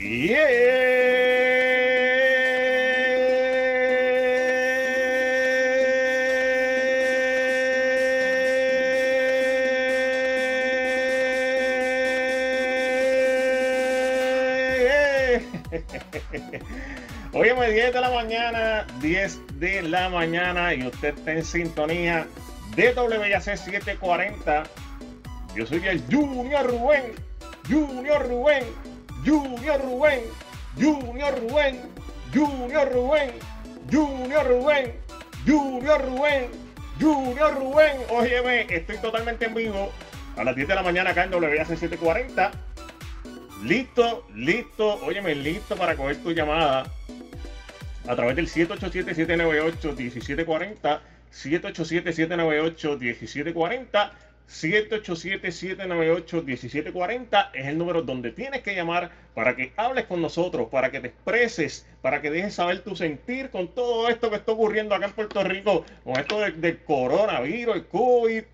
Hoy es 10 de la mañana, 10 de la mañana y usted está en sintonía de WAC 740. Yo soy el Junior Rubén, Junior Rubén, Junior Rubén, Junior Rubén, Junior Rubén, Junior Rubén, Junior Rubén, Junior Rubén. Óyeme, estoy totalmente en vivo a las 10 de la mañana acá en WAC 740. Listo, listo, óyeme, listo para coger tu llamada a través del 787-798-1740, 787-798-1740, 787-798-1740 es el número donde tienes que llamar para que hables con nosotros, para que te expreses, para que dejes saber tu sentir con todo esto que está ocurriendo acá en Puerto Rico, con esto del coronavirus, el COVID.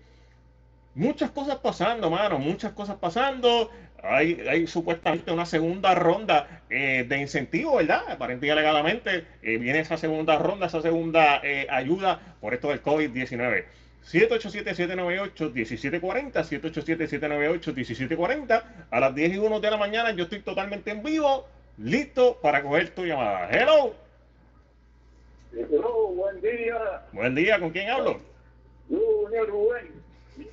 Muchas cosas pasando, mano, muchas cosas pasando hay, supuestamente una segunda ronda eh, de incentivo, ¿verdad? Aparentemente alegadamente eh, viene esa segunda ronda, esa segunda eh, ayuda por esto del COVID-19. 787-798-1740, 787-798-1740. A las 10 y 1 de la mañana yo estoy totalmente en vivo, listo para coger tu llamada. Hello. Hello, buen día. Buen día, ¿con quién hablo? Junior Rubén.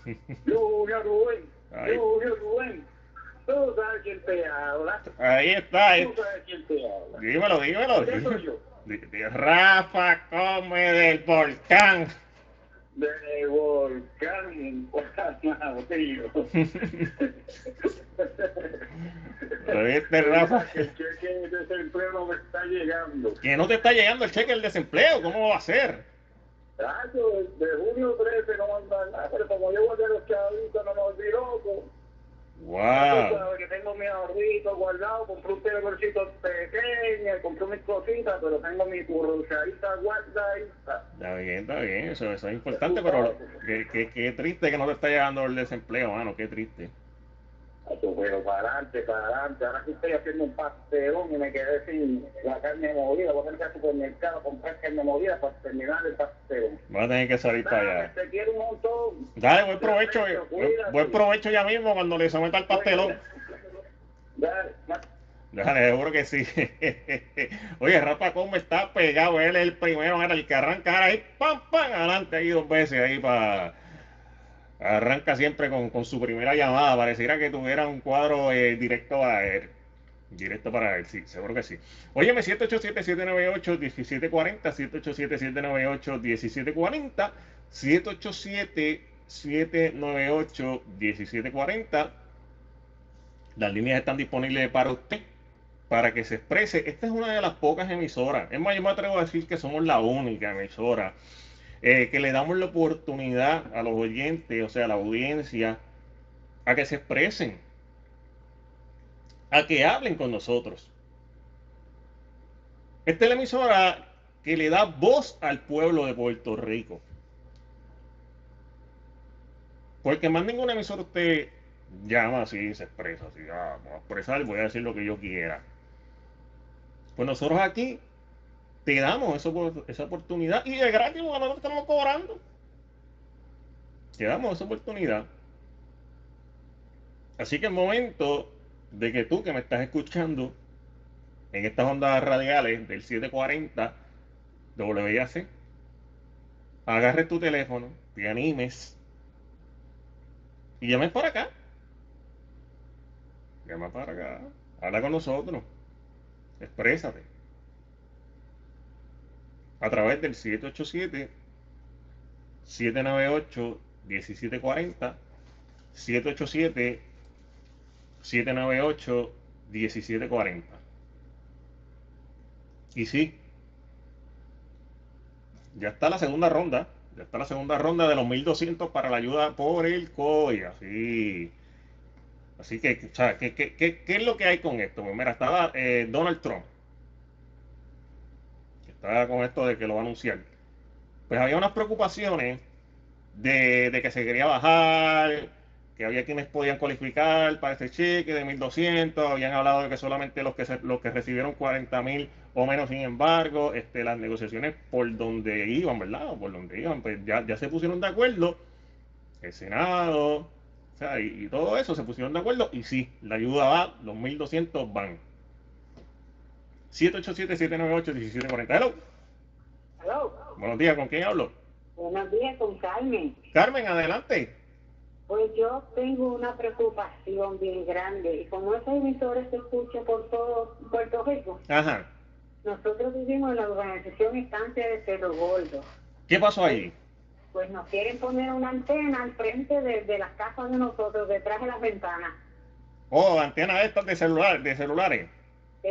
Junior Rubén. Junior Rubén. Tú sabes quién te habla. Ahí está. Tú sabes quién te habla. Dímelo, dímelo. ¿Qué soy yo? Rafa come del volcán. Volcán, tío. ¿Lo viste, Rafa? El cheque de desempleo no me está llegando. Que no te está llegando el cheque del desempleo. ¿Cómo va a ser? Tacho, de junio 13 no mandan nada, pero como yo voy a los chavitos no me volví loco. Wow. que tengo mi ahorrito guardado, compré un televisor pequeño, compré mis cositas, pero tengo mi curruchadita guardadita. Está bien, está bien, eso, eso es importante, pero qué, qué, qué triste que no te está llegando el desempleo, mano, qué triste. Pero para adelante, para adelante. Ahora que estoy haciendo un pastelón y me quedé sin la carne molida. Voy a tener que ir al supermercado a comprar carne molida para terminar el pastelón. Voy a tener que salir para allá. Te quiero un montón. Dale, buen provecho. Buen, buen provecho ya mismo cuando le someta el pastelón. Dale, Dale, seguro que sí. Oye, Rafa ¿cómo está pegado. Él es el primero, era el que arranca ahí, pam, pam, adelante ahí dos veces ahí para arranca siempre con, con, su primera llamada. Pareciera que tuviera un cuadro eh, directo para él. Directo para él, sí, seguro que sí. Óyeme, 787-798-1740, 787-798-1740, 787-798-1740. Las líneas están disponibles para usted, para que se exprese. Esta es una de las pocas emisoras. Es más, yo me atrevo a decir que somos la única emisora eh, que le damos la oportunidad a los oyentes, o sea, a la audiencia, a que se expresen, a que hablen con nosotros. Esta es la emisora que le da voz al pueblo de Puerto Rico. Porque más ninguna emisora usted llama así, se expresa así, ah, voy a expresar, voy a decir lo que yo quiera. Pues nosotros aquí te damos eso, esa oportunidad y de gratis porque nosotros estamos cobrando. Te damos esa oportunidad. Así que el momento de que tú que me estás escuchando en estas ondas radiales del 740 WAC, agarres tu teléfono, te animes y llames para acá. Llama para acá. Habla con nosotros. Exprésate a través del 787 798 1740 787 798 1740 y sí ya está la segunda ronda ya está la segunda ronda de los 1200 para la ayuda por el COVID así así que ¿qué, qué, qué, qué es lo que hay con esto? Pues mira, estaba eh, Donald Trump estaba con esto de que lo va a anunciar. Pues había unas preocupaciones de, que se quería bajar que había quienes podían cualificar para este cheque de 1.200, habían hablado de que solamente los que los que recibieron 40.000 o menos, sin embargo, este, las negociaciones por donde iban, ¿verdad? Por donde iban, pues ya, ya se pusieron de acuerdo, el Senado, o sea, y, todo eso se pusieron de acuerdo, y sí, la ayuda va, los 1.200 van. 787-798-1740. Hello. Hello. Buenos días, ¿con quién hablo? Buenos días, con Carmen. Carmen, adelante. Pues yo tengo una preocupación bien grande. Y como ese emisor se escucha por todo Puerto Rico, Ajá. nosotros vivimos en la organización Estancia de Cerro Gordo. ¿Qué pasó ahí? Pues nos quieren poner una antena al frente de, de las casas de nosotros, detrás de las ventanas. Oh, antena estas de celular, de celulares. Sí,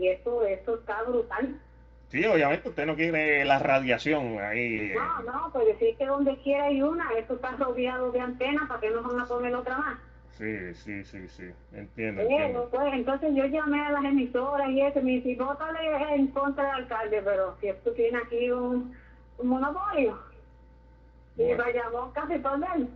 y eso, eso está brutal. Sí, obviamente usted no quiere la radiación ahí. No, no, pues decir que donde quiera hay una, eso está rodeado de antenas, ¿para qué nos van a poner otra más? Sí, sí, sí, sí, entiendo, Pero, entiendo. pues, entonces yo llamé a las emisoras y eso, me dice, vótale en contra del alcalde, pero si esto tiene aquí un, un monopolio. Y Bueno. vayamos casi por él.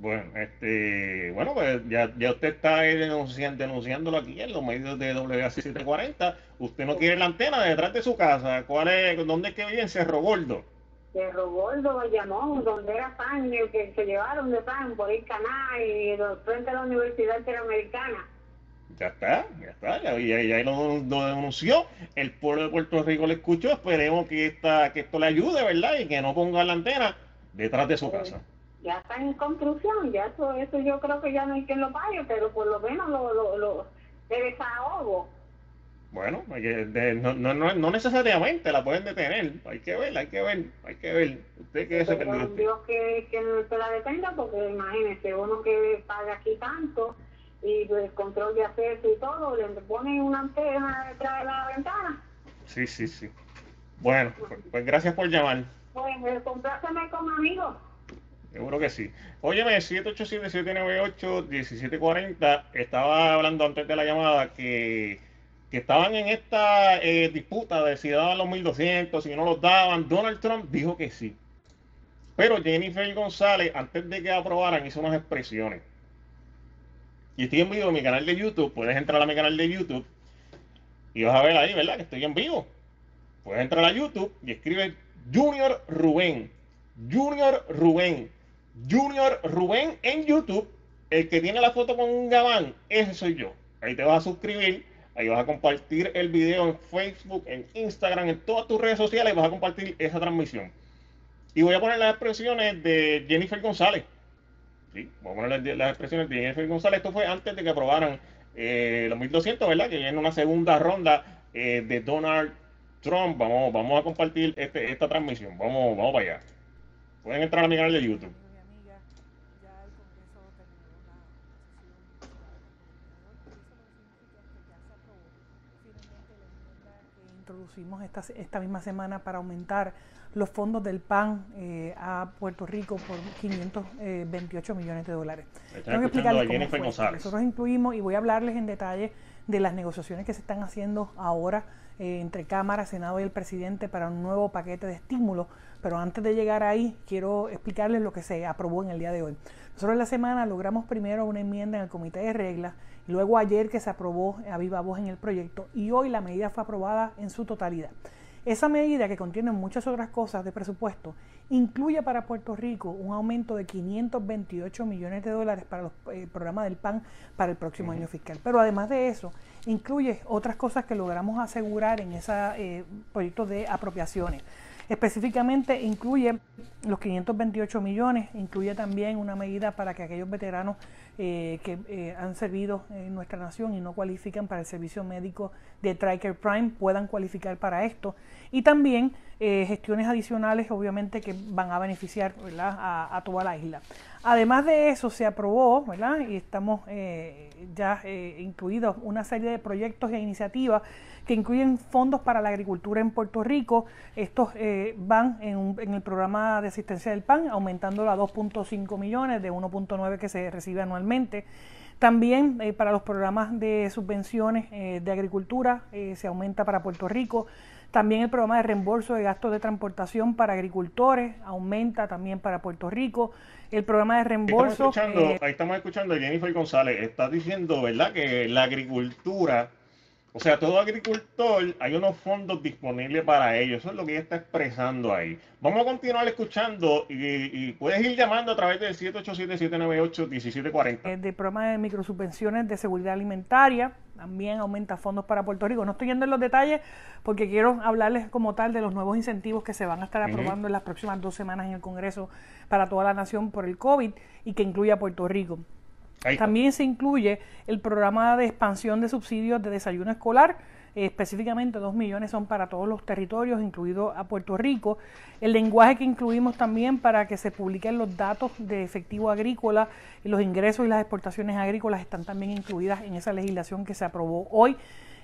Bueno, este, bueno, pues ya, ya usted está ahí denunciando, denunciándolo aquí en los medios de WAC 740. Usted no quiere la antena detrás de su casa. ¿Cuál es, dónde es que vive? En Cerro Gordo. Cerro Gordo, Bayamón, donde era pan, el que se llevaron de pan por el canal y los- frente a la Universidad Interamericana. Ya está, ya está, ya, ya, ya lo, lo denunció. El pueblo de Puerto Rico le escuchó. Esperemos que, esta, que esto le ayude, ¿verdad? Y que no ponga la antena detrás de su casa. Ya está en construcción, ya eso, eso yo creo que ya no hay quien lo pague, pero por lo menos lo, lo, lo de desahogo. Bueno, que- de- no, no, no, no necesariamente la pueden detener. Hay que ver, hay que ver, hay que ver. Usted que se Pero perdió. Dios que, que no se la detenga, porque imagínese, uno que paga aquí tanto y el control de acceso y todo, le ponen una antena detrás de la ventana. Sí, sí, sí. Bueno, pues, pues gracias por llamar. Pues compláceme como amigo. Seguro que sí. Óyeme, 787-798-1740. Estaba hablando antes de la llamada que, que estaban en esta eh, disputa de si daban los 1200, si no los daban. Donald Trump dijo que sí. Pero Jennifer González, antes de que aprobaran, hizo unas expresiones. Y estoy en vivo en mi canal de YouTube. Puedes entrar a mi canal de YouTube y vas a ver ahí, ¿verdad? Que estoy en vivo. Puedes entrar a YouTube y escribe Junior Rubén. Junior Rubén. Junior Rubén en YouTube. El que tiene la foto con un gabán, ese soy yo. Ahí te vas a suscribir. Ahí vas a compartir el video en Facebook, en Instagram, en todas tus redes sociales y vas a compartir esa transmisión. Y voy a poner las expresiones de Jennifer González. Sí, voy a poner las, expresiones de Jennifer González. Esto fue antes de que aprobaran eh, los 1200, ¿verdad? Que viene una segunda ronda eh, de Donald Trump. Vamos, vamos a compartir este, esta transmisión. Vamos, vamos para allá. Pueden entrar a mi canal de YouTube. Mi amiga, ya el Congreso terminó la sesión. Eso significa que ya se aprobó finalmente la enmienda que esta, esta misma semana para aumentar los fondos del PAN eh, a Puerto Rico por 528 millones de dólares. Tengo que explicarles cómo fue. Nosotros incluimos y voy a hablarles en detalle de las negociaciones que se están haciendo ahora eh, entre Cámara, Senado y el presidente para un nuevo paquete de estímulos. Pero antes de llegar ahí, quiero explicarles lo que se aprobó en el día de hoy. Nosotros en la semana logramos primero una enmienda en el Comité de Reglas, luego ayer que se aprobó a viva voz en el proyecto y hoy la medida fue aprobada en su totalidad. Esa medida, que contiene muchas otras cosas de presupuesto, incluye para Puerto Rico un aumento de 528 millones de dólares para los eh, programas del PAN para el próximo año fiscal. Pero además de eso, incluye otras cosas que logramos asegurar en ese eh, proyecto de apropiaciones. Específicamente incluye los 528 millones, incluye también una medida para que aquellos veteranos eh, que eh, han servido en nuestra nación y no cualifican para el servicio médico de Triker Prime puedan cualificar para esto. Y también eh, gestiones adicionales, obviamente, que van a beneficiar. A, a, toda la isla. Además de eso, se aprobó, ¿verdad? Y estamos ya incluidos una serie de proyectos e iniciativas que incluyen fondos para la agricultura en Puerto Rico. Estos eh, van en, un, en, el programa de asistencia del PAN, aumentándolo a 2.5 millones de 1.9 que se recibe anualmente. También eh, para los programas de subvenciones eh, de agricultura eh, se aumenta para Puerto Rico. También el programa de reembolso de gastos de transportación para agricultores aumenta también para Puerto Rico. El programa de reembolso... ahí estamos escuchando a Jennifer González. Está diciendo, ¿verdad?, que la agricultura o sea, todo agricultor, hay unos fondos disponibles para ellos. Eso es lo que ella está expresando ahí. Vamos a continuar escuchando y, puedes ir llamando a través del 787-798-1740. El de programa de microsubvenciones de seguridad alimentaria también aumenta fondos para Puerto Rico. No estoy yendo en los detalles porque quiero hablarles como tal de los nuevos incentivos que se van a estar aprobando en las próximas dos semanas en el Congreso para toda la nación por el COVID y que incluye a Puerto Rico. También se incluye el programa de expansión de subsidios de desayuno escolar. específicamente 2 millones son para todos los territorios, incluido a Puerto Rico. El lenguaje que incluimos también para que se publiquen los datos de efectivo agrícola, los ingresos y las exportaciones agrícolas están también incluidas en esa legislación que se aprobó hoy.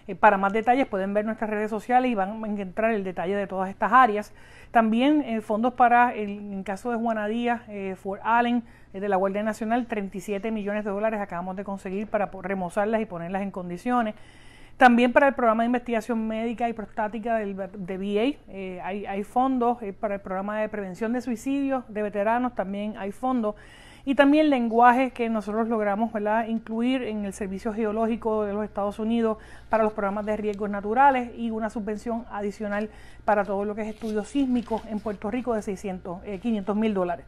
Eh, para más detalles pueden ver nuestras redes sociales y van a encontrar el detalle de todas estas áreas. También eh, fondos para, el, en caso de Juana Díaz, eh, Fort Allen, de la Guardia Nacional, 37 millones de dólares acabamos de conseguir para remozarlas y ponerlas en condiciones. También para el programa de investigación médica y prostática del, de VA hay, hay, fondos, para el programa de prevención de suicidios de veteranos también hay fondos y también lenguaje que nosotros logramos incluir en el Servicio Geológico de los Estados Unidos para los programas de riesgos naturales y una subvención adicional para todo lo que es estudios sísmicos en Puerto Rico de 600, 500 eh, mil dólares.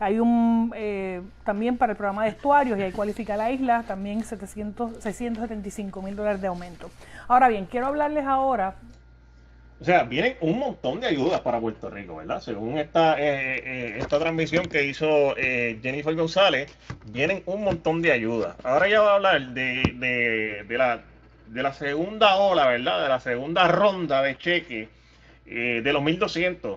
Hay un eh, también para el programa de estuarios y ahí cualifica la isla también 700, 675 mil dólares de aumento. Ahora bien, quiero hablarles ahora o sea, vienen un montón de ayudas para Puerto Rico, ¿verdad? Según esta, eh, eh, esta transmisión que hizo eh, Jennifer González, vienen un montón de ayudas. Ahora ya va a hablar de, de, la, de la segunda ola, ¿verdad? De la segunda ronda de cheque de los 1.200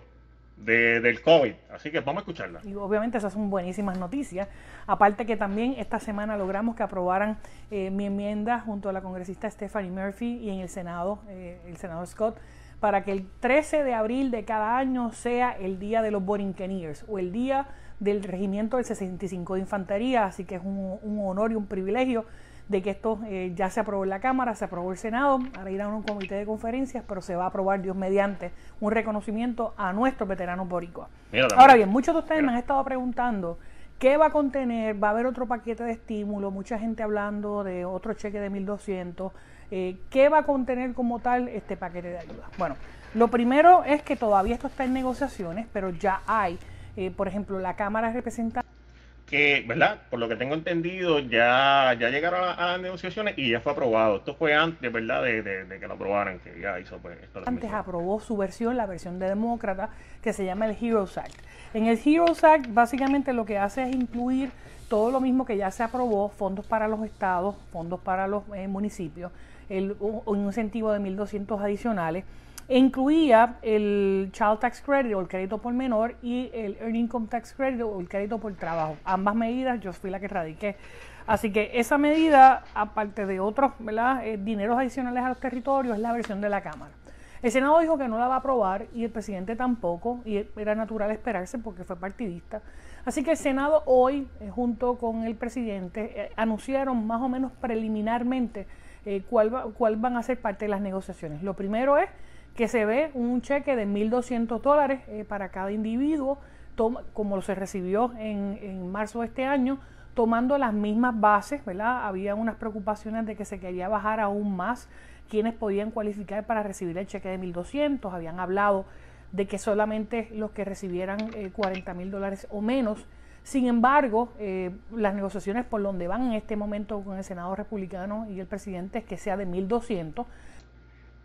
de, del COVID. Así que vamos a escucharla. Y obviamente esas son buenísimas noticias. Aparte que también esta semana logramos que aprobaran mi enmienda junto a la congresista Stephanie Murphy y en el Senado, el senador Scott para que el 13 de abril de cada año sea el día de los Borinqueniers o el día del Regimiento del 65 de Infantería, así que es un, honor y un privilegio de que esto eh, ya se aprobó en la Cámara, se aprobó el Senado, ahora irá a un comité de conferencias, pero se va a aprobar, Dios mediante, un reconocimiento a nuestros veteranos boricuas. Ahora bien, muchos de ustedes me han estado preguntando qué va a contener, va a haber otro paquete de estímulo, mucha gente hablando de otro cheque de 1.200, eh, ¿Qué va a contener como tal este paquete de ayuda? Bueno, lo primero es que todavía esto está en negociaciones, pero ya hay, eh, por ejemplo, la Cámara de Representantes que, ¿verdad? Por lo que tengo entendido, ya, ya llegaron a, las negociaciones y ya fue aprobado. Esto fue antes, ¿verdad? De, que lo aprobaran, que ya hizo pues esto. Antes aprobó su versión, la versión de demócrata, que se llama el HEROES Act. En el HEROES Act, básicamente lo que hace es incluir todo lo mismo que ya se aprobó, fondos para los estados, fondos para los eh, municipios, un, incentivo de 1.200 adicionales, e incluía el Child Tax Credit o el crédito por menor y el Earned Income Tax Credit o el crédito por trabajo. Ambas medidas yo fui la que radiqué. Así que esa medida, aparte de otros eh, dineros adicionales a los territorios, es la versión de la Cámara. El Senado dijo que no la va a aprobar y el presidente tampoco, y era natural esperarse porque fue partidista. Así que el Senado hoy, eh, junto con el presidente, eh, anunciaron más o menos preliminarmente eh, cuál, cuál van a ser parte de las negociaciones. Lo primero es que se ve un cheque de 1.200 dólares eh, para cada individuo, como se recibió en, en, marzo de este año, tomando las mismas bases, ¿verdad? Había unas preocupaciones de que se quería bajar aún más quienes podían cualificar para recibir el cheque de 1.200, habían hablado de que solamente los que recibieran eh, 40 mil dólares o menos sin embargo, eh, las negociaciones por donde van en este momento con el Senado republicano y el presidente es que sea de 1.200.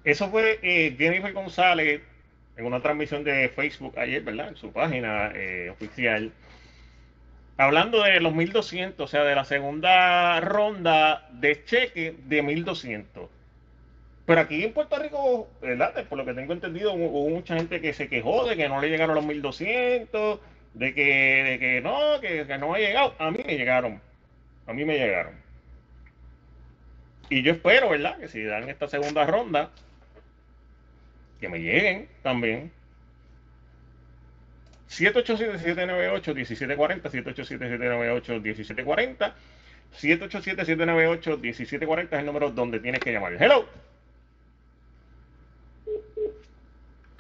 Eso fue eh, Jennifer González en una transmisión de Facebook ayer, ¿verdad? En su página eh, oficial. Hablando de los 1.200, o sea, de la segunda ronda de cheque de 1.200. Pero aquí en Puerto Rico, ¿verdad? Por lo que tengo entendido, hubo mucha gente que se quejó de que no le llegaron los 1.200 de que, de que no, que, que no ha llegado. A mí me llegaron. A mí me llegaron. Y yo espero, ¿verdad? Que si dan esta segunda ronda, que me lleguen también. 787-798-1740, 787-798-1740. 787-798-1740 es el número donde tienes que llamar. Hello.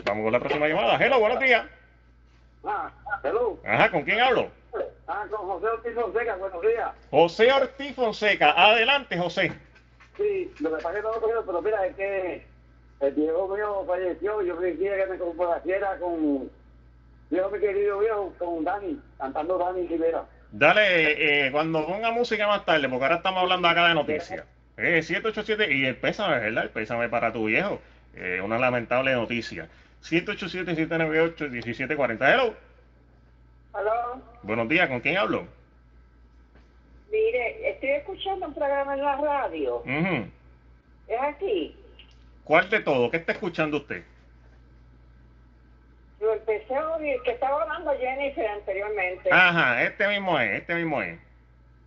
Vamos con la próxima llamada. Hello, buenos días. Ah, hello. Ajá, ¿con quién hablo? Ah, con José Ortiz Fonseca, buenos días. José Ortiz Fonseca. Adelante, José. Sí, lo que pasa es que cogieron, pero mira, es que el viejo mío falleció, yo quería que me complaciera con, viejo mi querido viejo, con Dani, cantando Dani Rivera. Dale, eh, cuando ponga música más tarde, porque ahora estamos hablando acá de noticias. Eh, 787, y el pésame, ¿verdad? El pésame para tu viejo. Eh, una lamentable noticia. 787-798-1740. Hello. Aló. Buenos días, ¿con quién hablo? Mire, estoy escuchando un programa en la radio. Ujú. ¿Es aquí? ¿Cuál de todo? ¿Qué está escuchando usted? Yo empecé a oír que estaba hablando Jennifer anteriormente. Ajá, este mismo es, este mismo es.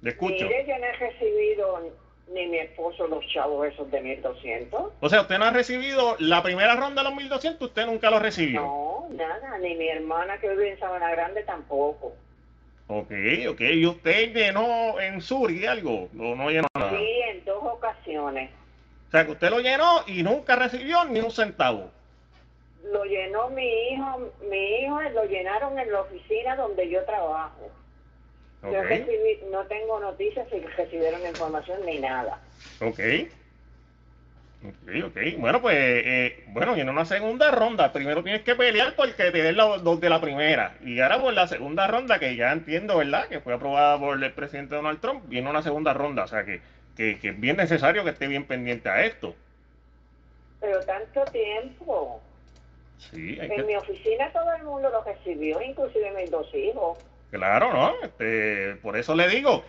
Le escucho. Mire, yo no he recibido ni mi esposo los chavos esos de 1200. O sea, usted no ha recibido la primera ronda de los 1200, usted nunca lo recibió. No, nada, ni mi hermana que vive en Sabana Grande tampoco. Ok, ok. ¿Y usted llenó en Suri algo? ¿O no llenó nada? Sí, en dos ocasiones. O sea, que usted lo llenó y nunca recibió ni un centavo. Lo llenó mi hijo, mi hijo lo llenaron en la oficina donde yo trabajo. Yo recibí, no tengo noticias si recibieron información ni nada. ok. Ok, ok. Bueno, pues, eh, bueno, y en una segunda ronda, primero tienes que pelear porque te den los dos de la primera. Y ahora por la segunda ronda, que ya entiendo, ¿verdad? Que fue aprobada por el presidente Donald Trump, viene una segunda ronda. O sea, que, que, que es bien necesario que esté bien pendiente a esto. Pero tanto tiempo. Sí, hay En que... mi oficina todo el mundo lo recibió, inclusive mis dos hijos. Claro, ¿no? Este, por eso le digo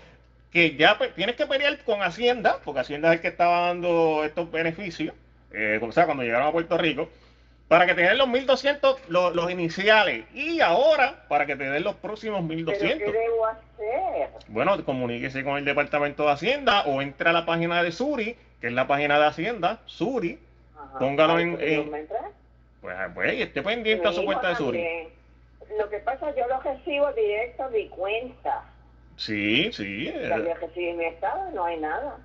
que ya pe- tienes que pelear con Hacienda, porque Hacienda es el que estaba dando estos beneficios, eh, o sea, cuando llegaron a Puerto Rico, para que te den los 1.200, los, los iniciales, y ahora para que te den los próximos ¿Pero 1.200. qué debo hacer? Bueno, comuníquese con el Departamento de Hacienda o entra a la página de Suri, que es la página de Hacienda, Suri, Ajá. Póngalo en- ¿pero en- pues, pues esté pendiente a su cuenta de Suri. también. Lo que pasa, yo lo recibo directo mi cuenta. Sí, sí. eh, yo recibí mi estado no hay nada.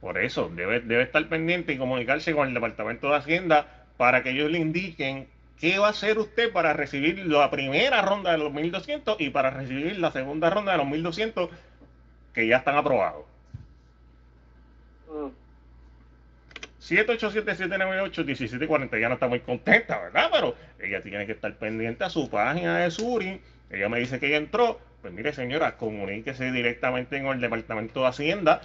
Por eso, debe, debe estar pendiente y comunicarse con el Departamento de Hacienda para que ellos le indiquen qué va a hacer usted para recibir la primera ronda de los 1.200 y para recibir la segunda ronda de los 1.200 que ya están aprobados. Mm. 787-798-1740, ya no está muy contenta, ¿verdad? Pero ella tiene que estar pendiente a su página de Suri. Ella me dice que ella entró. Pues mire, señora, comuníquese directamente con el Departamento de Hacienda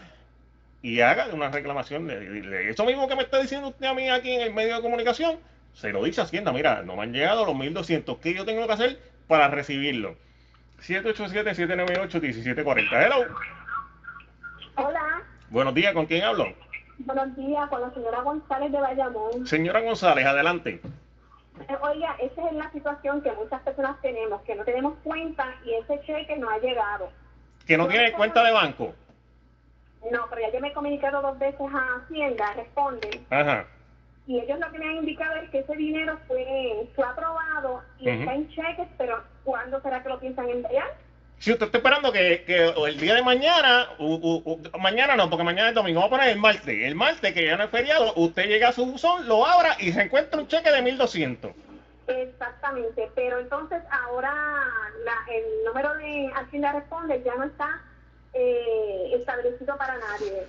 y haga una reclamación de, de- de eso mismo que me está diciendo usted a mí aquí en el medio de comunicación. Se lo dice Hacienda, mira, no me han llegado los 1200, ¿qué yo tengo que hacer para recibirlo? 787-798-1740. Hello. Hola, Buenos días, ¿con quién hablo? Buenos días, con la señora González de Bayamón. Señora González, adelante. Eh, Oiga, esa es la situación que muchas personas tenemos, que no tenemos cuenta y ese cheque no ha llegado. Que no tiene cuenta de banco. No, pero ya yo me he comunicado dos veces a Hacienda, responden, Ajá. y ellos lo que me han indicado es que ese dinero fue, fue aprobado y está en cheques, pero ¿cuándo será que lo piensan enviar? Si usted está esperando que, que el día de mañana, u- u- u- mañana no, porque mañana es domingo, vamos a poner el martes. El martes, que ya no es feriado, usted llega a su buzón, lo abra y se encuentra un cheque de 1200. Exactamente, pero entonces ahora la- el número de Hacienda Responde ya no está eh, establecido para nadie.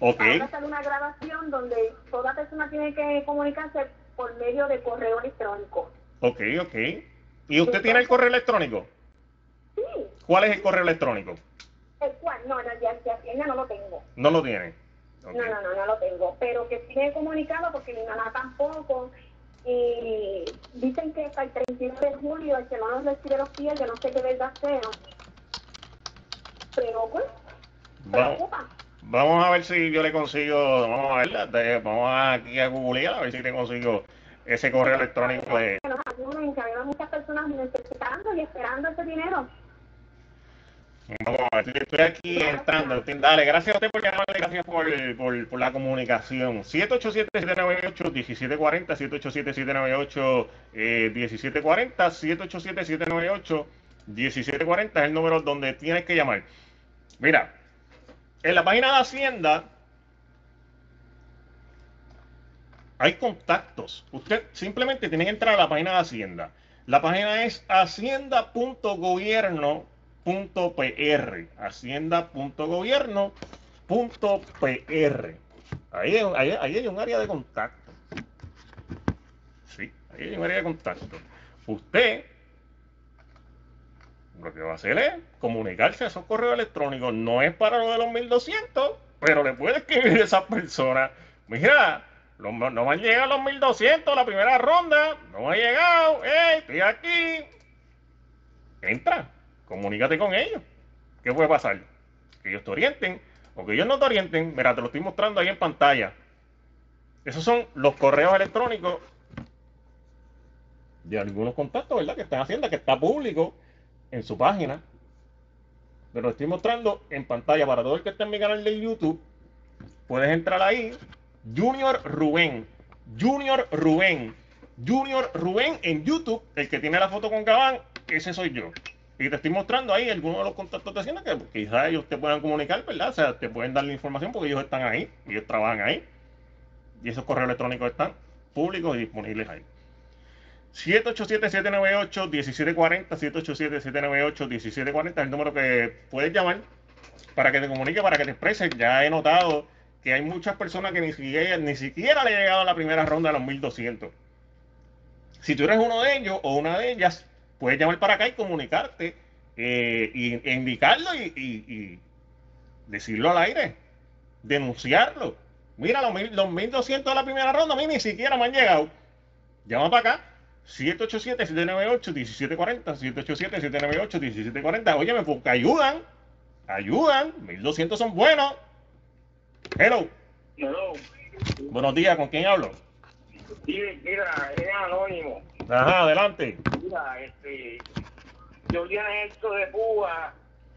Ok. Ahora sale una grabación donde toda persona tiene que comunicarse por medio de correo electrónico. Ok, ok. ¿Y usted tiene el correo electrónico? ¿Cuál es el correo electrónico? el cual, no, no, ya, ya, ya no lo tengo. No lo tiene. No, no, no, no lo tengo. Pero que sí me he comunicado porque mi mamá tampoco. Y dicen que hasta el 31 de julio, el que no nos recibe los pies, yo no sé qué verdad sea. Pero pues, Vamos, preocupa. vamos a ver si yo le consigo, vamos a ver, de- vamos aquí a googlear a ver si le consigo ese correo electrónico de... Que nos ayuden, que había muchas personas necesitando y esperando ese dinero. Estoy aquí entrando. Dale, gracias a usted por llamarle, gracias por, por, por la comunicación. 787-798-1740, 787-798-1740, 787-798-1740 es el número donde tienes que llamar. Mira, en la página de Hacienda hay contactos. Usted simplemente tiene que entrar a la página de Hacienda. La página es hacienda.gobierno.pr. Hacienda.gobierno.pr. Ahí, ahí, ahí hay un área de contacto. Sí, ahí hay un área de contacto. Usted lo que va a hacer es comunicarse a esos correos electrónicos. No es para lo de los 1200, pero le puede escribir a esa persona. Mira, no, me han llegado los 1200 la primera ronda. No me ha llegado. ¡Ey, estoy aquí! Entra, comunícate con ellos. ¿Qué puede pasar? Que ellos te orienten o que ellos no te orienten. Mira, te lo estoy mostrando ahí en pantalla. Esos son los correos electrónicos de algunos contactos, ¿verdad? Que están haciendo, que está público en su página. Pero lo estoy mostrando en pantalla para todo el que esté en mi canal de YouTube. Puedes entrar ahí. Junior Rubén. Junior Rubén. Junior Rubén en YouTube. El que tiene la foto con Gabán, ese soy yo. Y te estoy mostrando ahí algunos de los contactos de Hacienda que quizás ellos te puedan comunicar, ¿verdad? O sea, te pueden dar la información porque ellos están ahí, ellos trabajan ahí. Y esos correos electrónicos están públicos y disponibles ahí. 787-798-1740, 787-798-1740 es el número que puedes llamar para que te comunique, para que te expreses. Ya he notado que hay muchas personas que ni siquiera, ni siquiera le ha llegado a la primera ronda de los 1200. Si tú eres uno de ellos o una de ellas, puedes llamar para acá y comunicarte eh, y, e indicarlo y, y, decirlo al aire, denunciarlo. Mira, los, los 1200 de la primera ronda, a mí ni siquiera me han llegado. Llama para acá 787-798-1740, 787-798-1740. Óyeme, porque ayudan, ayudan, 1200 son buenos. Hello. Hello. Buenos días, ¿con quién hablo? Sí, mira, es anónimo. Ajá, adelante. Mira, este, yo llené esto de púa.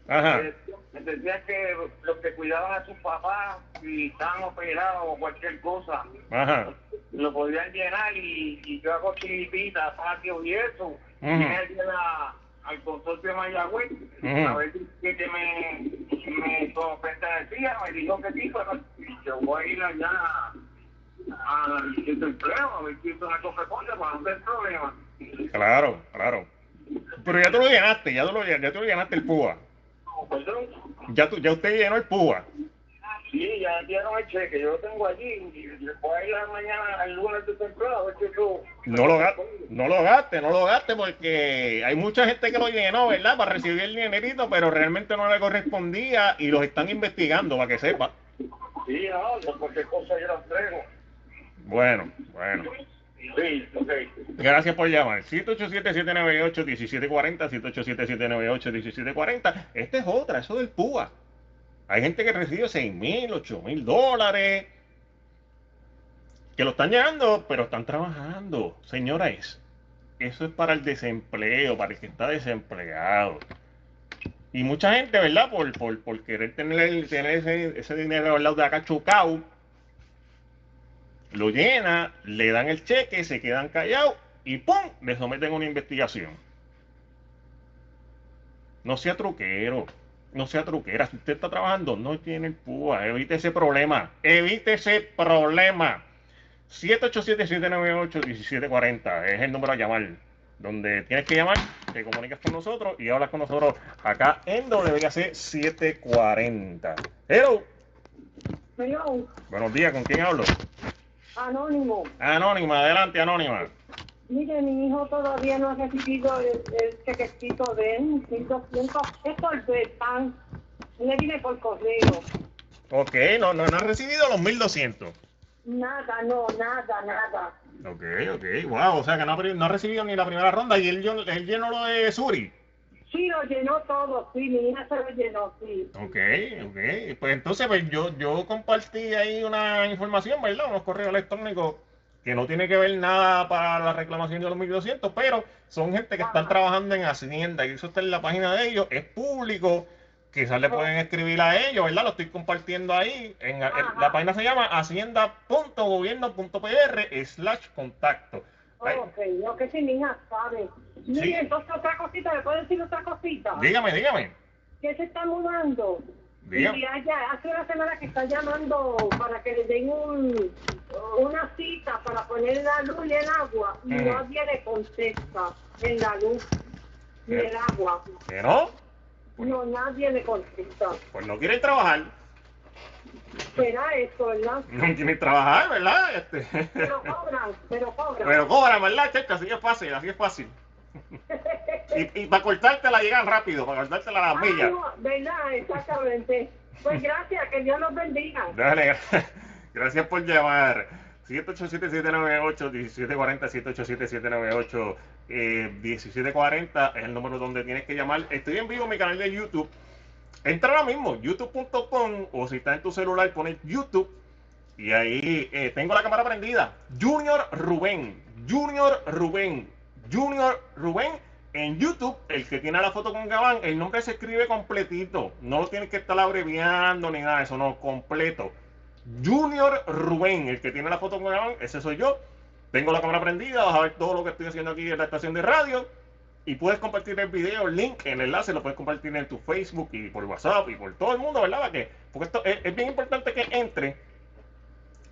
Ajá. Eh, Entendía que los que cuidaban a sus papás y estaban operados o cualquier cosa, Ajá. lo podían llenar y, y yo hago chilipita, patio y eso. Vine allí a la- al consorcio de Mayagüez a ver que me, me como pertenecía, me dijo que sí, pero yo voy a ir allá al centro de empleo a ver si eso corresponde para no tener problemas. Claro, claro. Pero ya tú lo llenaste, ya tú lo, ya tú lo llenaste el. Perdón. Ya, tú, ya usted llenó el PUA. Sí, ya dieron el cheque, yo lo tengo allí y le voy a ir a mañana, el lunes de temprano, a ver si eso... No lo, gaste, no lo gaste, no lo gaste porque hay mucha gente que lo llenó, ¿verdad? Para recibir el dinerito, pero realmente no le correspondía y los están investigando, para que sepa. Sí, no, cualquier cosa yo las traigo. Bueno, bueno. Sí, ok. Gracias por llamar. 787-798-1740, 787-798-1740. Esta es otra, eso del PUA. Hay gente que recibe 6 mil, 8 mil dólares, que lo están llegando, pero están trabajando. Señores, eso es para el desempleo, para el que está desempleado. Y mucha gente, ¿verdad? Por, por, por querer tener, tener ese, ese dinero al lado de acá chocado, lo llena, le dan el cheque, se quedan callados y ¡pum! le someten a una investigación. No sea truquero, no sea truquera. Si usted está trabajando, no tiene el PUA. Evite ese problema. Evite ese problema. 787-798-1740 es el número a llamar. Donde tienes que llamar, te comunicas con nosotros y hablas con nosotros acá en WC 740. Hello. Hello, Buenos días, ¿con quién hablo? Anónimo. Anónima, adelante, Anónima. Mire, mi hijo todavía no ha recibido el, el chequecito de él, 1200. Esto es de pan. Le viene por correo. Ok, no, no, no ha recibido los 1200. Nada, no, nada, nada. Ok, ok, wow, o sea que no, ha pri- no ha recibido ni la primera ronda y él, él llenó lo de Suri. Sí, lo llenó todo, sí, mi hija se lo llenó, sí. Ok, ok, pues entonces pues yo, yo compartí ahí una información, ¿verdad? Unos correos electrónicos que no tiene que ver nada para la reclamación de los 1200, pero son gente que están trabajando en Hacienda y eso está en la página de ellos, es público, quizás le pueden escribir a ellos, ¿verdad? Lo estoy compartiendo ahí, en, en- la página se llama hacienda.gobierno.pr slash contacto. Ahí. Ok, lo que sí, mi hija sabe. Sí. Mire, entonces otra cosita, ¿le puedo decir otra cosita? Dígame, dígame. Que se está mudando Diga. Y allá, hace una semana que está llamando para que le den un, una cita para poner la luz y el agua y nadie le contesta en la luz ni ¿Qué? el agua. ¿Que no? No, nadie le contesta. Pues no quieren trabajar. Será eso, ¿verdad? No quieren trabajar, ¿verdad? Este... Pero cobran, pero cobran. Pero cobran, ¿verdad, checa? Así es fácil, así es fácil. Y, y para cortártela llegan rápido, para cortártela a las Ah, millas. no, ¿verdad? Exactamente. Pues gracias, que Dios los bendiga. Dale, gracias por llamar. 787-798-1740, 787-798-1740 es el número donde tienes que llamar. Estoy en vivo en mi canal de YouTube. Entra ahora mismo, youtube.com o si está en tu celular, pones YouTube y ahí eh, tengo la cámara prendida. Junior Rubén, Junior Rubén, Junior Rubén en YouTube, el que tiene la foto con Gabán, el nombre se escribe completito. No lo tienes que estar abreviando ni nada de eso, no, completo. Junior Rubén, el que tiene la foto con Gabán, ese soy yo. Tengo la cámara prendida, vas a ver todo lo que estoy haciendo aquí en la estación de radio. Y puedes compartir el video, el link, el enlace, lo puedes compartir en tu Facebook y por WhatsApp y por todo el mundo, ¿verdad? ¿Para qué? Porque esto es, bien importante que entre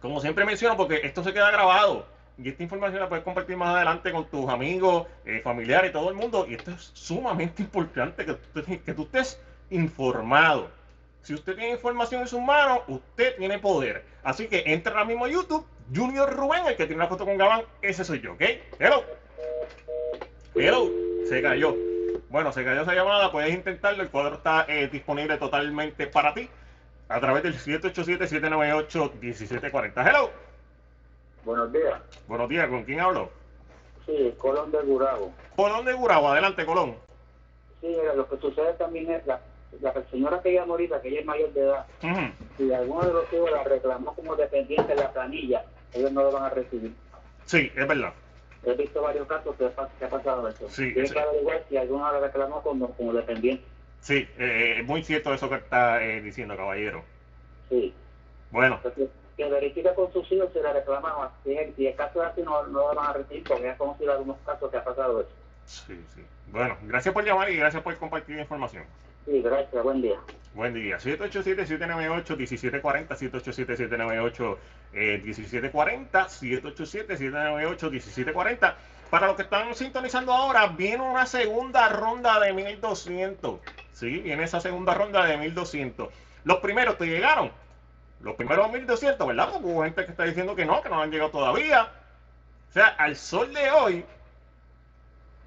como siempre menciono, porque esto se queda grabado y esta información la puedes compartir más adelante con tus amigos, eh, familiares, todo el mundo. Y esto es sumamente importante que tú, que tú estés informado. Si usted tiene información en sus manos, usted tiene poder. Así que entra ahora mismo a YouTube, Junior Rubén, el que tiene la foto con Gabán, ese soy yo, ¿ok? Hello. Hello. Se cayó. Bueno, se cayó esa llamada, puedes intentarlo, el cuadro está eh, disponible totalmente para ti a través del 787-798-1740. Hello. Buenos días. Buenos días, ¿con quién hablo? Sí, Colón de Gurabo. Colón de Gurabo, adelante, Colón. Sí, lo que sucede también es la, la señora que llama ahorita, que ella es mayor de edad, si alguno de los hijos la reclamó como dependiente de la planilla, ellos no lo van a recibir. Sí, es verdad. He visto varios casos que, ha pas- que ha pasado eso. Sí, Tiene sí. que averiguar si alguno la reclamó como, como dependiente. Sí, eh, es muy cierto eso que está eh, diciendo, caballero. Sí. Bueno, Entonces, que verifique con sus hijos si la reclamaron. Si, es- si el caso es así, no, no lo van a recibir, porque he conocido algunos casos que ha pasado eso. sí, sí. Bueno, gracias por llamar y gracias por compartir la información. Gracias. Buen día. Buen día. 787-798-1740, 787-798-1740, 787-798-1740. Para los que están sintonizando ahora, viene una segunda ronda de 1200. Sí, viene esa segunda ronda de 1200. Los primeros te llegaron. Los primeros 1200, ¿verdad? Porque hubo gente que está diciendo que no, que no han llegado todavía. O sea, al sol de hoy,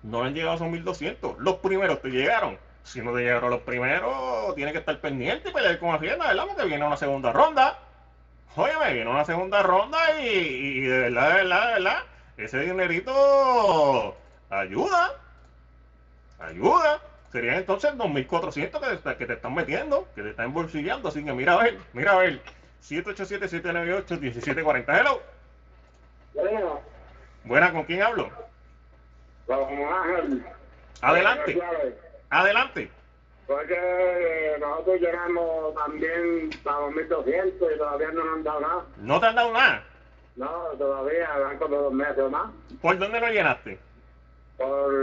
no han llegado esos 1200. Los primeros te llegaron. Si no te llegaron los primeros, tienes que estar pendiente y pelear con Hacienda, ¿verdad? Porque viene una segunda ronda. Óyeme, viene una segunda ronda y, y de verdad, de verdad, de verdad, ese dinerito ayuda. Ayuda. Serían entonces 2.400 que, te está- que te están metiendo, que te están embolsillando. Así que mira a ver, mira a ver. 787-798-1740. Hello. Bueno, Buena, ¿con quién hablo? Don Ángel. Adelante, adelante. Porque nosotros llegamos también a 2.200 y todavía no nos han dado nada. No te han dado nada. No, todavía van como dos meses o más. ¿Por dónde lo llenaste? Por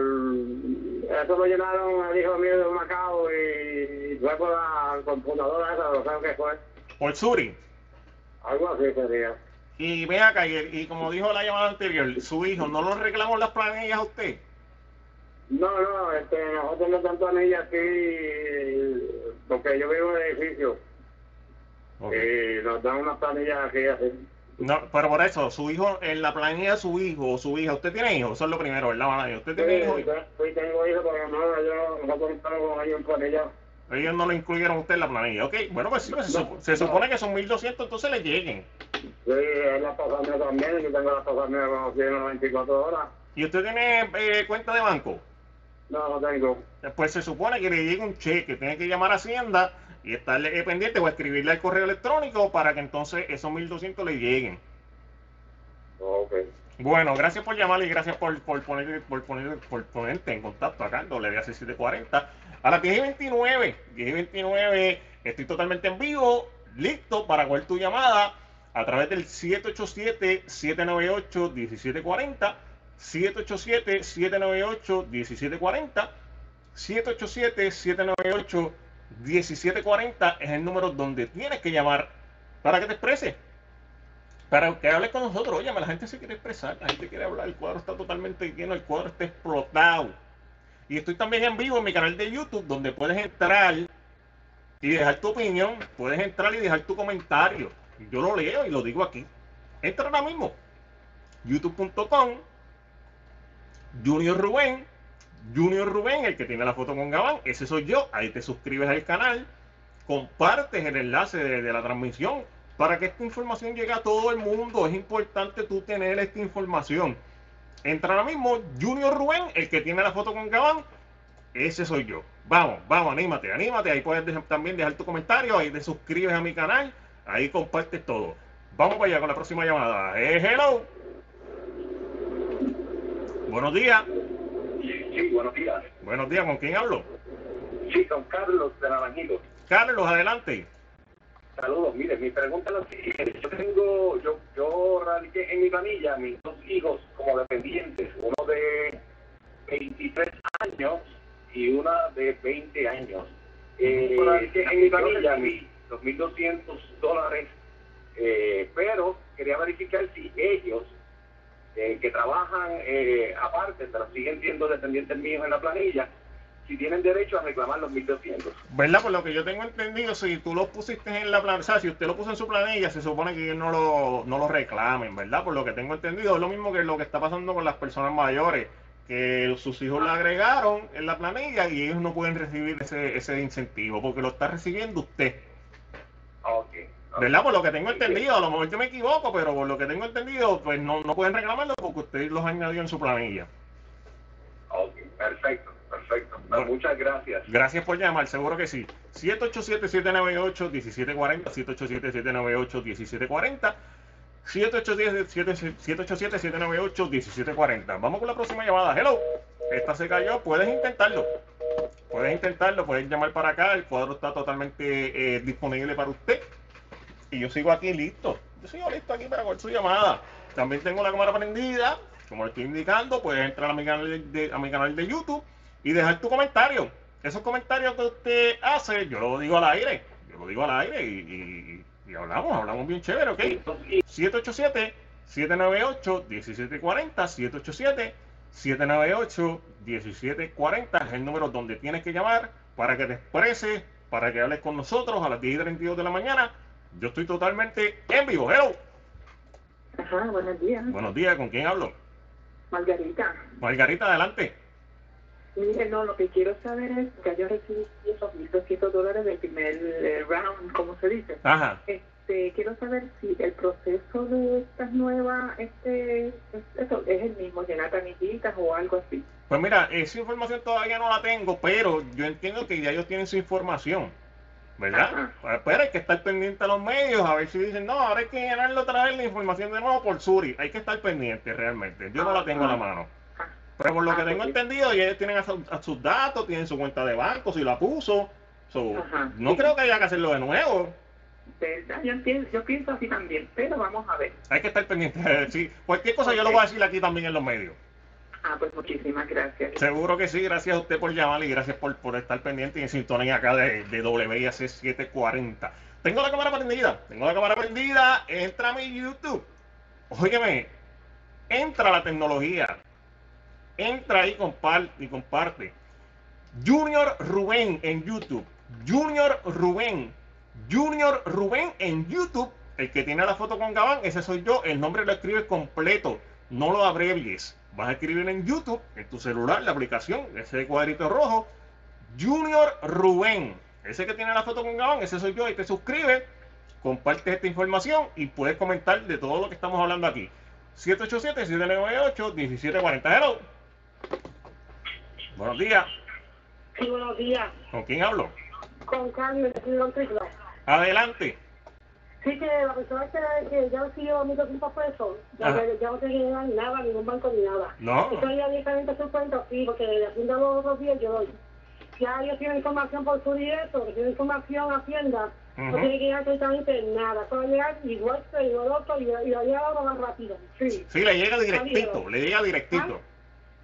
eso lo llenaron el hijo mío de Macao y fue por la computadora esa, no sé qué fue. Por Suri. Algo así sería. Y ve acá, y, y como dijo la llamada anterior, su hijo, ¿no lo reclamó las planillas a usted? No, no, este, nosotros no tanto anillas aquí, porque yo vivo en el edificio y nos dan unas planillas aquí así. No, pero por eso, su hijo, en la planilla de su hijo o su hija, ¿usted tiene hijos? Eso es lo primero, ¿verdad? ¿Usted tiene hijos? Sí, tengo hijos, pero no, yo nosotros estamos con ellos en planilla. Ellos no lo incluyeron usted en la planilla. Ok, bueno, pues sí, pues se, sup- se supone que son 1.200, entonces le lleguen. Sí, es la pasamia también, yo tengo la tiene las 24 horas. ¿Y usted tiene eh, cuenta de banco? No, no tengo. Pues se supone que le llegue un cheque, tiene que llamar a Hacienda y estarle eh, pendiente o escribirle al correo electrónico para que entonces esos 1.200 le lleguen. Ok. Bueno, gracias por llamar y gracias por, por, poner, por, poner, por ponerte en contacto acá en WAC740. A las 10 y 29, 10 y 29, estoy totalmente en vivo, listo para coger tu llamada a través del 787-798-1740, 787-798-1740, 1740 es el número donde tienes que llamar para que te expreses. Para que hables con nosotros. Oye, la gente se quiere expresar, la gente quiere hablar. El cuadro está totalmente lleno, el cuadro está explotado. Y estoy también en vivo en mi canal de YouTube, donde puedes entrar y dejar tu opinión. Puedes entrar y dejar tu comentario. Yo lo leo y lo digo aquí. Entra ahora mismo. youtube.com Junior Rubén Junior Rubén, el que tiene la foto con Gabán, ese soy yo. Ahí te suscribes al canal, compartes el enlace de, la transmisión para que esta información llegue a todo el mundo. Es importante tú tener esta información. Entra ahora mismo Junior Rubén, el que tiene la foto con Gabán, ese soy yo. Vamos, vamos, anímate, anímate. Ahí puedes también dejar tu comentario, ahí te suscribes a mi canal, ahí compartes todo. Vamos para allá con la próxima llamada. Eh, hello. Buenos días. Sí, buenos días. Buenos días, ¿con quién hablo? Sí, con Carlos de Naranjito. Carlos, adelante. Saludos, mire, mi pregunta es la siguiente. Yo tengo, yo, yo radiqué en mi familia mis dos hijos como dependientes, uno de 23 años y una de 20 años. Eh, en mi familia mis 2.200 dólares, eh, pero quería verificar si ellos eh, que trabajan eh, aparte, pero siguen siendo dependientes míos en la planilla, si tienen derecho a reclamar los 1.200. ¿Verdad? Por lo que yo tengo entendido, si tú lo pusiste en la planilla, o sea, si usted lo puso en su planilla, se supone que ellos no lo, no lo reclamen, ¿verdad? Por lo que tengo entendido, es lo mismo que lo que está pasando con las personas mayores, que sus hijos lo agregaron en la planilla y ellos no pueden recibir ese, ese incentivo, porque lo está recibiendo usted. Ok. ¿Verdad? Por lo que tengo entendido, a lo mejor yo me equivoco, pero por lo que tengo entendido, pues no, no pueden reclamarlo porque usted los añadió en su planilla. Ok, perfecto, perfecto. Pues muchas gracias. Gracias por llamar, seguro que sí. 787-798-1740, 787-798-1740. 787-798-1740. Vamos con la próxima llamada. Hello. Esta se cayó. Puedes intentarlo. Puedes intentarlo. Puedes llamar para acá. El cuadro está totalmente eh, disponible para usted y yo sigo aquí listo. Yo sigo listo aquí para coger su llamada. También tengo la cámara prendida, como le estoy indicando, puedes entrar a mi canal de, a mi canal de YouTube y dejar tu comentario. Esos comentarios que usted hace, yo lo digo al aire, yo lo digo al aire y, hablamos, hablamos bien chévere, ¿ok? 787-798-1740, 787-798-1740 es el número donde tienes que llamar para que te expreses, para que hables con nosotros a las 10 y 32 de la mañana yo estoy totalmente en vivo. Hello. Ajá, buenos días. Buenos días, ¿con quién hablo? Margarita. Margarita, adelante. Mire, no, lo que quiero saber es que yo recibí esos 1.200 dólares del primer eh, round, como se dice. Ajá. Este, quiero saber si el proceso de estas nuevas, este, eso es el mismo, llenar planillitas o algo así. Pues mira, esa información todavía no la tengo, pero yo entiendo que ya ellos tienen su información. ¿Verdad? Pues, pero hay que estar pendiente a los medios, a ver si dicen, no, ahora hay que llenarlo otra vez la información de nuevo por Suri. Hay que estar pendiente realmente. Yo no la tengo a la mano. Pero por lo que tengo entendido, ellos tienen a, sus datos, tienen su cuenta de banco, si la puso. no creo que haya que hacerlo de nuevo. Yo pienso, yo pienso así también, pero vamos a ver. Hay que estar pendiente. Sí, cualquier cosa yo lo voy a decir aquí también en los medios. Ah, pues muchísimas gracias. Seguro que sí, gracias a usted por llamar y gracias por, por estar pendiente y en sintonía acá de, de WIAC 740. Tengo la cámara prendida, tengo la cámara prendida, entra a mi YouTube. Óyeme, entra la tecnología, entra ahí comparte, y comparte. Junior Rubén en YouTube, Junior Rubén, Junior Rubén en YouTube, el que tiene la foto con Gabán, ese soy yo, el nombre lo escribe completo, no lo abrevies vas a escribir en YouTube, en tu celular, la aplicación, ese cuadrito rojo, Junior Rubén. Ese que tiene la foto con Gabán, ese soy yo, y te suscribes, compartes esta información y puedes comentar de todo lo que estamos hablando aquí. 787-798-1740. Hello. Buenos días. Sí, buenos días. ¿Con quién hablo? Con de Adelante. Sí, que la persona que, que ya recibió 1.200 pesos, ya, ya no tiene que llevar nada, ningún banco ni nada. No. Eso ya directamente su cuenta, sí, porque Hacienda los otros días yo doy. Ya ellos tienen información por su y eso, que tiene información Hacienda, no tiene que llegar absolutamente nada. Solo llegar igual que el otro y, y lo más rápido. Sí. Sí, le llega directito, le llega directito.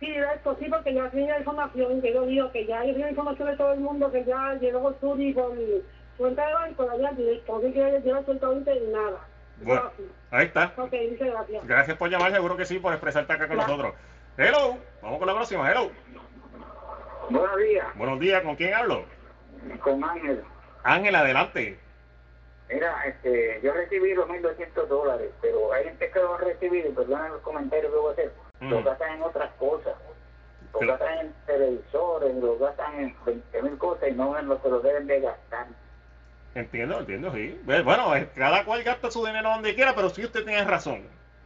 Sí, esto sí, porque ya tiene información, que yo digo que ya hay información de todo el mundo, que ya llegó por sur y por cuenta de banco, allá directo, no llevar absolutamente nada. Bueno, ahí está. Ok, dice gracias. Gracias por llamar, seguro que sí, por expresarte acá con nosotros. Hello, vamos con la próxima. Hello. Buenos días, Buenos días, ¿con quién hablo? con Ángel. Ángel, adelante. Mira, este, yo recibí los 1.200 dólares, pero hay gente que lo ha recibido, y perdona los comentarios que voy a hacer, Mm. lo gastan en otras cosas. Lo gastan en televisores, lo gastan en 20.000 cosas y no en lo que lo deben de gastar. Entiendo, entiendo, sí. Ve- Bueno, cada cual gasta su dinero donde quiera, pero sí usted tiene razón.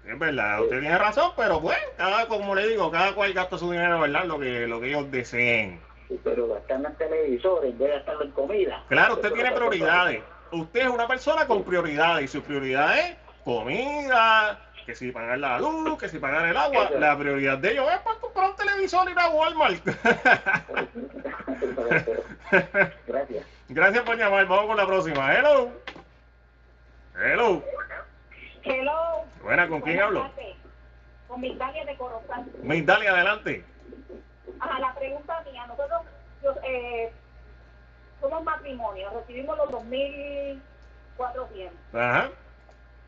Es verdad, usted tiene razón, pero pues, cada, como le digo, cada cual gasta su dinero, ¿verdad? Lo que, lo que ellos deseen. Sí, Pero gastando en televisores, en vez de gastarlo en comida. Claro, usted tiene prioridades. Usted es una persona con prioridades y su prioridad es comida, que si pagar la luz, que si pagar el agua. Eso. La prioridad de ellos es para comprar un televisor y ir a Walmart. Gracias. Gracias por llamar. Vamos con la próxima. Hello. Hello. Hello. Buena, ¿con quién hablo? Con Migdalia de Corozal. Dale adelante. Ajá, la pregunta mía, nosotros yo, eh, somos matrimonio, recibimos los 2.400, Ajá.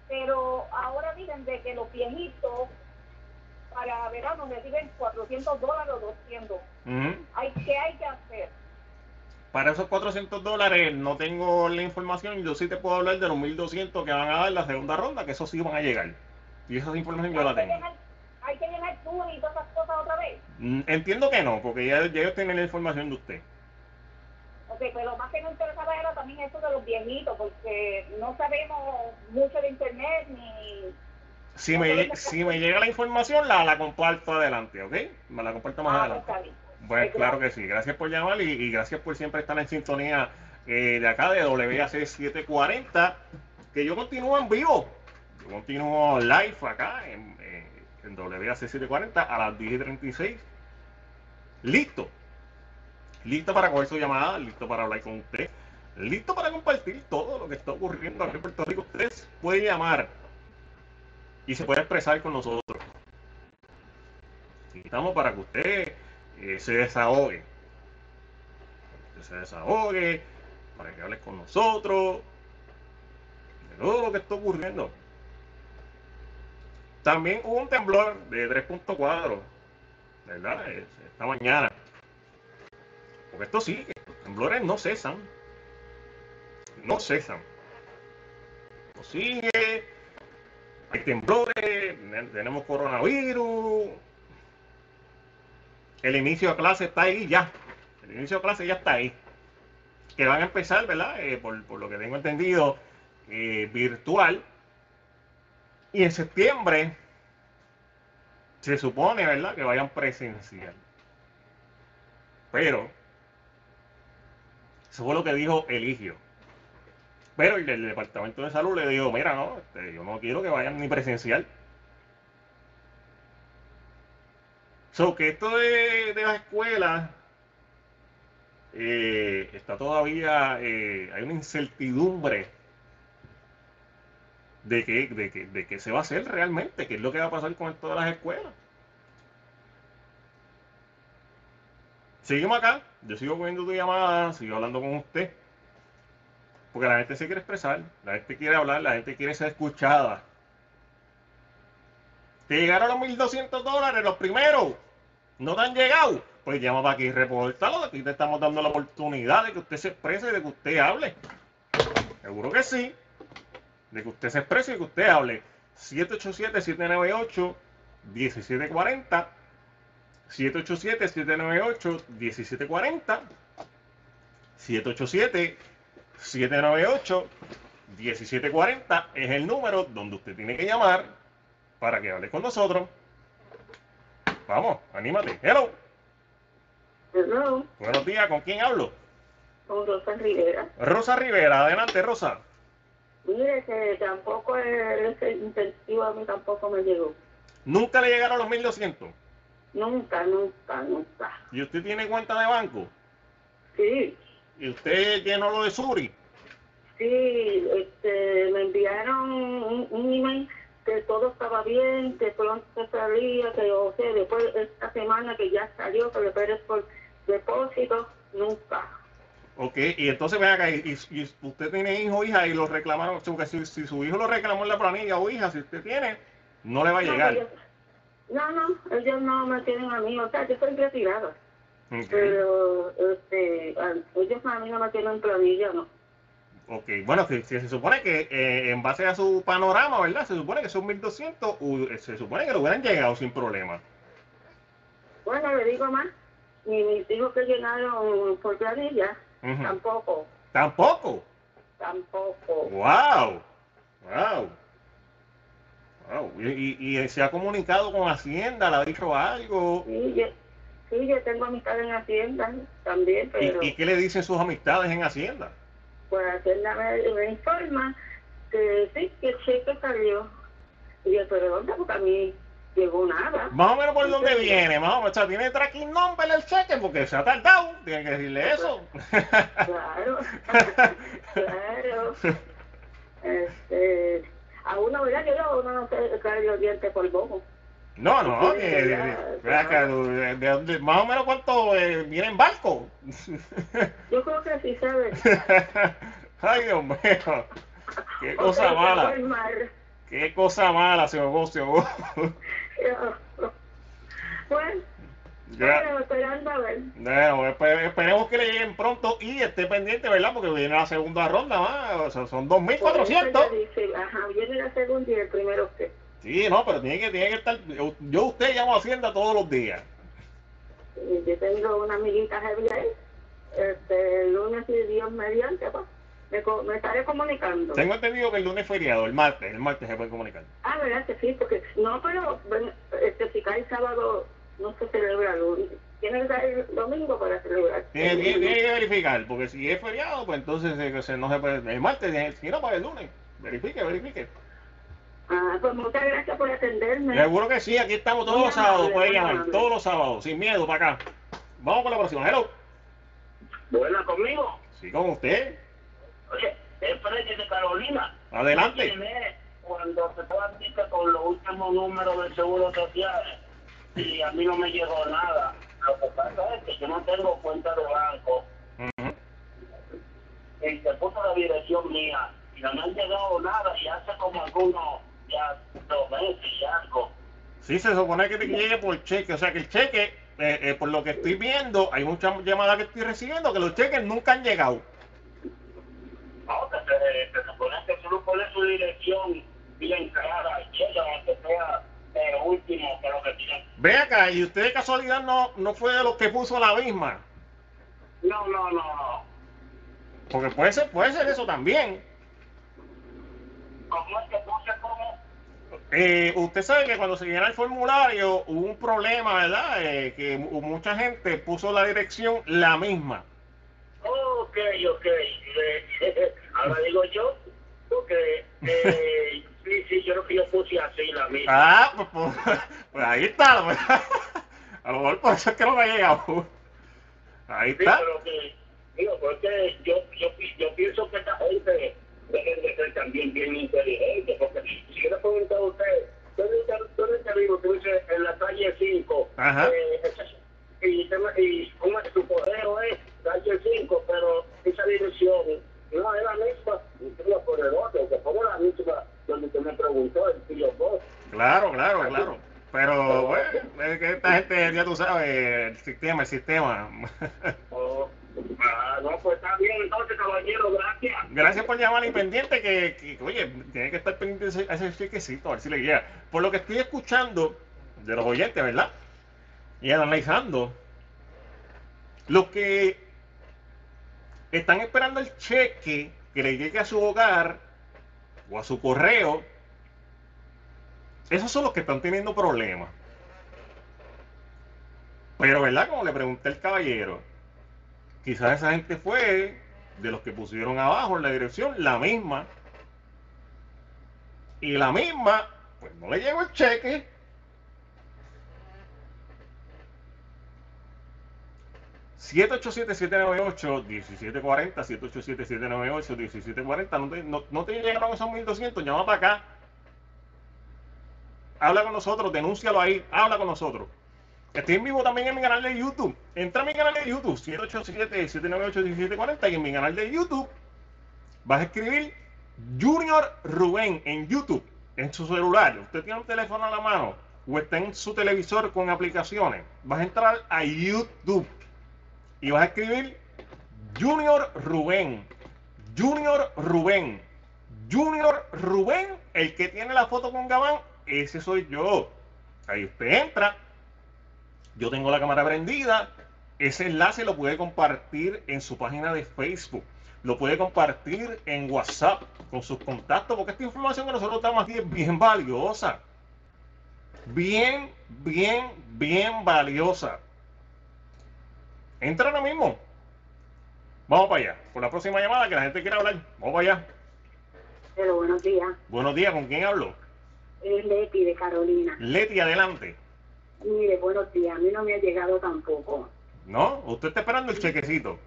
pero ahora dicen de que los viejitos para verano reciben 400 dólares o 200. Ujú. Hay, ¿Qué hay que hacer? Para esos 400 dólares no tengo la información. Yo sí te puedo hablar de los 1200 que van a dar la segunda ronda, que esos sí van a llegar. Y esa información yo la ¿Hay que tengo. ¿Hay que llenar tour y todas esas cosas otra vez? Mm, Entiendo que no, porque ya, ya ellos tienen la información de usted. Ok, pero lo más que nos interesaba era también eso de los viejitos, porque no sabemos mucho de internet ni... Si me, lle- si me llega la información, la, la comparto adelante, ¿ok? Me la comparto más Ah, adelante. está bien. Bueno, Pues claro que sí. Gracias por llamar y, y gracias por siempre estar en sintonía eh, de acá de WAC 740, que yo continúo en vivo. Yo continúo live acá en, eh, en WAC 740 a las 10 y 36. Listo. Listo para coger su llamada, listo para hablar con usted, listo para compartir todo lo que está ocurriendo aquí en Puerto Rico. Usted puede llamar y se puede expresar con nosotros. Estamos para que usted eh, se desahogue. Que se desahogue, para que hable con nosotros, de todo lo que está ocurriendo. También hubo un temblor de 3.4, ¿verdad? Es- Esta mañana. Porque esto sigue, los temblores no cesan. No cesan. No sigue, hay temblores, tenemos coronavirus, el inicio de clase está ahí ya. El inicio de clase ya está ahí. Que van a empezar, ¿verdad? Eh, por, por lo que tengo entendido, eh, virtual. Y en septiembre se supone, ¿verdad? Que vayan presencial. Pero, eso fue lo que dijo Eligio. Pero el Departamento de Salud le dijo, mira, no, este, yo no quiero que vayan ni presencial. So que esto de, de las escuelas eh, está todavía, eh, hay una incertidumbre de qué de, que, de qué se va a hacer realmente, qué es lo que va a pasar con esto de las escuelas. Seguimos acá, yo sigo cogiendo tu llamada, sigo hablando con usted, porque la gente se quiere expresar, la gente quiere hablar, la gente quiere ser escuchada. ¿Te llegaron los 1.200 dólares, los primeros? ¿No te han llegado? Pues llama para aquí repórtalo. Aquí te estamos dando la oportunidad de que usted se exprese y de que usted hable. Seguro que sí. De que usted se exprese y que usted hable. 787-798-1740. 787-798-1740. 787-798-1740 es el número donde usted tiene que llamar para que hable con nosotros. Vamos, anímate. Hello. Hello, Buenos días, ¿con quién hablo? con Rosa Rivera. Rosa Rivera, adelante, Rosa. Mire que tampoco el, incentivo a mí tampoco me llegó. Nunca le llegaron los 1200. Nunca, nunca, nunca. Y usted tiene cuenta de banco. Sí, Y usted llenó lo de Suri. sí, este, me enviaron un, un email que todo estaba bien, que pronto salía, que o sea, después esta semana que ya salió, que después es por depósito, nunca. Ok, y entonces ven acá, y, y usted tiene hijo o hija y lo reclamaron, si, si, su hijo lo reclamó en la planilla o hija, si usted tiene, no le va a llegar. No, no, ellos no me tienen a mí, o sea, yo estoy retirada. Pero este, ellos a mí no me tienen planilla, no. Ok, bueno, si, se supone que eh, en base a su panorama, ¿verdad? Se supone que son 1200, se supone que lo hubieran llegado sin problema. Bueno, le digo más, ni mis hijos que llenaron por planilla, tampoco. ¿Tampoco? Tampoco. ¡Wow! ¡Wow! wow. ¿Y, y, se ha comunicado con Hacienda? ¿Le ha dicho algo? Sí, yo, sí, yo tengo amistades en Hacienda también, pero... ¿Y qué le dicen sus amistades en Hacienda? Pues Hacienda me, me informa que sí, que el cheque salió. Y yo, pero ¿dónde? Porque a mí llegó nada. Más o menos por dónde viene, más o menos. O sea, tiene tracking number el cheque porque se ha tardado. Tiene que decirle eso. Claro, claro. Este, a uno, ¿verdad? Yo no, uno no se cae los dientes por bobo. No, no, que, de, de, más o menos cuánto eh, viene en barco. Yo creo que sí sabe. Ay, Dios mío. Qué cosa mala. Qué cosa mala, señor negocio. bueno. Bueno, esperando a ver. Bueno, esperemos que le lleguen pronto y esté pendiente, ¿verdad? Porque viene la segunda ronda más, o sea, son 2.400. Ajá, viene la segunda y el primero usted. Sí, no, pero tiene que, tiene que estar. Yo, usted llamo a Hacienda todos los días. Yo tengo una amiguita heavy Este, el lunes, y Dios mediante, pues. Me, me, estaré comunicando. Tengo entendido que el lunes es feriado, el martes, el martes se puede comunicar. Ah, verdad que sí, porque no, pero este, si cae sábado no se celebra el lunes. Tiene que caer el domingo para celebrar. Tiene, que verificar, porque si es feriado, pues entonces eh, no se puede. El martes, si no, para el lunes. Verifique, verifique. Ah, pues muchas gracias por atenderme. Seguro que sí, aquí estamos todos los sábados, puede llamar, todos los sábados, sin miedo, para acá. Vamos con la próxima, hello. Buena conmigo. Sí, con usted. Oye, es Freddy de Carolina. Adelante. Cuando se puede con los últimos números del seguro social y a mí no me llegó nada. Lo que pasa es que yo no tengo cuenta de banco. Y se puso la dirección mía y no me han llegado nada y hace como algunos Sí, se supone que te llegue por cheque, o sea que el cheque, eh, eh, por lo que estoy viendo, hay muchas llamadas que estoy recibiendo que los cheques nunca han llegado. No, que se, se supone que solo pone su dirección bien clara y llega aunque sea el último que lo que tiene. Ve acá, y usted de casualidad no, no fue de los que puso la misma. No, no, no, no. Porque puede ser, puede ser eso también. ¿Cómo es que puse como? Eh, usted sabe que cuando se llena el formulario hubo un problema, ¿verdad? Eh, que mucha gente puso la dirección la misma. Ok, ok. ahora digo yo, porque eh, sí, sí, yo creo que yo puse así la misma. Ah, pues, pues, pues ahí está. Pues. A lo mejor por eso es que no me ha llegado. Ahí está. Pero que, digo, porque yo, yo, yo pienso que esta gente deben de ser también bien inteligentes, porque si yo le pregunto a usted, ¿dónde está, dónde está vivo? Tú dices, en la calle 5. Eh, y, y como su correo es calle 5, pero esa dirección no es la misma, y por el otro, que como la misma donde usted me preguntó, el tío vos. Claro, claro, claro. Pero, bueno, es que esta gente, ya tú sabes, el sistema, el sistema. Oh. Ah, no, pues está bien, entonces, caballero, gracias. Gracias por llamar independiente, que, que, oye, tiene que estar pendiente a ese chequecito, a ver si le guía. Por lo que estoy escuchando de los oyentes, ¿verdad? Y analizando, los que están esperando el cheque que le llegue a su hogar o a su correo, esos son los que están teniendo problemas. Pero, ¿verdad? Como le pregunté al caballero, Quizás esa gente fue de los que pusieron abajo en la dirección la misma. Y la misma, pues no le llegó el cheque. ...787-798-1740... ...787-798-1740... ...no te, no, no te llegaron esos 1200... ...llama para acá... habla con nosotros, denúncialo ahí, habla con nosotros. Estoy en vivo también en mi canal de YouTube. Entra a mi canal de YouTube, 787-798-1740 y en mi canal de YouTube vas a escribir Junior Rubén en YouTube, en su celular. Usted tiene un teléfono a la mano o está en su televisor con aplicaciones. Vas a entrar a YouTube y vas a escribir Junior Rubén. Junior Rubén. Junior Rubén, el que tiene la foto con Gabán, ese soy yo. Ahí usted entra. Yo tengo la cámara prendida. Ese enlace lo puede compartir en su página de Facebook. Lo puede compartir en WhatsApp con sus contactos, porque esta información que nosotros damos aquí es bien valiosa. Bien, bien, bien valiosa. Entra ahora mismo. Vamos para allá. Por la próxima llamada que la gente quiere hablar. Vamos para allá. Pero buenos días. Buenos días, ¿con quién hablo? Es Leti de Carolina. Leti, adelante. Mire, buenos días. A mí no me ha llegado tampoco ¿No? Usted está esperando el chequecito.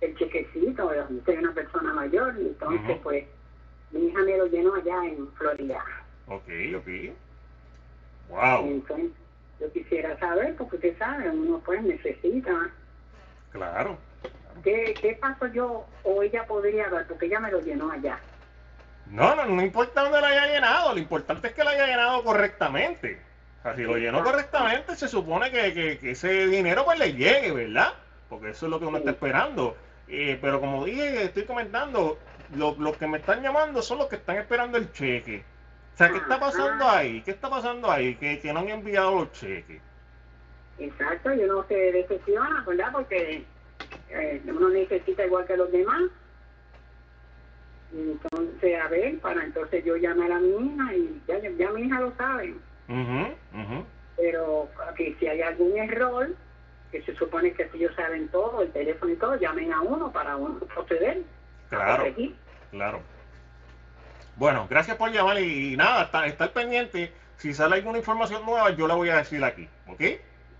el chequecito. Soy una persona mayor, entonces, pues, mi hija me lo llenó allá en Florida. Ok, ok. Wow, Entonces, yo quisiera saber, porque usted sabe, uno pues necesita. claro. ¿Qué, qué paso yo o ella podría dar? Porque ella me lo llenó allá. No, no, no importa dónde la haya llenado, lo importante es que la haya llenado correctamente. Si lo llenó correctamente, se supone que, que- que ese dinero pues le llegue, ¿verdad? Porque eso es lo que uno está esperando. Eh, pero como dije, estoy comentando, lo- los que me están llamando son los que están esperando el cheque. O sea, ¿qué está pasando ahí? ¿Qué está pasando ahí? Que, que no han enviado los cheques. Exacto, yo no se decepciona, ¿verdad? Porque eh, uno necesita igual que los demás. Entonces, a ver, para entonces yo llamar a mi hija y ya, ya mi hija lo sabe. Ujú, ujú. Pero que si hay algún error, que se supone que si ellos saben todo, el teléfono y todo, llamen a uno para uno proceder. Claro. Claro. Bueno, gracias por llamar y, y nada, está, está al pendiente. Si sale alguna información nueva, yo la voy a decir aquí, ¿ok?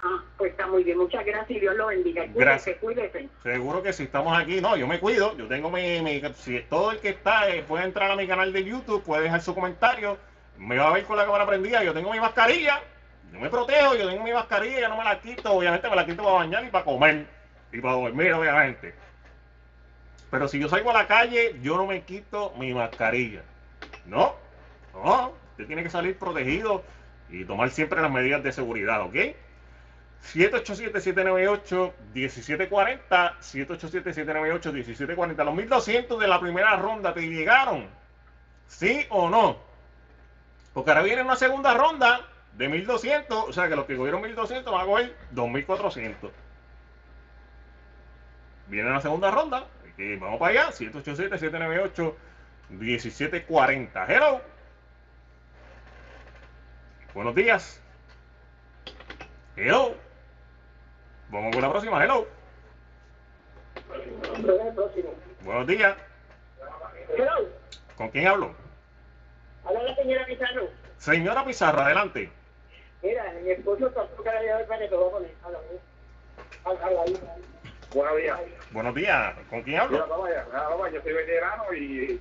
Ah, pues está muy bien. Muchas gracias y Dios lo bendiga. Gracias. Cuídese. Seguro que si estamos aquí, no, yo me cuido, yo tengo mi, mi- si todo el que está eh, puede entrar a mi canal de YouTube, puede dejar su comentario, me va a ver con la cámara prendida, yo tengo mi mascarilla, yo me protejo, yo tengo mi mascarilla, yo no me la quito, obviamente me la quito para bañar y para comer y para dormir, obviamente. Pero si yo salgo a la calle, yo no me quito mi mascarilla. No, no, usted tiene que salir protegido y tomar siempre las medidas de seguridad, ¿ok? 787-798-1740, 787-798-1740. Los 1200 de la primera ronda te llegaron. ¿Sí o no? Porque ahora viene una segunda ronda de 1200, o sea que los que cogieron 1200 van a coger 2400. Viene una segunda ronda, que vamos para allá, 787-798-1740. Hello. Buenos días. Hello. Vamos con la próxima. Hello. Buenos días. Hello, ¿Con quién hablo? Habla la señora Pizarro. Señora Pizarro, adelante. Mira, mi esposo tampoco la lleva para que te voy a poner. Habla, habla, habla ahí. Buenos días. Buenos días. ¿Con quién Mira, hablo? yo soy veterano y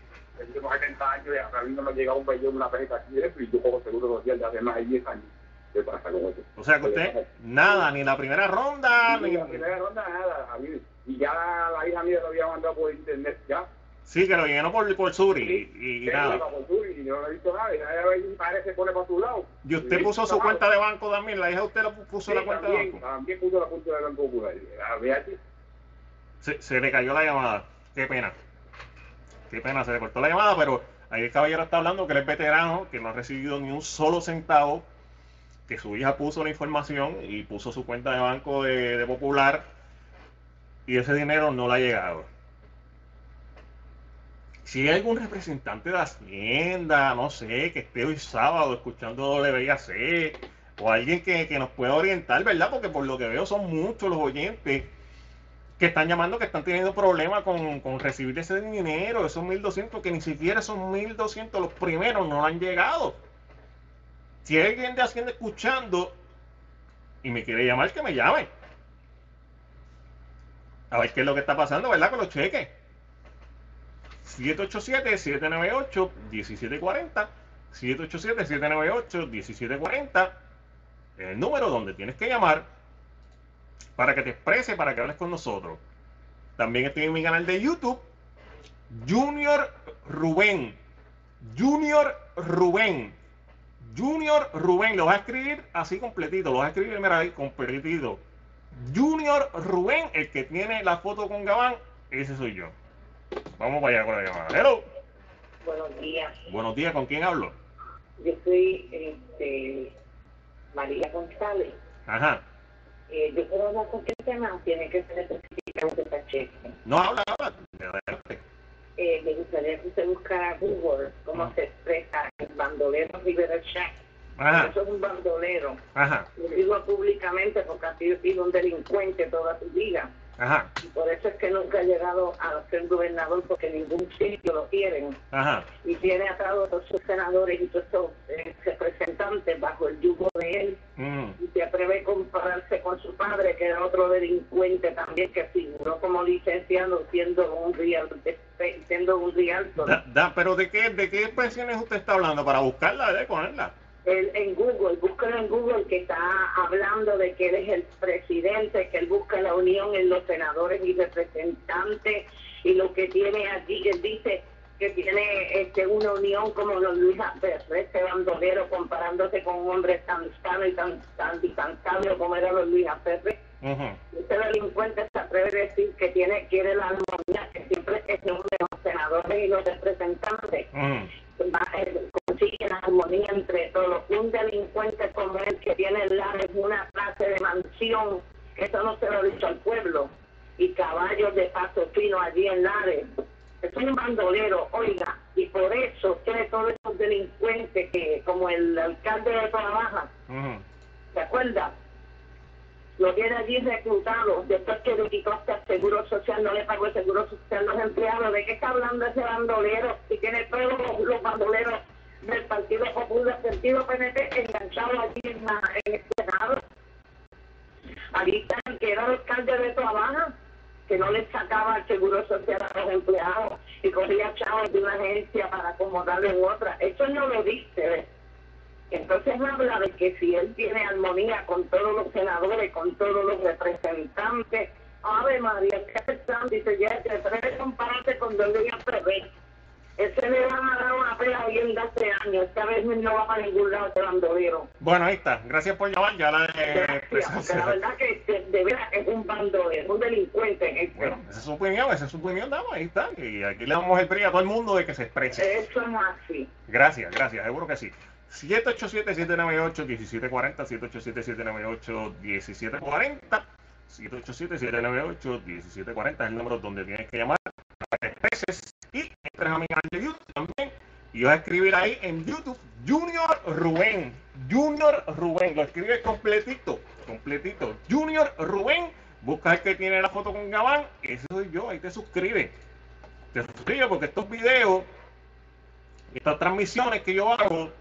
tengo 70 años y a mí no me llega un vellón, una pejita aquí y yo cojo seguro los días de hace más de 10 años. ¿Qué pasa con eso? O sea que usted, nada, ni la primera ronda, Ni ni... la primera ronda, nada, a mí. Y ya la hija mía lo había mandado por internet, ya. Sí, que lo llenó por, por Suri y, y nada. por y yo no he visto nada. Y a ver, parece que pone para tu lado. Y usted puso su cuenta de banco también, la hija de usted puso Sí, la cuenta de banco. También puso la cuenta de Banco Popular. Se, se le cayó la llamada. Qué pena. Qué pena, se le cortó la llamada, pero ahí el caballero está hablando que él es veterano, que no ha recibido ni un solo centavo, que su hija puso la información y puso su cuenta de banco de, de Popular y ese dinero no le ha llegado. Si hay algún representante de Hacienda, no sé, que esté hoy sábado escuchando WIAC, o alguien que, que nos pueda orientar, ¿verdad? Porque por lo que veo son muchos los oyentes que están llamando que están teniendo problemas con, con recibir ese dinero, esos 1200, que ni siquiera esos 1200, los primeros no han llegado. Si hay alguien de Hacienda escuchando y me quiere llamar, que me llame. A ver qué es lo que está pasando, ¿verdad? Con los cheques. 787-798-1740. 787-798-1740 es el número donde tienes que llamar para que te exprese, para que hables con nosotros. También estoy en mi canal de YouTube, Junior Rubén. Junior Rubén. Junior Rubén, lo vas a escribir así completito, lo vas a escribir mira ahí completito. Junior Rubén, el que tiene la foto con Gabán, ese soy yo. Vamos para allá con la llamada. Hello. Buenos días. Buenos días, ¿con quién hablo? Yo soy este, María González. Ajá. Eh, yo puedo hablar con qué tema, tiene que ser específicamente Pacheco. No, habla, habla. Adelante. Eh, me gustaría que usted buscara Google cómo Ah. se expresa el bandolero Rivera Shack. Ajá. Eso es un bandolero. Ajá. Lo digo públicamente porque ha sido un delincuente toda su vida. Ajá. Y por eso es que nunca ha llegado a ser gobernador porque ningún sitio lo quieren. Ajá. y tiene atado a todos sus senadores y todos esos eh, representantes bajo el yugo de él Mm. y se atreve a compararse con su padre que era otro delincuente también que figuró como licenciado siendo un real siendo un realtor Da- da- pero ¿de qué, ¿de qué expresiones usted está hablando? Para buscarla, de ponerla. Él en Google, búsquelo en Google que está hablando de que él es el presidente, que él busca la unión en los senadores y representantes y lo que tiene allí, él dice que tiene este, una unión como los Luis este bandolero comparándose con un hombre tan sano y tan, tan, y tan sabio como era los Luis Ferrer. Ujú. Este delincuente se atreve a decir que tiene quiere la armonía, que siempre es uno de los senadores y los representantes consigue la armonía entre todos. Un delincuente como él que tiene en Lares una clase de mansión, eso no se lo ha dicho al pueblo, y caballos de paso fino allí en Lares. Es un bandolero, oiga, y por eso tiene todos esos delincuentes que, como el alcalde de Trabaja, Ujú. ¿se acuerda? Lo tiene allí reclutado, después que hasta el seguro social, no le pagó el seguro social a los empleados. ¿De qué está hablando ese bandolero? Si tiene todos los, los bandoleros del Partido Popular, del Partido PNP, enganchados allí en, la- en el Senado. Allí está el que era alcalde de Trabaja, que no le sacaba el seguro social a los empleados y cogía chavos de una agencia para acomodarlo en otra. Eso no lo dice, ¿ves? Entonces habla de que si él tiene armonía con todos los senadores, con todos los representantes, Ave María, ¿qué están? Dice, ya te atreves a compararte con Don Luis Ferrer. Ese le van a dar una pela bien de hace años. Esta vez no va para ningún lado ese bandolero. Bueno, ahí está. Gracias por llamar. Ya la Gracias, porque la verdad que de, de veras es un bandolero, un delincuente. este. Bueno, esa es su opinión, esa es su opinión, dama, ahí está. Y aquí le damos el PRI a todo el mundo de que se exprese. Eso es así. Gracias, gracias, seguro que sí. 787-798-1740, 787-798-1740, 787-798-1740 es el número donde tienes que llamar que expreses y entres a mi canal de YouTube también. Y vas a escribir ahí en YouTube Junior Rubén, Junior Rubén, lo escribes completito, completito. Junior Rubén, busca el que tiene la foto con Gabán, ese soy yo, ahí te suscribes. Te suscribes porque estos videos estas transmisiones que yo hago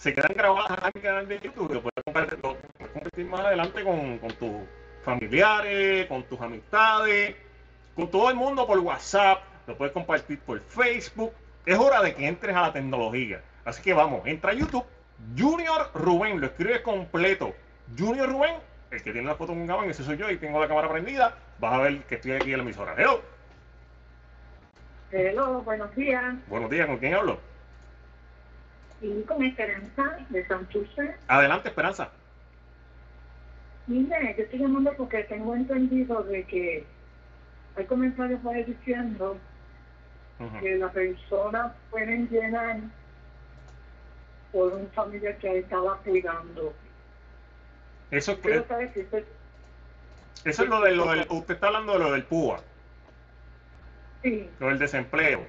se quedan grabadas en mi canal de YouTube. Lo puedes compartir, lo puedes compartir más adelante con, con tus familiares, con tus amistades, con todo el mundo por WhatsApp. Lo puedes compartir por Facebook. Es hora de que entres a la tecnología. Así que vamos, entra a YouTube. Junior Rubén, lo escribes completo. Junior Rubén, el que tiene la foto con Gabán, ese soy yo y tengo la cámara prendida. Vas a ver que estoy aquí en la emisora. Hello. Hello, buenos días. Buenos días, ¿con quién hablo? Y con Esperanza de Santurce. Adelante, Esperanza. Mire, yo estoy llamando porque tengo entendido de que hay comentarios por ahí diciendo que las personas pueden llenar por un familiar que estaba cuidando. Eso, es- Quiero saber si usted... eso es lo, de, lo del. Usted está hablando de lo del PUA, Sí. lo del desempleo.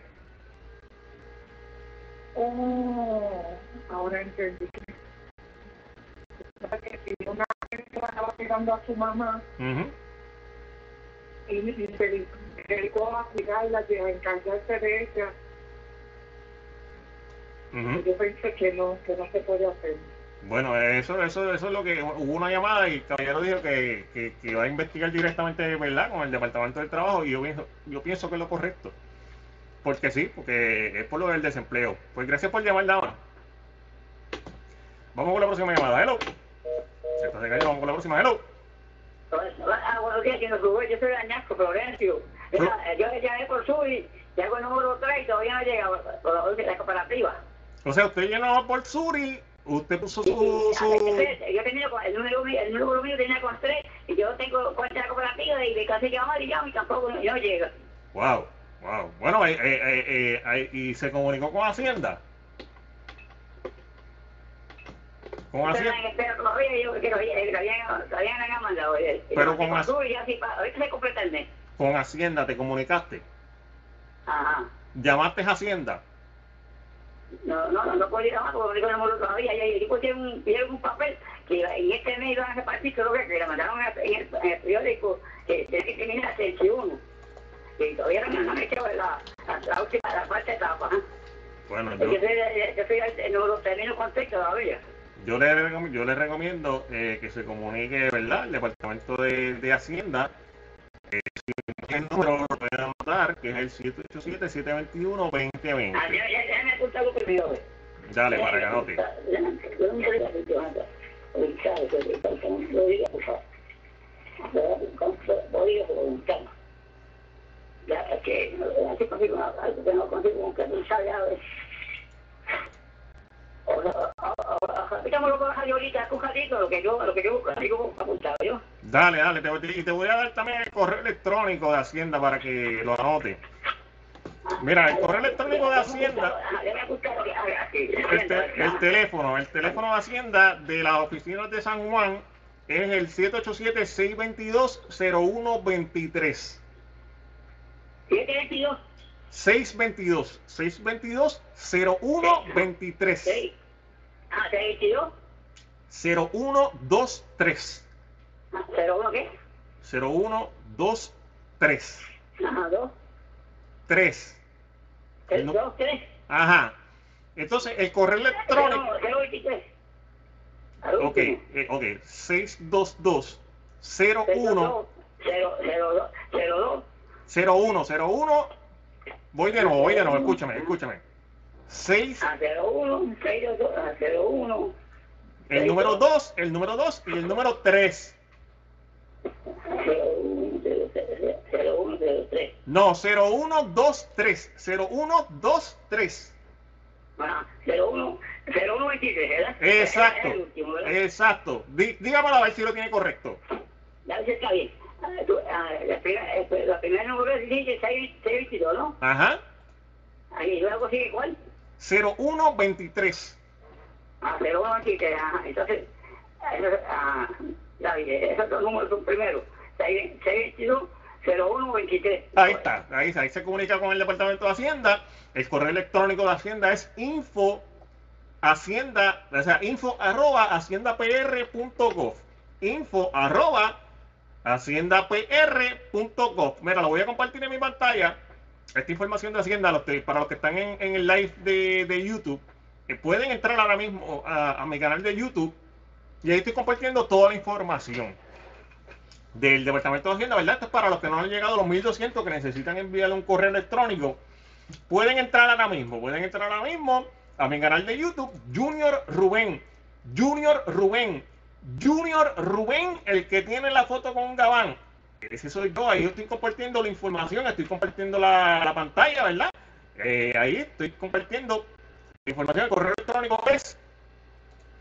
Oh, ahora entendí. Que si una persona estaba cuidando a su mamá y, y se dedicó a cuidarla y a encargarse de ella, yo pensé que no, que no se puede hacer. Bueno, eso, eso, eso es lo que hubo una llamada y el caballero dijo que, que, que iba a investigar directamente, ¿verdad?, con el Departamento del Trabajo y yo pienso, yo pienso que es lo correcto. Porque sí, porque es por lo del desempleo. Pues gracias por llamar, dama. Vamos con la próxima llamada. Hello. Se está cayendo. Vamos con la próxima. Hello. Ah, buenos días, señor Rubén. Yo soy Añasco, Florencio. Mira, yo le llamé por sur y hago el número 3 y todavía no llega la, cooperativa. O sea, usted llenó por Suri, usted puso su... su... Yo tenía el número el número mío tenía con 3 y yo tengo cuenta de la cooperativa y de casi llamar y llamo y tampoco no llega. Wow, wow. Bueno, eh, eh, eh, ¿y se comunicó con Hacienda? Con Pero Hacienda. en yo que mandado. Pero y con y se completa el mes. Con Hacienda te comunicaste. Ajá. Llamaste a Hacienda. No, no, no, no puedo ir a más porque no el número todavía. Ya, yo puse un, pidieron un papel que y este mes iban a repartir, creo que, que le mandaron en el, en el, en el periódico que tiene que terminar el 31. Y todavía no, no me he hecho la, la, última, la parte etapa. ¿eh? Bueno, Yo yo, soy, yo el número termino todavía. yo, le, yo le recomiendo eh, que se comunique, ¿verdad? El Departamento de, de Hacienda. Eh, si el número lo pueden anotar, que es el 787-721-2020. Ah, ya, ya, ya me apunta lo primero. pues. Dale, para que anote. Ya, que así consigo algo que no consigo ya ves. Ahora, ahora, repítamelo con ahorita, con lo que yo, lo que yo digo apuntado yo. Dale, dale. Te, y te voy a dar también el correo electrónico de Hacienda para que lo anote. Mira, el correo electrónico de Hacienda, que- el, te- el teléfono, el teléfono de Hacienda de las oficinas de San Juan es el 787-622-0123. 722. 622. 622 0123. 622. 0123. ¿01 qué? 0123. Ajá, 2. 3. no... Ajá. Entonces, el correo electrónico. 023. Ok, eh, ok. 622 01 02 01 01 Voy de nuevo, voy de nuevo, escúchame, escúchame. 6, A cero uno, seis, dos, dos, a cero uno. el número 2, el número 2 y el número 3. Cero uno, cero, cero, cero uno, cero tres. No, 0123. 0123. Ah, cero uno, cero uno veintitrés, ¿verdad? Exacto. Último, ¿verdad? Exacto. Dí- dígamelo a ver si lo tiene correcto. Ya está bien. La, primera, la primera número seis veintidós, ¿no? Ajá. Ahí luego sigue cuál? 0123. Ah, cero uno veintitrés, ajá. Entonces, eso, ah, ya vi, esos dos números son primero. Seis, seis veintidós, cero uno veintitrés. Ahí está, ahí, ahí se comunica con el Departamento de Hacienda. El correo electrónico de Hacienda es info hacienda, o sea, info arroba haciendapr.gov. Info arroba haciendapr.gov. Mira, lo voy a compartir en mi pantalla. Esta información de Hacienda, para los que están en, el live de, de YouTube, eh, pueden entrar ahora mismo a, a mi canal de YouTube y ahí estoy compartiendo toda la información del Departamento de Hacienda, ¿verdad? Esto es para los que no han llegado a los 1200 que necesitan enviarle un correo electrónico. Pueden entrar ahora mismo, pueden entrar ahora mismo a mi canal de YouTube, Junior Rubén. Junior Rubén. Junior Rubén, el que tiene la foto con un gabán. Ese soy yo, ahí estoy compartiendo la información, estoy compartiendo la, la pantalla, ¿verdad? Eh, ahí estoy compartiendo información. El correo electrónico es,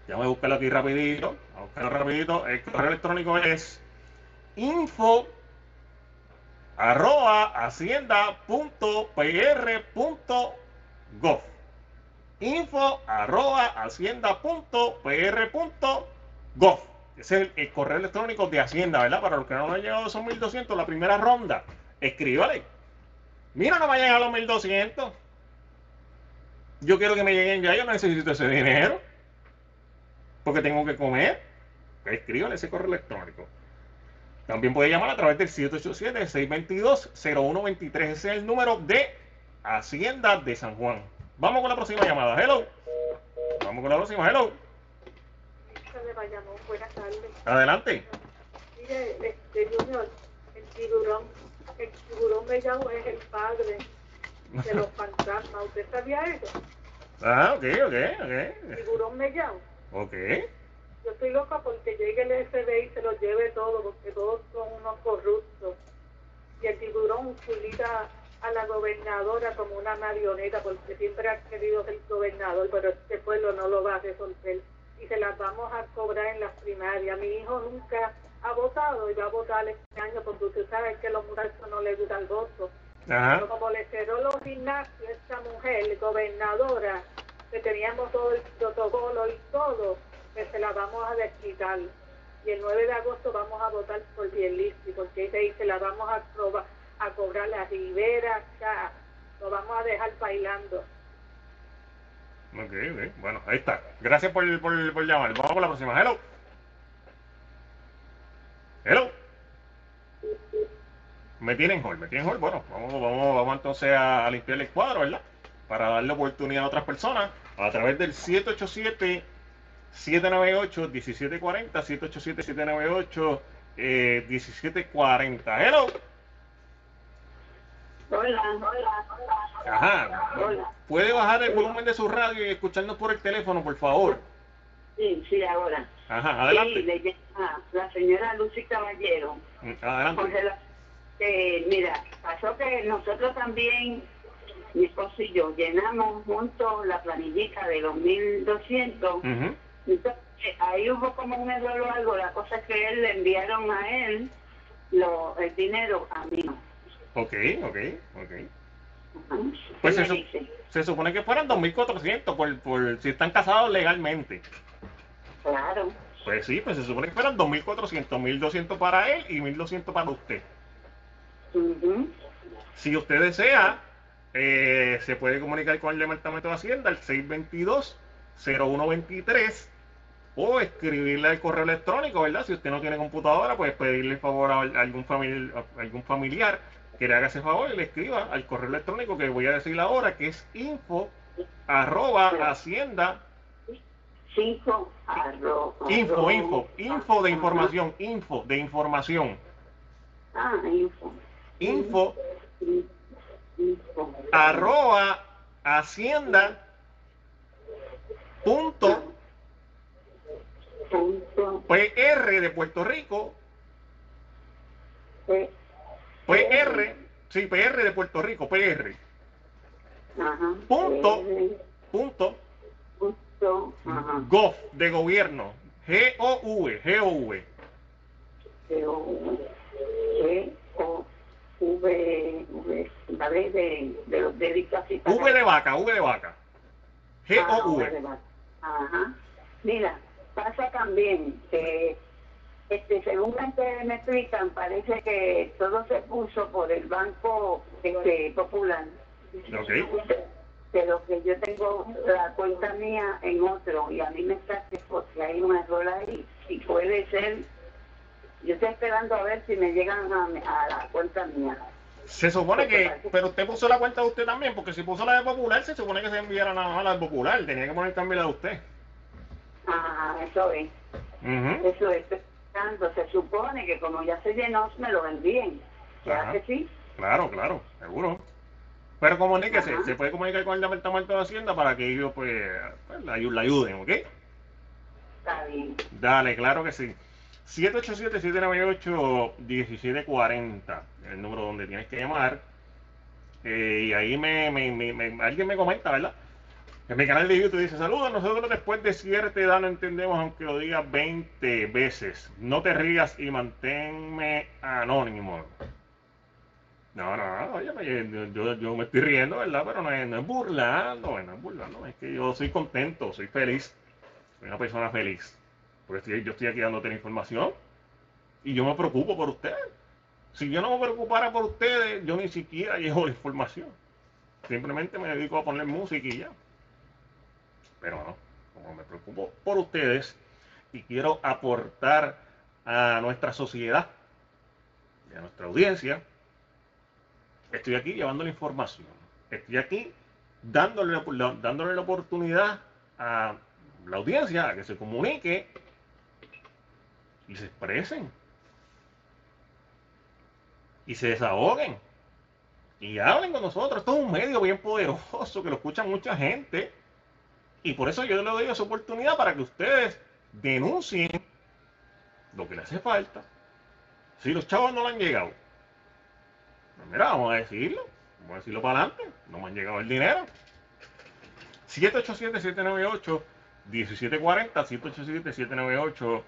ya voy a buscarlo aquí rapidito, a buscarlo rapidito. El correo electrónico es info arroba hacienda.pr.gov info arroba hacienda.pr.gov ese es el, correo electrónico de Hacienda, ¿verdad? Para los que no han llegado a esos 1200, la primera ronda, escríbale. Mira, no llegan a los 1200. Yo quiero que me lleguen ya, yo no necesito ese dinero. Porque tengo que comer. Escríbale ese correo electrónico. También puede llamar a través del 787-622-0123. Ese es el número de Hacienda de San Juan. Vamos con la próxima llamada. Hello. Vamos con la próxima. Hello. De Bayamón, buenas tardes. Adelante. Mire, este Junior, el tiburón, el tiburón mellado es el padre de los fantasmas. ¿Usted sabía eso? Ah, ok, ok, El ok. tiburón mellado. Ok. Yo estoy loca porque llegue el FBI y se lo lleve todo, porque todos son unos corruptos. Y el tiburón utiliza a la gobernadora como una marioneta, porque siempre ha querido ser gobernador, pero este pueblo no lo va a resolver. Y se las vamos a cobrar en las primarias. Mi hijo nunca ha votado y va a votar este año, porque usted sabe que a los muchachos no les gusta el voto. Ajá. Pero como le cerró los gimnasios esta mujer, gobernadora, que teníamos todo el protocolo y todo, que se la vamos a desquitar. Y el 9 de agosto vamos a votar por Bielisti, porque ahí se la vamos a, a cobrar la ribera, ya, lo vamos a dejar bailando. Ok, ok. Bueno, ahí está. Gracias por, por, por llamar. Vamos con la próxima. Hello. Hello. Me tienen hold, me tienen hold. Bueno, vamos, vamos, vamos entonces a, limpiar el cuadro, ¿verdad? Para darle oportunidad a otras personas a través del 787 798 1740 787 798 eh, 1740. Hello. Hola, hola, hola. Ajá. Hola. ¿Puede bajar el volumen de su radio y escucharnos por el teléfono, por favor? Sí, sí, ahora. Ajá, Sí, adelante. le llama la señora Lucy Caballero. Mm, Adelante. La- eh, mira, pasó que nosotros también, mi esposo y yo, llenamos juntos la planillita de los 1200. Ujú. Entonces, ahí hubo como un error o algo. La cosa es que él le enviaron a él lo, el dinero a mí. Ok, ok, ok. Pues dice, se supone que fueran 2.400 por, por si están casados legalmente. claro. Pues sí, pues se supone que fueran 2.400, 1.200 para él y 1.200 para usted. Ujú. Si usted desea, eh, se puede comunicar con el Departamento de Hacienda al 622-0123 o escribirle al correo electrónico, ¿verdad? Si usted no tiene computadora, pues pedirle favor a algún, familiar, a algún familiar que le haga ese favor y le escriba al correo electrónico que voy a decir ahora, que es info arroba hacienda Cinco arroz. info info info de información info de información Ah, info. info Info. arroba hacienda punto. PR de Puerto Rico P. PR sí PR de Puerto Rico PR Ajá. Punto. Punto Punto. Ajá. gov de gobierno G O V G O V G, O, G, O, V, V, la V de, de los para- V de vaca V de vaca G Ah, O V V vaca. Ajá. Mira, pasa también que, este, según me explican, parece que todo se puso por el Banco este, Popular. Ok. Pero que yo tengo la cuenta mía en otro y a mí me está que porque hay un error ahí. Y puede ser, yo estoy esperando a ver si me llegan a, a la cuenta mía. se supone que pero usted puso la cuenta de usted también porque si puso la de popular se supone que se enviara nada más la de popular tenía que poner también la de usted Ah, eso es. Eso es, tanto se supone que como ya se llenó, me lo envíen. ¿Será Ajá. que sí? Claro, claro, seguro. Pero comuníquese, Ajá. se puede comunicar con el Departamento de Hacienda para que ellos pues, pues, la, la ayuden, ¿ok? Está bien. Dale, claro que sí. 787-798-1740, el número donde tienes que llamar. Eh, y ahí me, me- me- me- alguien me comenta, ¿verdad? En mi canal de YouTube dice, saludos, nosotros después de cierta edad no entendemos aunque lo digas 20 veces. No te rías y manténme anónimo. No, no, no, oye, yo, yo, me estoy riendo, ¿verdad? Pero no es, no burlando, no es burlando, es que yo soy contento, soy feliz, soy una persona feliz. Porque yo estoy aquí dándote la información y yo me preocupo por ustedes. Si yo no me preocupara por ustedes, yo ni siquiera llevo información. Simplemente me dedico a poner música y ya. Pero no, como me preocupo por ustedes y quiero aportar a nuestra sociedad y a nuestra audiencia, estoy aquí llevando la información. Estoy aquí dándole, dándole la oportunidad a la audiencia a que se comunique y se expresen y se desahoguen y hablen con nosotros. Esto es un medio bien poderoso que lo escucha mucha gente Y por eso yo le doy esa oportunidad para que ustedes denuncien lo que le hace falta. Si los chavos no le han llegado, pues mira, vamos a decirlo, vamos a decirlo para adelante, no me han llegado el dinero. 787-798-1740,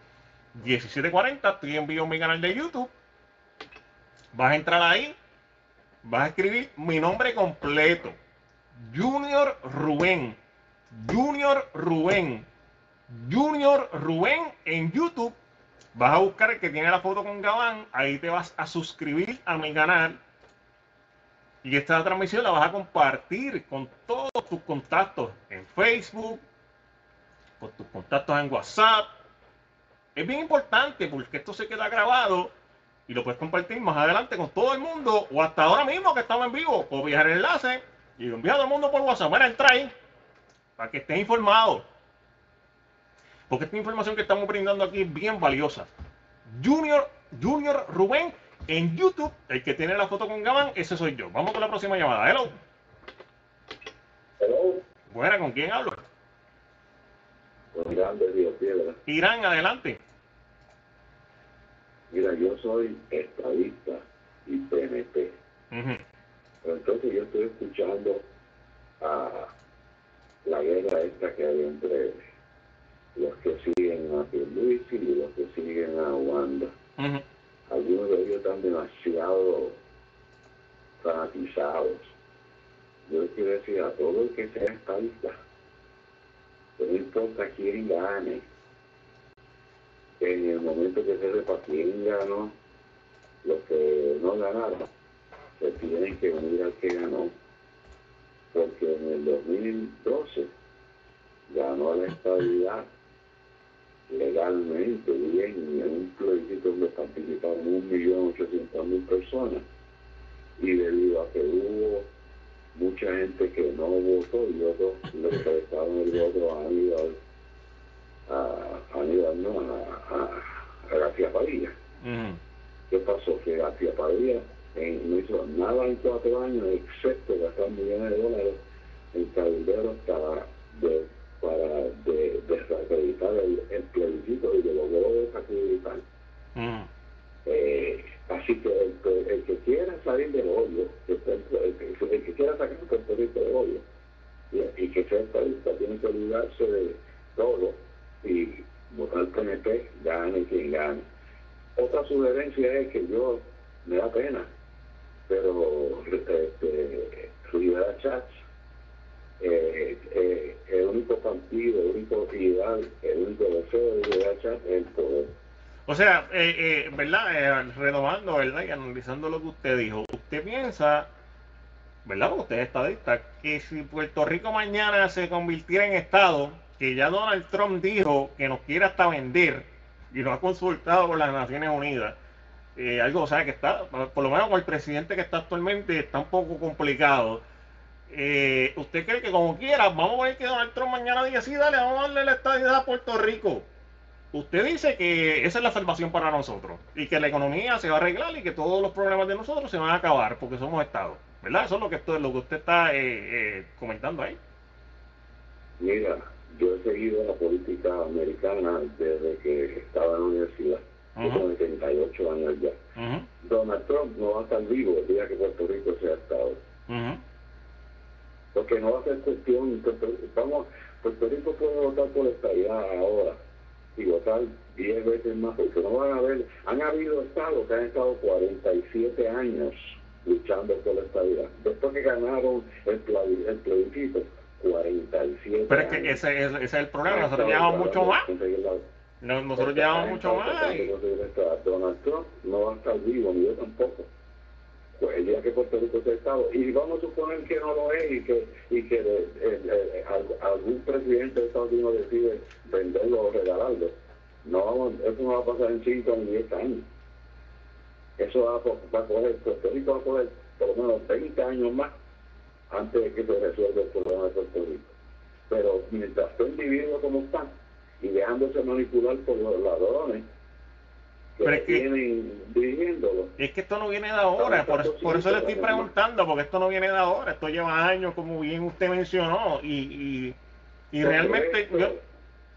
787-798-1740, estoy en vivo en mi canal de YouTube. Vas a entrar ahí, vas a escribir mi nombre completo, Junior Rubén, Junior Rubén, Junior Rubén en YouTube vas a buscar el que tiene la foto con Gabán, ahí te vas a suscribir a mi canal y esta transmisión la vas a compartir con todos tus contactos en Facebook, con tus contactos en WhatsApp. Es bien importante porque esto se queda grabado y lo puedes compartir más adelante con todo el mundo o hasta ahora mismo que estamos en vivo. viajar el enlace y lo envías a todo el mundo por WhatsApp. Bueno, entra ahí para que estés informado porque esta información que estamos brindando aquí es bien valiosa. Junior, Junior Rubén en YouTube, el que tiene la foto con Gabán, ese soy yo. Vamos con la próxima llamada. Hello. Hello. Buena, ¿con quién hablo? Con Irán de Río Piedra. Irán, adelante. Mira, yo soy estadista y PNP. Pero entonces yo estoy escuchando a la guerra esta que hay entre los que siguen a Pierluisi y los que siguen a Wanda. Algunos de ellos están demasiado fanatizados. Yo quiero decir a todo el que sea estadista, no importa quién gane, en el momento que se sepa quién ganó, los que no ganaron, se tienen que unir al que ganó. Porque en el 2012 ganó la estabilidad legalmente bien en un plebiscito donde participaron un millón ochocientos mil personas y debido a que hubo mucha gente que no votó y otros que estaban el voto han ido a, no, a, a, a, García Padilla. ¿Qué pasó? Que García Padilla no hizo nada en cuatro años excepto gastar millones de dólares en cabilderos para de para de, desacreditar el, el, plebiscito y de logró desacreditar. Mm. Eh, así que el, el, que quiera salir del odio, el, el, que quiera sacar un Puerto Rico de odio y, y que sea estadista tiene que olvidarse de todo y votar PNP, gane quien gane. Otra sugerencia es que yo, me da pena, pero este, Rivera Chats eh, eh, el único partido, el único ideal, el único deseo de Derecha es el poder. O sea, eh, eh ¿verdad? Eh, renovando, ¿verdad? Y analizando lo que usted dijo, usted piensa, ¿verdad? Porque usted es estadista, que si Puerto Rico mañana se convirtiera en Estado, que ya Donald Trump dijo que nos quiere hasta vender y no ha consultado con las Naciones Unidas, algo, o sea, que está, por lo menos con el presidente que está actualmente, está un poco complicado eh, ¿usted cree que como quiera, vamos a ver que Donald Trump mañana diga, sí, dale, vamos a darle la estadidad a Puerto Rico? Usted dice que esa es la salvación para nosotros y que la economía se va a arreglar y que todos los problemas de nosotros se van a acabar porque somos Estado. ¿Verdad? Eso es lo que, esto, lo que usted está eh, eh, comentando ahí. Mira, yo he seguido la política americana desde que estaba en la universidad. Tengo 38 años ya. Donald Trump no va a estar vivo el día que Puerto Rico sea Estado porque no va a ser cuestión, vamos, Puerto Rico puede votar por estadidad ahora y votar 10 veces más, porque no van a haber, han habido estados que han estado 47 años luchando por la estabilidad. Después que ganaron el, el plebiscito, 47 Pero es que ese, ese, es el problema, nosotros llevamos mucho más. Nosotros llevamos mucho más. Donald Trump no va a estar vivo, ni yo tampoco pues el día que Puerto Rico sea Estado, y vamos a suponer que no lo es y que, y que algún presidente de Estados Unidos decide venderlo o regalarlo, no, eso no va a pasar en 5 ni 10 años. Eso va a, va a coger, Puerto Rico va a coger por lo menos 20 años más antes de que se resuelva el problema de Puerto Rico. Pero mientras estén viviendo como están y dejándose manipular por los ladrones, pero es que, Es que esto no viene de ahora, por, por eso le estoy preguntando, porque esto no viene de ahora, esto lleva años, como bien usted mencionó, y, Y realmente Correcto,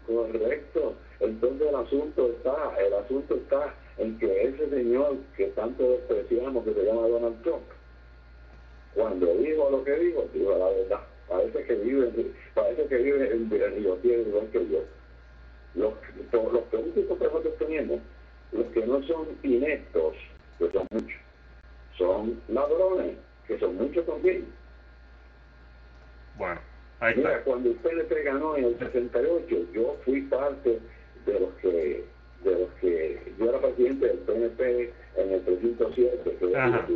correcto. Entonces el asunto está, el asunto está en que ese señor que tanto despreciamos, que se llama Donald Trump, cuando dijo lo que dijo, dijo la verdad. Parece que vive, parece que vive en Río Tierra igual que yo. Los, los únicos que nosotros tenemos, los que no son ineptos, que son muchos, son ladrones, que son muchos también. Bueno, ahí Mira, está. cuando usted le ganó en el 68, yo fui parte de los que, de los que, yo era presidente del PNP en el precinto 7, que era Ajá.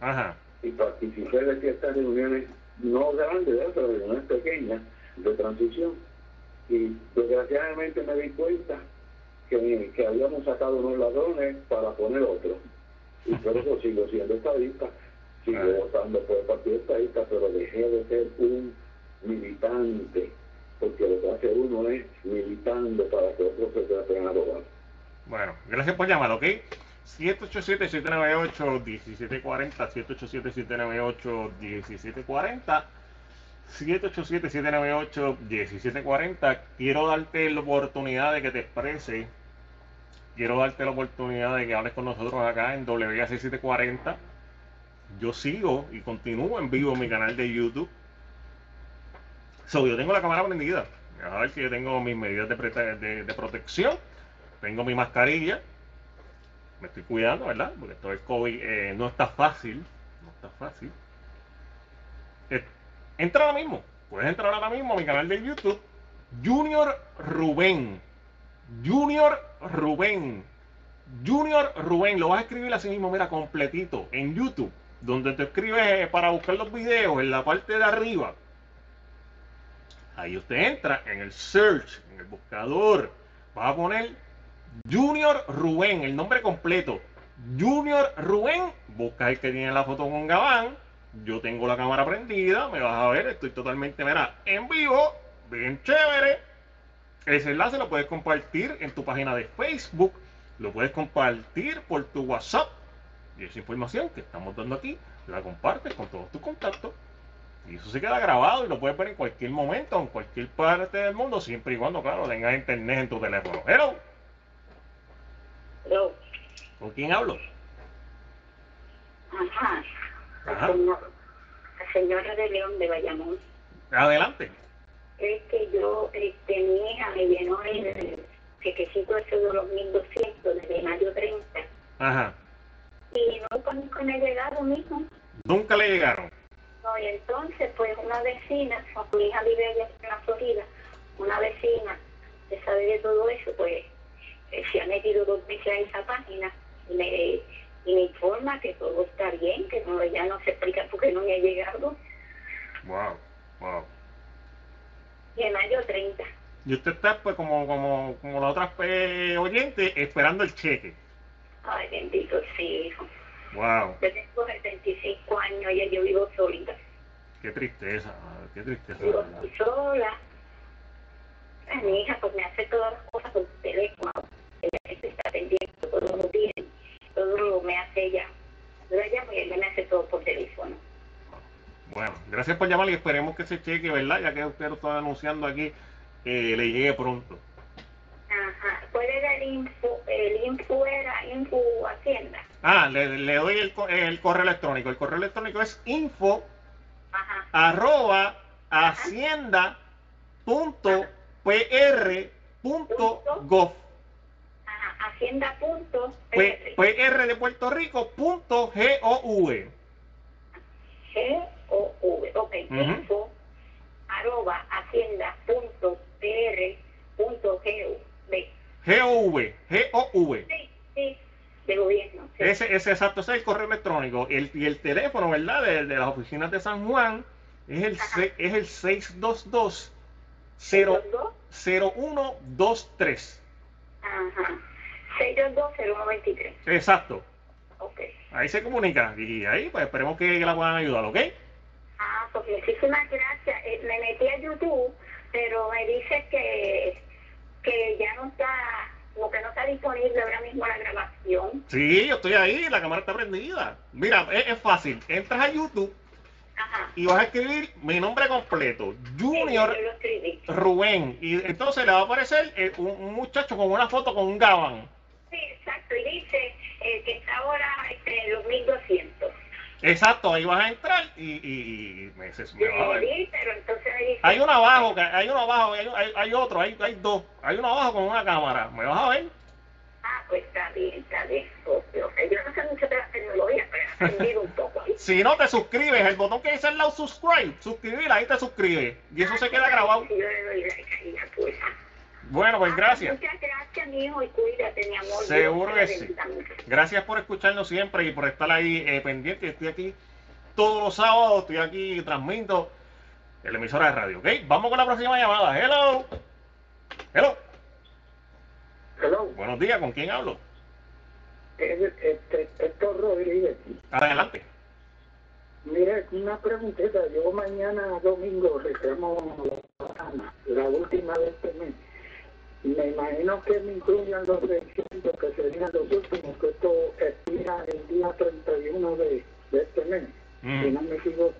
Ajá. y participé de ciertas reuniones, no grandes, pero reuniones pequeñas de transición. Y desgraciadamente me di cuenta que, que habíamos sacado unos ladrones para poner otros. Y por eso sigo siendo estadista, sigo Ah. votando por el Partido Estadista, pero dejé de ser un militante, porque lo que hace uno es militando para que otros se traten a robar. Bueno, gracias por llamar, ¿ok? 787-798-1740, 787-798-1740, 787-798-1740. Quiero darte la oportunidad de que te expreses. Quiero darte la oportunidad de que hables con nosotros acá en WAC 740. Yo sigo y continúo en vivo en mi canal de YouTube. So, yo tengo la cámara prendida. A ver que yo tengo mis medidas de, de- de protección. Tengo mi mascarilla. Me estoy cuidando, ¿verdad? Porque esto del COVID eh, no está fácil. No está fácil. Entra ahora mismo. Puedes entrar ahora mismo a mi canal de YouTube. Junior Rubén. Junior Rubén. Junior Rubén. Lo vas a escribir así mismo, mira, completito. En YouTube. Donde te escribes eh, para buscar los videos en la parte de arriba. Ahí usted entra en el search, en el buscador. Va a poner Junior Rubén, el nombre completo. Junior Rubén, busca el que tiene la foto con Gabán. Yo tengo la cámara prendida, me vas a ver, estoy totalmente, mira, en vivo, bien chévere. Ese enlace lo puedes compartir en tu página de Facebook, lo puedes compartir por tu WhatsApp. Y esa información que estamos dando aquí, la compartes con todos tus contactos. Y eso se queda grabado y lo puedes ver en cualquier momento, en cualquier parte del mundo, siempre y cuando, claro, tengas internet en tu teléfono. Hello, Pero, ¿con quién hablo? Ajá. La, señor- la señora de León de Bayamón. Adelante. Es que yo, este, mi hija me llenó el chequecito ese de los 1200 desde mayo 30 Ajá. y nunca, nunca me ha llegado mismo. Nunca le llegaron. No, y entonces, pues una vecina, mi hija vive allá en la Florida, una vecina que sabe de todo eso, pues eh, se ha metido dos veces a esa página y me, y me informa que todo está bien, que no, ya no se explica por qué no me ha llegado. Wow, wow. Y en mayo 30. Y usted está, pues, como, como, como las otras eh, oyentes, esperando el cheque. Ay, bendito sí, hijo. Wow, Yo tengo 75 años y yo vivo solita. qué tristeza, qué tristeza. Vivo sola. Ay, mi hija pues me hace todas las cosas por teléfono. Ella está pendiente todos los días. Todo lo me hace ella. Yo la llamo y ella me hace todo por teléfono. Bueno, gracias por llamar y esperemos que ese cheque, ¿verdad? Ya que usted lo está anunciando aquí, eh, le llegue pronto. Ajá. ¿Cuál era el info? El info era info Hacienda. Ah, le, le doy el, el correo electrónico. El correo electrónico es info Ajá. arroba hacienda punto pr punto gov. P- PR de Puerto Rico punto gov. G O V. Ok. Ujú. Info arroba hacienda punto PR punto G V. gov. gov. Sí, sí. De gobierno. sí. Ese, ese exacto, ese es el correo electrónico. El, y el teléfono, ¿verdad? De, de las oficinas de San Juan es el, se- es el 622 0 Los dos. 0123. Ajá. 622-0123. Exacto. Ok. Ahí se comunica. Y ahí, pues esperemos que la puedan ayudar, ¿ok? Ah, pues muchísimas gracias. Eh, me metí a YouTube, pero me dice que, que ya no está, como que no está disponible ahora mismo la grabación. Sí, yo estoy ahí, la cámara está prendida. Mira, es, es fácil. Entras a YouTube Ajá. y vas a escribir mi nombre completo, Junior Sí. Rubén. Y entonces le va a aparecer eh, un, un muchacho con una foto con un gabán. Sí, exacto. Y dice eh, que está ahora este, los 1200. Exacto, ahí vas a entrar y, y, y me, se- me va a ver. Sí, pero entonces dice, Hay uno abajo, hay uno abajo, hay, hay, hay otro, hay, hay dos. Hay uno abajo con una cámara. ¿Me vas a ver? ah, pues está bien, está bien. Yo no sé mucho de la tecnología, pero he aprendido un poco. Si no te suscribes, el botón que dice al lado subscribe, suscribir, ahí te suscribes. Y eso se queda grabado. Yo le doy like ahí, pues. Bueno, pues gracias. Muchas gracias, mi hijo, y cuídate, mi amor. Seguro que sí. Gracias por escucharnos siempre y por estar ahí eh, pendiente. Estoy aquí todos los sábados, estoy aquí transmito en la emisora de radio, ¿ok? Vamos con la próxima llamada. Hello. Hello. Hello, Buenos días, ¿con quién hablo? es este, Héctor Rodríguez. Adelante. Mire, una preguntita. Yo mañana domingo reclamo la última de este mes. Me imagino que me incluyan los 600 que serían los últimos, que esto expira el día 31 de, de este mes, si Mm. no me equivoco.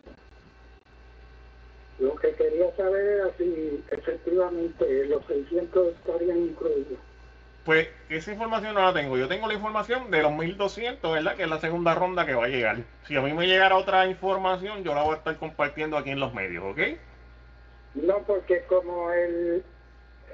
Lo que quería saber era si efectivamente los 600 estarían incluidos. Pues esa información no la tengo. Yo tengo la información de los 1200, ¿verdad? Que es la segunda ronda que va a llegar. Si a mí me llegara otra información, yo la voy a estar compartiendo aquí en los medios, ¿ok? No, porque como el,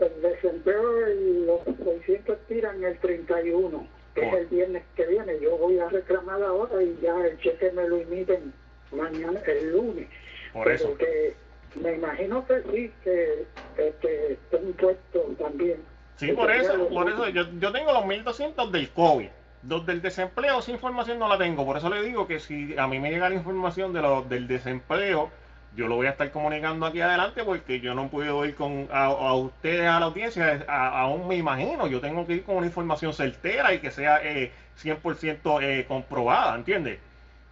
el desempleo y los 600 tiran el 31, que es el viernes que viene, yo voy a reclamar ahora y ya el cheque me lo imiten mañana, el lunes. Por Pero eso. que me imagino que sí, que, que, que está impuesto también. Sí, por eso, lo por eso yo, yo tengo los 1200 del COVID. Los del desempleo, esa información no la tengo. Por eso le digo que si a mí me llega la información de los del desempleo, yo lo voy a estar comunicando aquí adelante porque yo no puedo ir con a, a ustedes, a la audiencia, a- aún me imagino. Yo tengo que ir con una información certera y que sea eh, 100% eh, comprobada, ¿entiendes?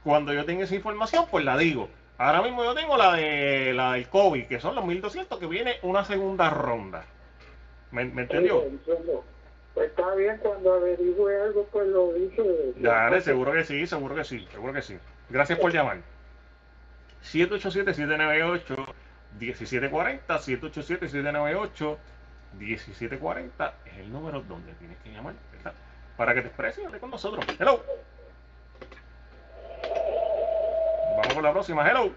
Cuando yo tenga esa información, pues la digo. Ahora mismo yo tengo la de la del COVID, que son los 1200, que viene una segunda ronda. ¿Me, me entendió? Pues está bien, cuando averigüe algo, pues lo dice. Dale, seguro que sí, seguro que sí, seguro que sí. Gracias por llamar. 787-798-1740, 787-798-1740 es el número donde tienes que llamar, ¿verdad? Para que te expreses y hable con nosotros. Hello. Vamos con la próxima. Hello.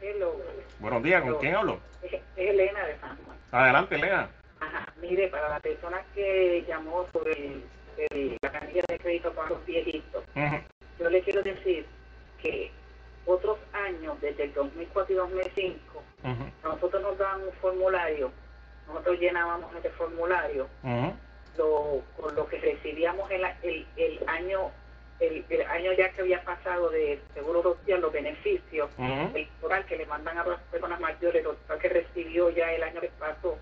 Hello. Buenos días, ¿con quién hablo? Es Elena de San Juan. Adelante, Elena. Ajá. Mire, para la persona que llamó sobre el- la cantidad de crédito para los viejitos, Ujú, yo le quiero decir que otros años, desde el 2004 y 2005, ujú, a nosotros nos daban un formulario, nosotros llenábamos ese formulario, lo, con lo que recibíamos el, el, el año el, el año ya que había pasado de seguro social, los beneficios, ujú, el total que le mandan a las personas mayores, lo total que recibió ya el año que pasó,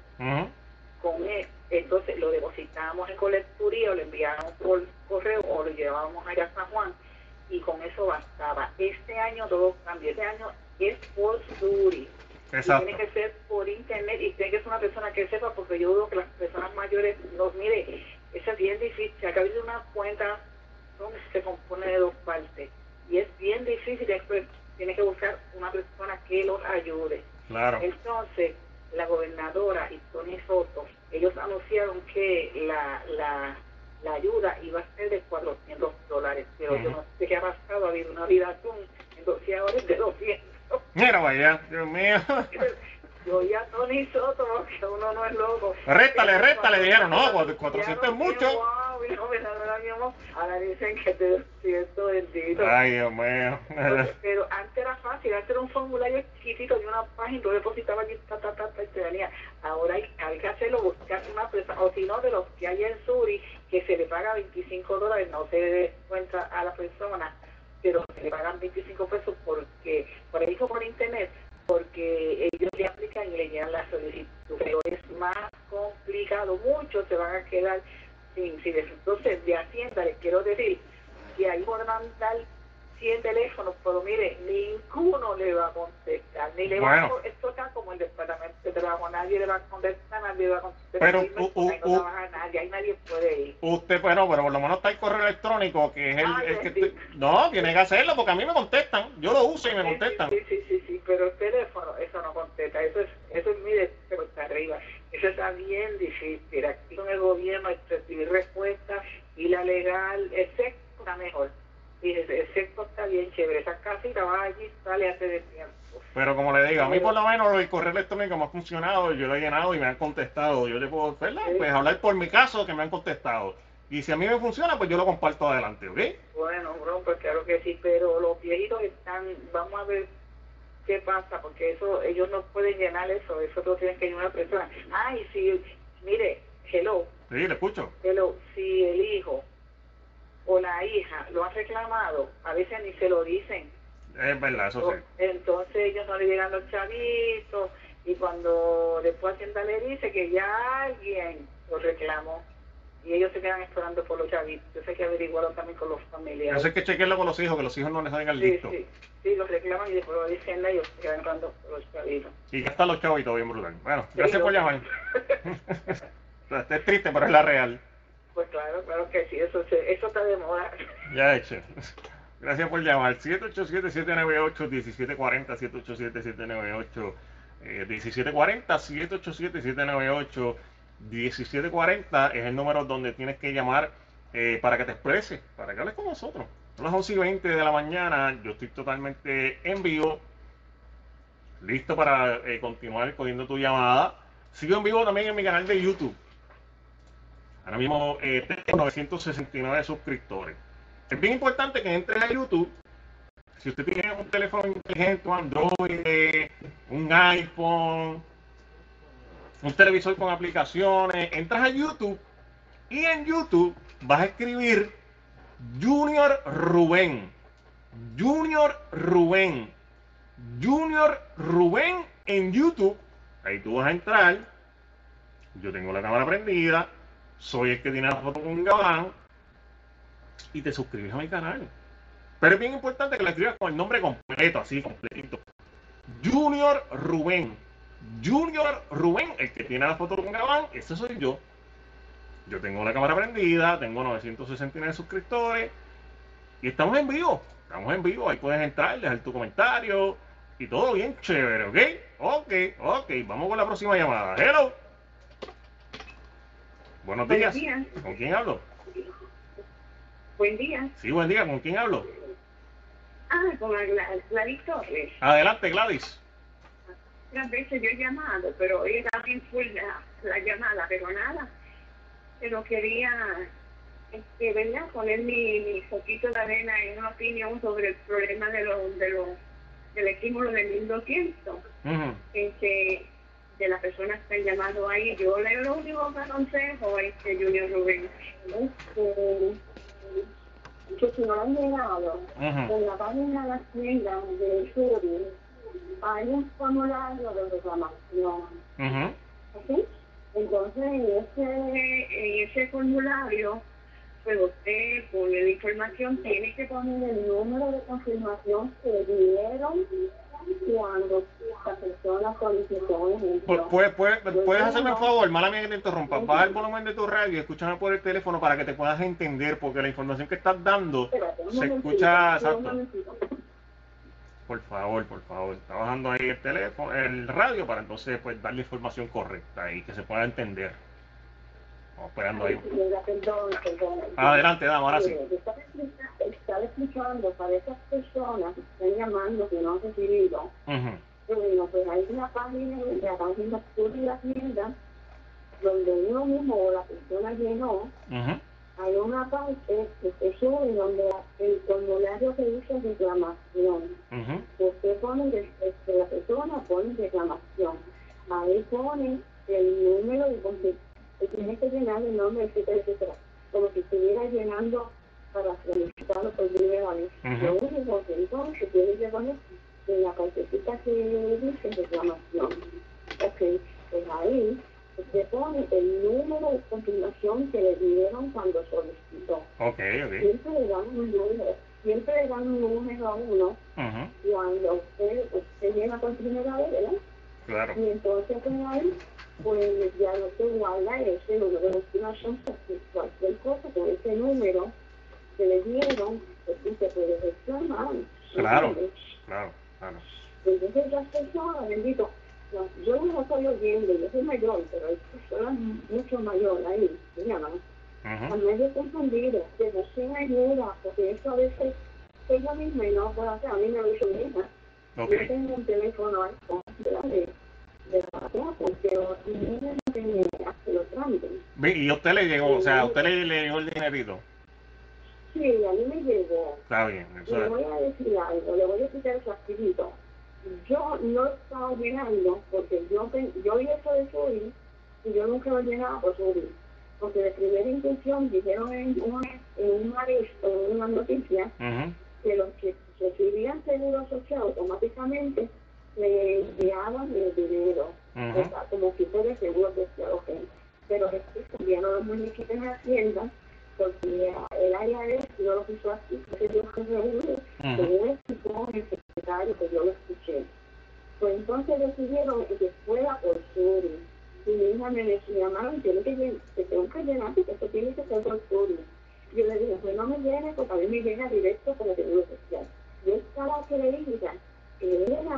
con él, entonces lo depositábamos en colecturía o lo enviábamos por correo o lo llevábamos allá a San Juan y con eso bastaba. Este año todo cambió, este año es por Suri. Y Exacto. tiene que ser por internet y tiene que ser una persona que sepa porque yo dudo que las personas mayores nos mire, eso es bien difícil, acá abrir una cuenta donde se compone de dos partes y es bien difícil después tiene que buscar una persona que los ayude. Claro. Entonces, la gobernadora y Tony Soto, ellos anunciaron que la, la, la ayuda iba a ser de 400 dólares, pero yo Ujú. no sé qué ha pasado, ha habido una vida con negociadores de 200. Mira, vaya, Dios mío. Yo oí a Tony Soto, porque uno no es loco. Réstale, réstale, dijeron, no, cuatro- 400 es Ya no, mucho. Wow, mi gobernadora, mi amor, ahora dicen que te siento bendito. Ay, Dios mío. Pero antes era fácil, antes era un formulario chiquitito de una página, tú depositabas allí, ta, ta, ta, ta, y te venía. Ahora hay, hay que hacerlo, buscar una persona, o si no, de los que hay en Suri, que se le paga 25 dólares, no se le cuenta a la persona, pero se le pagan 25 pesos porque, por ahí por internet, porque ellos le aplican y le llenan la solicitud, pero es más complicado, muchos se van a quedar sin, sin eso. Entonces, de Hacienda les quiero decir que ahí podrán dar 100 teléfonos, pero mire, ninguno le va a contestar, ni le va a esto está como el departamento de trabajo, nadie le va a contestar, nadie le va a contestar, pero u, no trabaja nadie, ahí nadie puede ir. Usted, bueno, pero por lo menos está el correo electrónico, que es el, que... no, tiene que hacerlo, porque a mí me contestan, yo lo uso y me contestan. Sí, sí, sí, sí, pero el teléfono, eso no contesta, eso es, eso es, mire, pero está arriba, eso está bien difícil, aquí con el gobierno recibir respuestas y la legal, el está mejor y el sexo está bien chévere. Esa casita va allí, sale hace de tiempo. Pero como le digo, a mí por lo menos el correo electrónico me ha funcionado, yo lo he llenado y me han contestado. Yo le puedo ¿verdad? Pues hablar por mi caso que me han contestado. Y si a mí me funciona, pues yo lo comparto adelante, ¿ok? Bueno, bro, pues claro que sí, pero los viejitos están, vamos a ver qué pasa, porque eso ellos no pueden llenar eso, eso lo tienen que llenar una persona. Ay, si, mire, hello. Sí, le escucho. Hello, si el hijo o la hija lo han reclamado, a veces ni se lo dicen. Es verdad, eso sí. Entonces ellos no le llegan los chavitos y cuando después Hacienda le dice que ya alguien lo reclamó y ellos se quedan esperando por los chavitos. Entonces hay que averiguarlo también con los familiares. Eso hay que chequearlo con los hijos, que los hijos no les den al listo. Sí, sí, los reclaman y después lo dicen y ellos se quedan esperando por los chavitos. Y están los chavitos bien brutal. Bueno, gracias por llamar. es triste, pero es la real. Pues claro, claro que sí, eso, eso está de moda. Ya hecho. Gracias por llamar. 787-798-1740, 787-798-1740, 787-798-1740 es el número donde tienes que llamar eh, para que te expreses, para que hables con nosotros. Son las 11 y 20 de la mañana, yo estoy totalmente en vivo, listo para eh, continuar cogiendo tu llamada. Sigo en vivo también en mi canal de YouTube. Ahora mismo eh, tengo 969 suscriptores. Es bien importante que entres a YouTube. Si usted tiene un teléfono inteligente, un Android, un iPhone, un televisor con aplicaciones, entras a YouTube y en YouTube vas a escribir Junior Rubén. Junior Rubén. Junior Rubén en YouTube. Ahí tú vas a entrar. Yo tengo la cámara prendida soy el que tiene la foto con Gabán y te suscribes a mi canal. Pero es bien importante que la escribas con el nombre completo, así, completito. Junior Rubén. Junior Rubén, el que tiene la foto con Gabán, ese soy yo. Yo tengo la cámara prendida, tengo 969 suscriptores y estamos en vivo. Estamos en vivo, ahí puedes entrar, dejar tu comentario y todo bien chévere, ¿ok? Ok, ok, vamos con la próxima llamada. Hello. Buenos días. ¿Con quién hablo? Buen día. Sí, buen día. ¿Con quién hablo? Ah, con Gladys Torres. Adelante, Gladys. Otras veces yo he llamado, pero hoy está bien full la, llamada, pero nada. Pero quería, este, ¿verdad? Poner mi, mi poquito de arena en una opinión sobre el problema de los de los del estímulo de 1200. Uh este, de las personas que han llamado ahí. Yo le lo único que aconsejo es que Junior Rubén, que si no han llegado, en la página de la tienda de Suri hay un formulario de reclamación. Entonces, en ese, en ese formulario, pues usted pone la información, tiene que poner el número de confirmación que dieron cuando la persona solicitó ¿Puedes, puedes, puedes hacerme un favor, mala mía que te interrumpa, baja el volumen de tu radio y escúchame por el teléfono para que te puedas entender, porque la información que estás dando se escucha exacto. Por favor, por favor, está bajando ahí el teléfono, el radio para entonces pues darle información correcta y que se pueda entender. Vamos esperando ahí. Adelante, dama, ahora sí estar explicando para esas personas que están llamando que no han recibido, bueno, pues hay una página la página de la tienda donde uno mismo o la persona llenó, hay una parte que se sube donde el formulario que dice reclamación. Usted pone, este, la persona pone reclamación. Ahí pone el número de tiene que llenar el nombre, etcétera, etcétera. Como si estuviera llenando para solicitarlo por primera vez. Lo único que entonces tiene que poner en la partecita que dice reclamación. Ok, pues ahí se pone el número de confirmación que le dieron cuando solicitó. Ok, ok. Siempre le damos un número. siempre le dan un número a uno cuando usted, usted llena por primera vez, ¿verdad? Claro. Y entonces pues ahí, pues ya no se guarda ese número de estimación, porque cualquier cosa con ese número que le dieron, pues sí se puede reclamar. Claro, claro, claro. Entonces las personas, bendito, no, yo no lo estoy oyendo, yo soy mayor, pero hay personas mucho mayores ahí, se llaman, Ujú. al medio confundido, que busquen ayuda, porque eso a veces ella misma y no puedo hacer, a mí me lo hizo mi hija. Ok. Yo tengo un teléfono iPhone de la de, la plaza, pero mi hija no tenía hace los trámites. Y a usted le llegó, o sea, a usted le, le llegó el dinerito. Sí, a mí me llegó. Está bien, eso Le voy a decir algo, le voy a explicar rapidito. Yo no estaba llenando porque yo, yo vi eso de Suri y yo nunca lo llenaba por Suri. Porque de primera intención dijeron en una, en una, en una noticia Ujú. que los que recibían seguro social automáticamente le enviaban el dinero, Ujú. o sea, como si fuera seguro social, ok. Pero después cambiaron los muñequitos en Hacienda porque el IRS no lo quiso así, porque yo reunido, Ujú. según explicó el secretario que yo lo escuché. Pues entonces decidieron que fuera por Suri. Y mi hija me decía, mami, tiene que te tengo que llenar porque esto tiene que ser por Suri. Yo le dije, pues no me llene porque a mí me llega directo por el seguro social. Yo estaba que le dije, que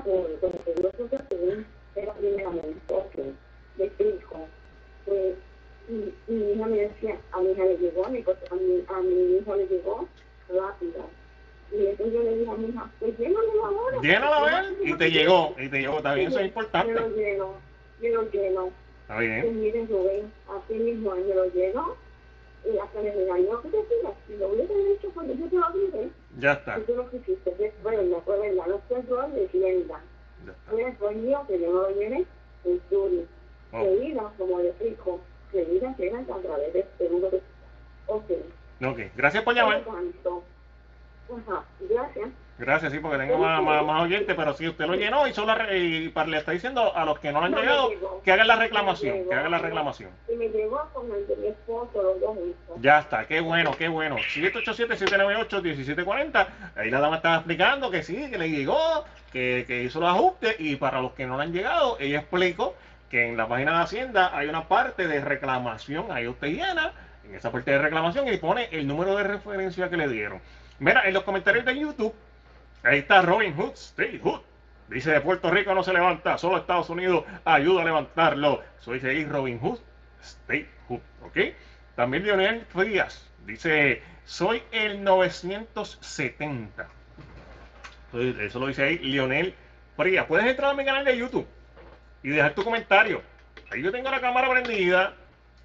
por, por el seguro social según era primeramente, ok, le explico. Pues, y, y mi hija me decía, a mi hija le llegó, a mi, a mi, a mi hijo le llegó rápido. Y entonces yo le dije a mi hija, pues llénalo ahora. Llénalo a ver y te llegó, y te llegó, bien, eso es Yo importante. lo lleno, yo lo lleno. Está Pues bien. miren, Rubén, así mismo me lo llenó y hasta le regañó que decía, si lo hubiera hecho cuando yo te lo dije, Ya está. si tú lo quisiste, fue verdad, fue verdad, no fue error de tienda. Ya está. Que yo no lo llené en. Oh. Como le explico, a través de... Ok. Ok, gracias por llamar. Por lo tanto, Ajá, gracias. Gracias, sí, porque tengo más, más, más oyentes, pero si usted lo llenó y solo y para- le está diciendo a los que no le han No llegado llegó. que hagan la reclamación, llegó. que hagan la reclamación. Y me llegó con el de mi esposo, los dos juntos. Ya está, qué bueno, qué bueno. 787-798-1740. Ahí la dama estaba explicando que sí, que le llegó, que, que hizo los ajustes y para los que no le han llegado, ella explicó que en la página de Hacienda hay una parte de reclamación, ahí usted llena en esa parte de reclamación y pone el número de referencia que le dieron. Mira, en los comentarios de YouTube, ahí está Robin Hood, Stay Hood. Dice de Puerto Rico no se levanta, solo Estados Unidos ayuda a levantarlo. Soy ahí Robin Hood, Stay Hood, ¿ok? También Lionel Frías dice, soy el 970. Entonces, Eso lo dice ahí Lionel Frías. Puedes entrar a mi canal de YouTube y dejar tu comentario. Ahí yo tengo la cámara prendida.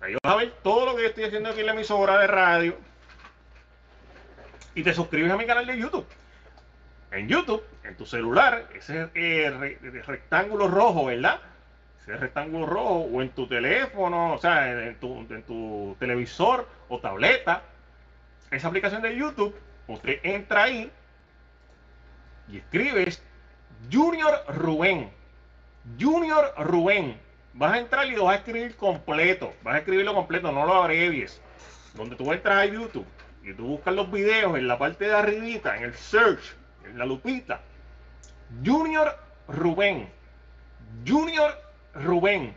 Ahí vas a ver todo lo que yo estoy haciendo aquí en la emisora de radio. Y te suscribes a mi canal de YouTube. En YouTube, en tu celular, ese eh, re- rectángulo rojo, ¿verdad? Ese rectángulo rojo, o en tu teléfono, o sea, en, tu, televisor o tableta, esa aplicación de YouTube, usted entra ahí y escribes Junior Rubén. Junior Rubén. Vas a entrar y lo vas a escribir completo. Vas a escribirlo completo, no lo abrevies. Donde tú entras a YouTube y tú buscas los videos en la parte de arribita, en el search, la lupita. Junior Rubén. Junior Rubén.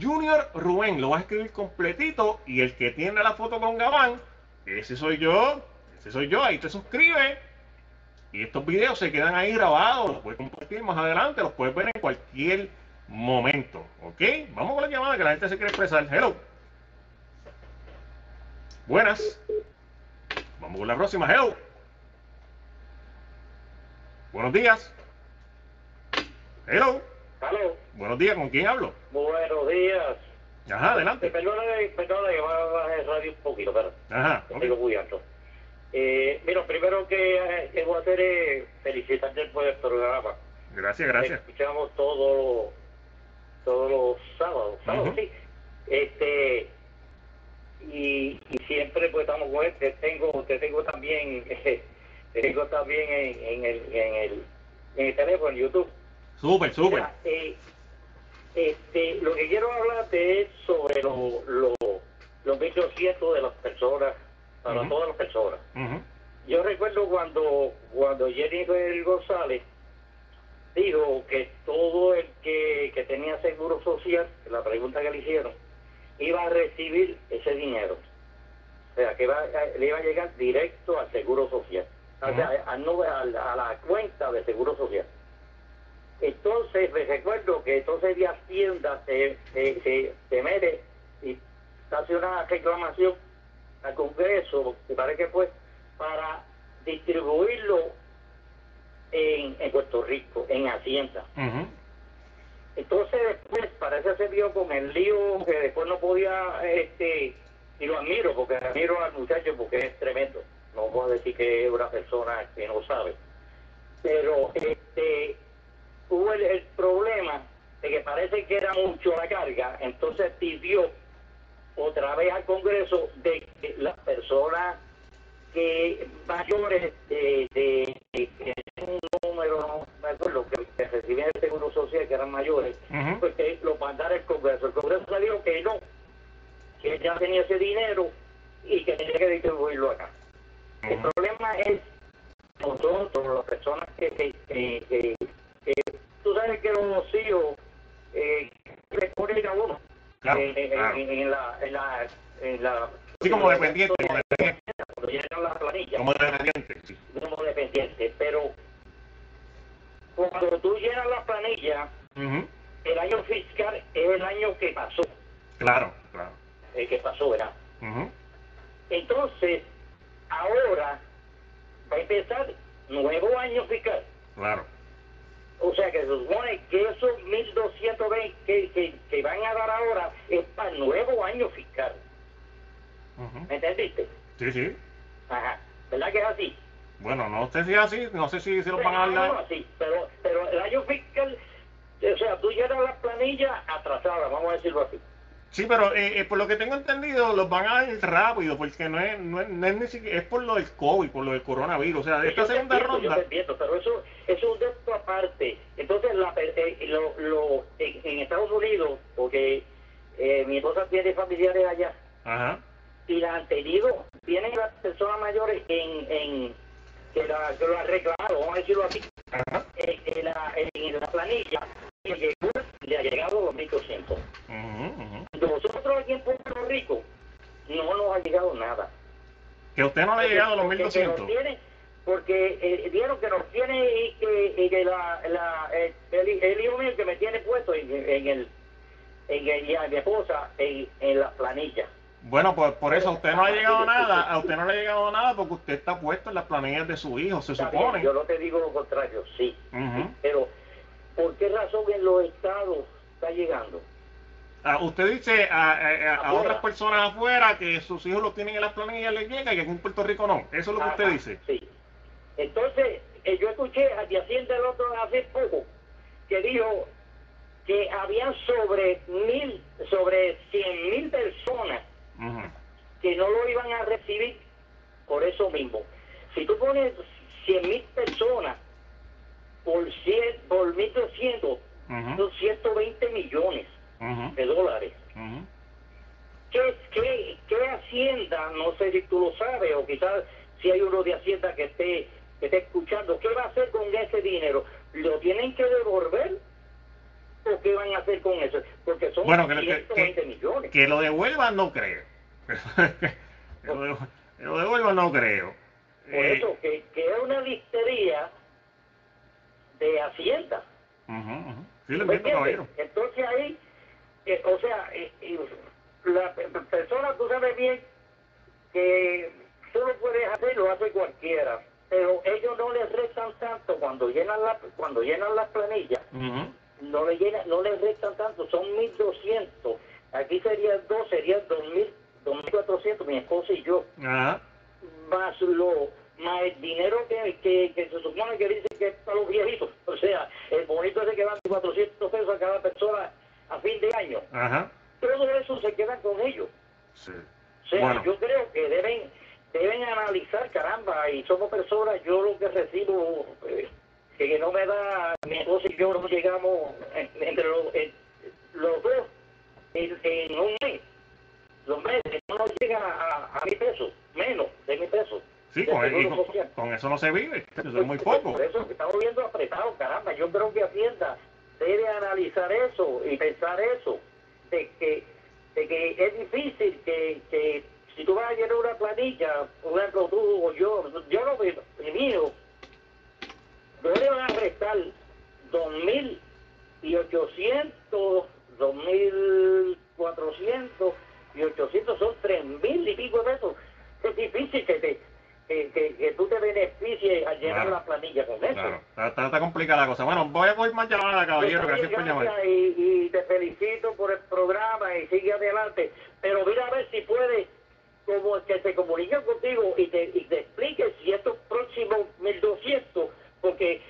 Junior Rubén. Lo vas a escribir completito y el que tiene la foto con Gabán, ese soy yo. Ese soy yo. Ahí te suscribes. Y estos videos se quedan ahí grabados, los puedes compartir más adelante, los puedes ver en cualquier momento. ¿Ok? Vamos con la llamada que la gente se quiere expresar. Hello. Buenas. Vamos con la próxima. Hello. Buenos días. Hello. Aló, Buenos días. ¿Con quién hablo? buenos días. Ajá, adelante. Perdona, perdona que va a bajar el radio un poquito, pero Ajá. lo ok. tengo muy alto. Eh, mira, primero que eh, voy a hacer es felicitarte por el programa. Gracias, gracias. Escuchamos todos los todos los sábados, sábados Ujú. sí. Este y, y siempre pues estamos con él. Te tengo, te tengo también, te tengo también en, en el en el en el teléfono en YouTube. Súper, súper. Mira, eh, este, lo que quiero hablarte es sobre lo, lo, los 1800 de las personas, para todas las personas. Ujú. yo recuerdo cuando, cuando Jennifer González dijo que todo el que, que tenía seguro social, la pregunta que le hicieron, iba a recibir ese dinero. O sea, que le iba a llegar directo al seguro social, a, la cuenta de seguro social. Entonces, me recuerdo que entonces de Hacienda se, se, se mete y hace una reclamación al Congreso, me parece que fue, para distribuirlo en, en Puerto Rico, en Hacienda. Entonces después parece se vio con el lío que después no podía, este, y lo admiro, porque admiro al muchacho porque es tremendo. No puedo decir que es una persona que no sabe. Pero este hubo el, problema de que parece que era mucho la carga, entonces pidió otra vez al Congreso de que las personas que mayores de, de, un número, no me acuerdo, que, que, recibían el seguro social, que eran mayores, pues que lo mandara el Congreso. El Congreso salió que no, que ya tenía ese dinero y que tenía que distribuirlo acá. El problema es nosotros, las personas que, que, que, que tú sabes que los hijos eh, les ponen a uno claro, eh, eh, claro. En, en, la, en, la, en la Sí, como dependiente, como dependiente. Cuando llenan la planilla. Como dependiente, sí. Como dependiente, pero cuando tú llenas la planilla, el año fiscal es el año que pasó. Claro, claro. El que pasó, ¿verdad? Entonces, ahora va a empezar nuevo año fiscal. Claro. O sea que se supone que esos 1.220 que, que, que van a dar ahora es para el nuevo año fiscal. ¿Me entendiste? Sí, sí. Ajá. ¿Verdad que es así? Bueno, no sé si es así, no sé si se lo van a dar. No, así, pero, pero el año fiscal, o sea, tú llenas la planilla atrasada, vamos a decirlo así. Sí, pero eh, eh, por lo que tengo entendido, los van a dar rápido, porque no es, no es, no es, ni siquiera, es por lo del COVID, por lo del coronavirus. O sea, esta segunda entiendo, ronda. Yo entiendo, pero eso, eso es un dato aparte. Entonces, la, eh, lo, lo, en, en, Estados Unidos, porque eh, mi esposa tiene familiares allá, Ajá. y la han tenido, tienen las personas mayores en, en que, la, que lo han reclamado, vamos a decirlo así, Ajá. en, en, la, en la planilla, llegó, le ha llegado a los 1.200. Nosotros aquí en Puerto Rico no nos ha llegado nada. ¿Que a usted no le ha llegado a los 1.200? Tiene, porque eh, que nos tiene y que, y que la, la, el, el, hijo mío que me tiene puesto en, en el en el, a mi esposa en, en la planilla. Bueno, pues por eso a usted no le ha llegado nada, a usted no le ha llegado nada porque usted está puesto en las planillas de su hijo, se Está supone. bien, yo no te digo lo contrario, sí. Pero, ¿por qué razón en los estados está llegando? Ah, usted dice a, a- a- otras personas afuera que sus hijos lo tienen en las planillas les llega y que aquí en Puerto Rico no. Eso es lo que usted dice. Sí. Entonces, eh, yo escuché a Hacienda el otro hace poco que dijo que habían sobre mil, sobre cien mil personas que no lo iban a recibir por eso mismo. Si tú pones cien mil personas por 100, por 1200, Ujú. son 120 millones de dólares. Ujú. ¿Qué, qué, qué Hacienda, no sé si tú lo sabes, o quizás si hay uno de Hacienda que esté, que esté escuchando, ¿qué va a hacer con ese dinero? ¿Lo tienen que devolver? ¿O qué van a hacer con eso? Porque son Bueno, que, que- 120 que- millones. que lo devuelvan no creo. que, lo devu- que lo devuelvan no creo. Por Eh, eso, que, que es una listería de Hacienda. Entonces ahí, eh, o sea, eh, eh, la pe- persona, tú sabes bien que tú lo puedes hacer, lo hace cualquiera, pero ellos no les restan tanto cuando llenan la, cuando llenan las planillas, no le llenan, no les restan tanto, son 1.200, aquí serían dos, serían 2.000, 2.400, mi esposa y yo, más lo más el dinero que, que, que se supone que dicen que es para los viejitos, o sea, el bonito ese que van de 400 pesos a cada persona a fin de año, Ajá. todo eso se queda con ellos. Sí. O sea, Bueno. yo creo que deben deben analizar, caramba, y somos personas, yo lo que recibo, eh, que no me da, mi esposa y yo no llegamos en- entre los, en- los dos en, en un mes, los meses, no nos llega a, a mil pesos, menos de mil pesos. Sí, con, con, eso no se vive, eso es muy poco. Por eso estamos viendo apretado, caramba. Yo creo que Hacienda debe analizar eso y pensar eso, de que, de que es difícil que, que si tú vas a llenar una planilla, por ejemplo tú o yo, yo lo mío, no le van a restar 2.000 y 800, 2.400 y 800 son 3.000 y pico de pesos. Es difícil que te que, que, tú te beneficies al llenar la planilla con eso. Claro, está, está, complicada la cosa. Bueno, voy a coger más llamadas, caballero. Gracias, por llamar. Y, y, te felicito por el programa y sigue adelante. Pero mira a ver si puede, como que se comunique contigo y te, y te explique si estos próximos 1200, porque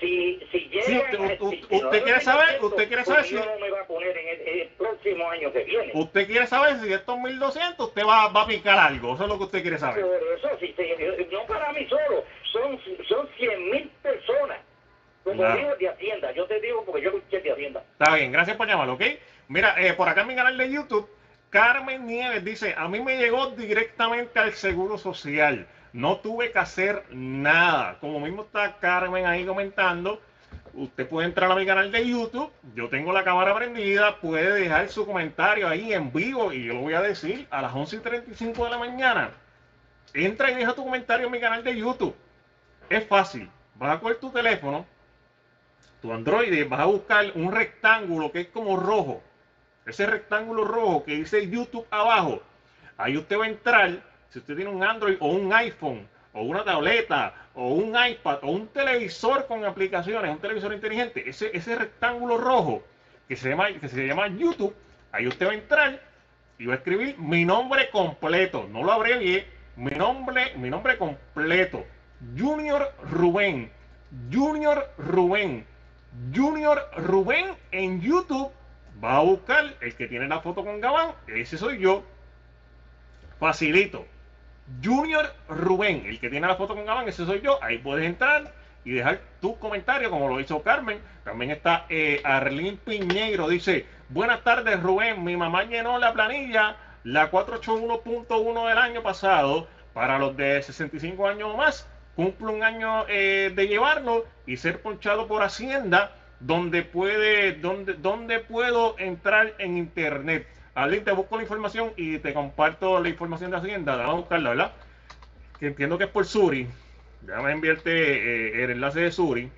si, si llega usted, quiere saber usted quiere saber si no me va a poner en el, próximo año que viene. Usted quiere saber si estos 1200 usted va, va a picar algo eso es lo que usted quiere saber. Eso sí, no para mí solo son son 100 mil personas. Como digo de Hacienda yo te digo porque yo escuché de Hacienda. Está bien gracias por llamarlo ¿ok? mira eh, por acá en mi canal de YouTube Carmen Nieves dice a mí me llegó directamente al Seguro Social no tuve que hacer nada. Como mismo está Carmen ahí comentando, usted puede entrar a mi canal de YouTube. Yo tengo la cámara prendida. Puede dejar su comentario ahí en vivo y yo lo voy a decir a las 11 y 35 de la mañana. Entra y deja tu comentario en mi canal de YouTube. Es fácil. Vas a coger tu teléfono, tu Android, vas a buscar un rectángulo que es como rojo. Ese rectángulo rojo que dice YouTube abajo. Ahí usted va a entrar si usted tiene un Android o un iPhone o una tableta o un iPad o un televisor con aplicaciones, un televisor inteligente, ese, ese rectángulo rojo que se, llama, que se llama YouTube, ahí usted va a entrar y va a escribir mi nombre completo, no lo abrevié, mi nombre, mi nombre completo, Junior Rubén, Junior Rubén, Junior Rubén en YouTube, va a buscar el que tiene la foto con Gabán, ese soy yo, facilito. Junior Rubén, el que tiene la foto con Gabán, ese soy yo. Ahí puedes entrar y dejar tu comentario, como lo hizo Carmen. También está eh, Arlín Piñeiro, dice: Buenas tardes, Rubén. Mi mamá llenó la planilla, la 481.1 del año pasado, para los de 65 años o más. Cumple un año eh, de llevarlo y ser ponchado por Hacienda, donde puede, donde, donde puedo entrar en internet. Alin, te busco la información y te comparto la información de Hacienda. Vamos a buscarla, ¿verdad? Que entiendo que es por Suri. Déjame enviarte eh, el enlace de Suri.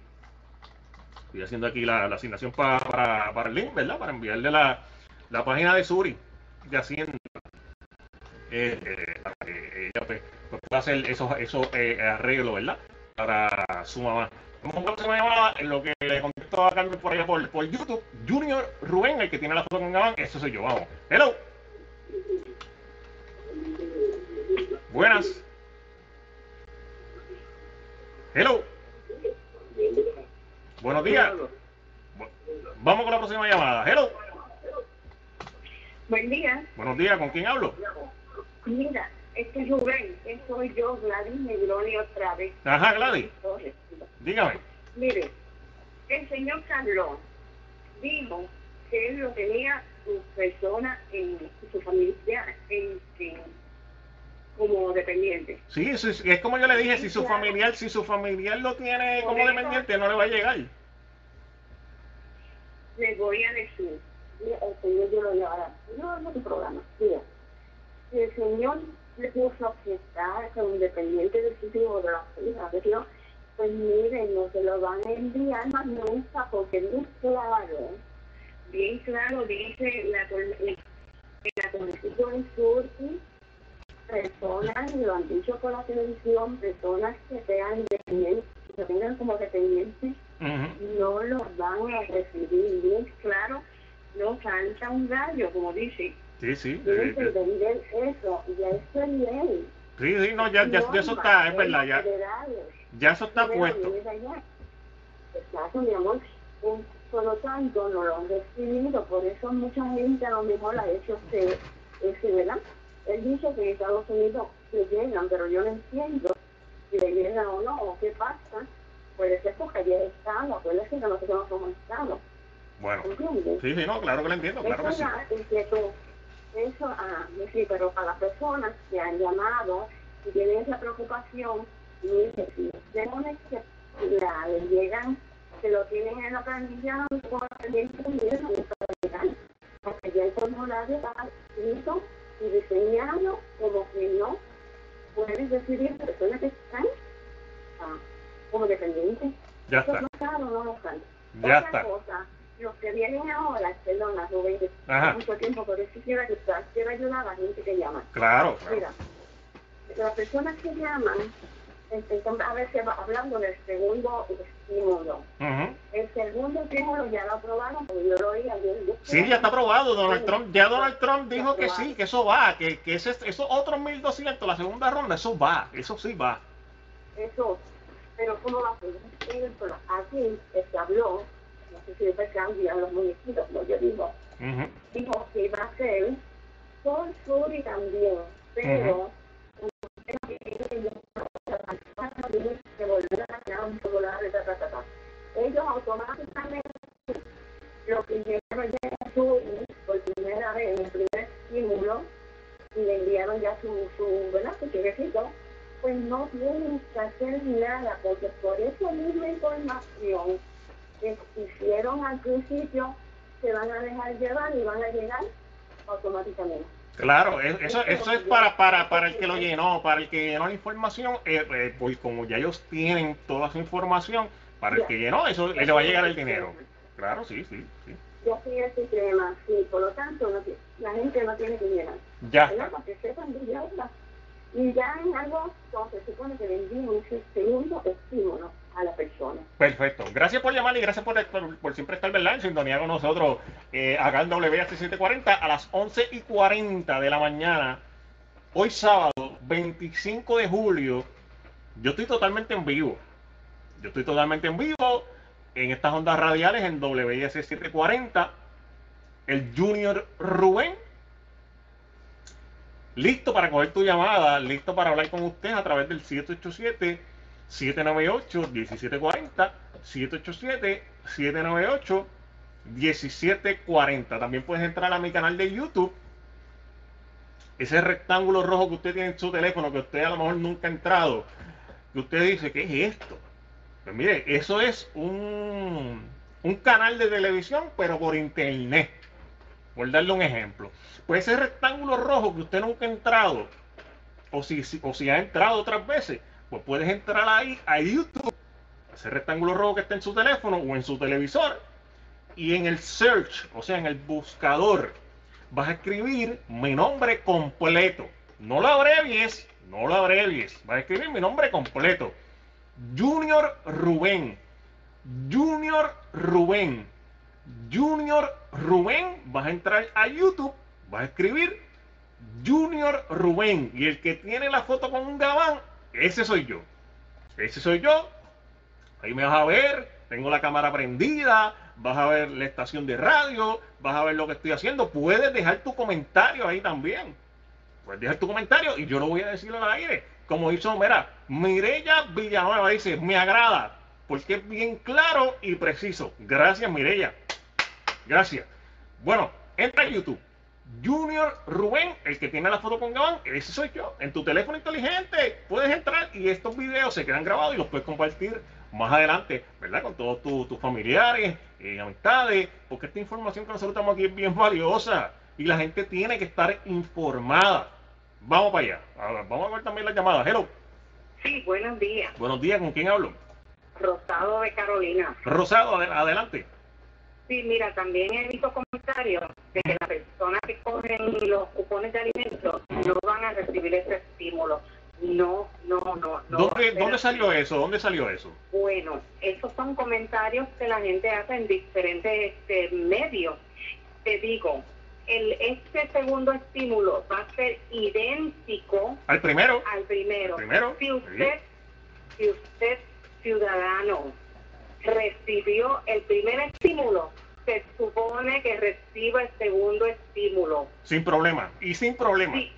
Estoy haciendo aquí la, asignación para, para el link, ¿verdad? Para enviarle la, página de Suri de Hacienda. Eh, eh, para que ella pues, pues, hacer esos, esos arreglos, ¿verdad? Para su mamá. Vamos a llamada en lo que le contesto a Carmen por allá por, por, YouTube. Junior Rubén, el que tiene la foto con Gabán, eso soy yo, vamos. Hello. Buenas. Hello. Buenos días. Vamos con la próxima llamada. Hello. Buen día. Buenos días, ¿con quién hablo? Mira, este es Rubén, soy yo, Gladys Negroni otra vez. Ajá, Gladys. Dígame. Mire, el señor Carlos dijo que él lo tenía su persona en su familia en, como dependiente. Sí, es, es como yo le dije, si su familiar, si su familiar lo tiene como dependiente, no le va a llegar. Le voy a decir, el señor yo lo llevará. No, no tu programa. Mira, el señor le puso que está como independiente del sitio de la hija, pues miren, no se lo van a enviar más nunca porque es muy claro, bien claro, dice la, la Constitución Sur, personas, lo han dicho por la televisión, personas que sean independientes, que tengan como dependientes, no los van a recibir. Bien claro, no canta un gallo, como dice. Sí, sí. Tienen que entender eso, y ya es ley. Sí, sí, no, ya, ya, ya eso está, es verdad, ya. Ya eso está puesto. Exacto, mi amor. Por lo tanto, no lo han recibido, por eso mucha gente a lo mejor ha hecho ese, ese ¿verdad? Él dice que en Estados Unidos se llegan, pero yo no entiendo si le llegan o no, o qué pasa. Puede ser porque allí es Estado, puede ser que nosotros no somos Estado. Bueno, sí, sí, no, claro que lo entiendo, claro eso que sí. Eso, ah, sí, pero para las personas que han llamado y tienen esa preocupación, y ustedes no la, les llegan, se lo tienen en la planilla, no puedo pendiente porque ya el formulario está escrito y diseñado como que no pueden decidir personas que están ah, como dependientes. Ya está. No no lo. Ya Otra está. cosa, los que vienen ahora, perdona, Rubén, que Ajá. mucho tiempo, pero sí quiero ayudar, quiero ayudar a la gente que llama. Claro, claro. Mira, las personas que llaman están a veces hablando del segundo estímulo. El segundo estímulo ya lo aprobaron, porque yo lo oí ayer. Sí, ya está aprobado. Donald Sí. Trump, ya Donald Trump dijo que sí, que eso va, que, que ese, esos otros 1200, la segunda ronda, eso va, eso sí va. Eso, pero ¿cómo va a ser? Aquí se habló, no sé si después cambian los municipios, como yo digo, Ujú. dijo que va a ser por sur y también, pero que a un ta. ellos automáticamente lo que llegaron ya a sur por primera vez en el primer estímulo y le enviaron ya su, su ¿verdad? su pues no tienen que hacer nada, porque por esa misma información que hicieron al principio, se van a dejar llevar y van a llegar automáticamente. Claro, e- eso, eso es para, para, para el que lo llenó, para el que llenó la información, eh, eh, pues como ya ellos tienen toda su información, para el que llenó, eso le va a llegar el dinero. Claro, sí, sí, sí. Ya el sistema, sí, por lo tanto, no la gente no tiene que llenar. Ya. Para que sepan de. Y ya en agosto se supone que envíen ese segundo estímulo a la persona. Perfecto. Gracias por llamar y gracias por, por, siempre estar ¿verdad? en sintonía con nosotros eh, acá en WAC 740 a las 11 y 40 de la mañana. Hoy sábado, 25 de julio, yo estoy totalmente en vivo. Yo estoy totalmente en vivo en estas ondas radiales en WIS 740. El Junior Rubén. Listo para coger tu llamada, listo para hablar con usted a través del 787 798-1740, 787-798-1740. También puedes entrar a mi canal de YouTube. Ese rectángulo rojo que usted tiene en su teléfono, que usted a lo mejor nunca ha entrado, que usted dice, ¿qué es esto? Pues mire, eso es un, un canal de televisión, pero por internet. Por darle un ejemplo. Pues ese rectángulo rojo que usted nunca ha entrado, o si, o si ha entrado otras veces, pues puedes entrar ahí a YouTube, ese rectángulo rojo que está en su teléfono o en su televisor, y en el search, o sea, en el buscador, vas a escribir mi nombre completo. No lo abrevies, no lo abrevies. Vas a escribir mi nombre completo. Junior Rubén. Junior Rubén. Junior Rubén. Vas a entrar a YouTube, vas a escribir Junior Rubén. Y el que tiene la foto con un gabán, ese soy yo. Ese soy yo. Ahí me vas a ver. Tengo la cámara prendida. Vas a ver la estación de radio. Vas a ver lo que estoy haciendo. Puedes dejar tu comentario ahí también. Puedes dejar tu comentario y yo lo voy a decir al aire. Como hizo, mira, Mirella Villanueva dice, me agrada. Porque es bien claro y preciso. Gracias, Mirella. Gracias. Bueno, entra a YouTube. Junior Rubén, el que tiene la foto con Gabán, ese soy yo. En tu teléfono inteligente puedes entrar y estos videos se quedan grabados y los puedes compartir más adelante, ¿verdad? Con todos tus familiares, eh, amistades, porque esta información que nosotros estamos aquí es bien valiosa y la gente tiene que estar informada. Vamos para allá. Ahora, vamos a ver también las llamadas. Hello. Sí, buenos días. Buenos días, ¿con quién hablo? Rosado de Carolina. Rosado, adel- adelante. Sí, mira, también he visto comentarios de que las personas que cogen los cupones de alimentos no van a recibir ese estímulo. No, no, no. no ¿Dónde, ¿Dónde salió eso? ¿Dónde salió eso? Bueno, esos son comentarios que la gente hace en diferentes este, medios. Te digo, el, este segundo estímulo va a ser idéntico Al primero. al primero. Primero, Si usted, si usted, ciudadano, recibió el primer estímulo, se supone que reciba el segundo estímulo. Sin problema. Y sin problema. Sí,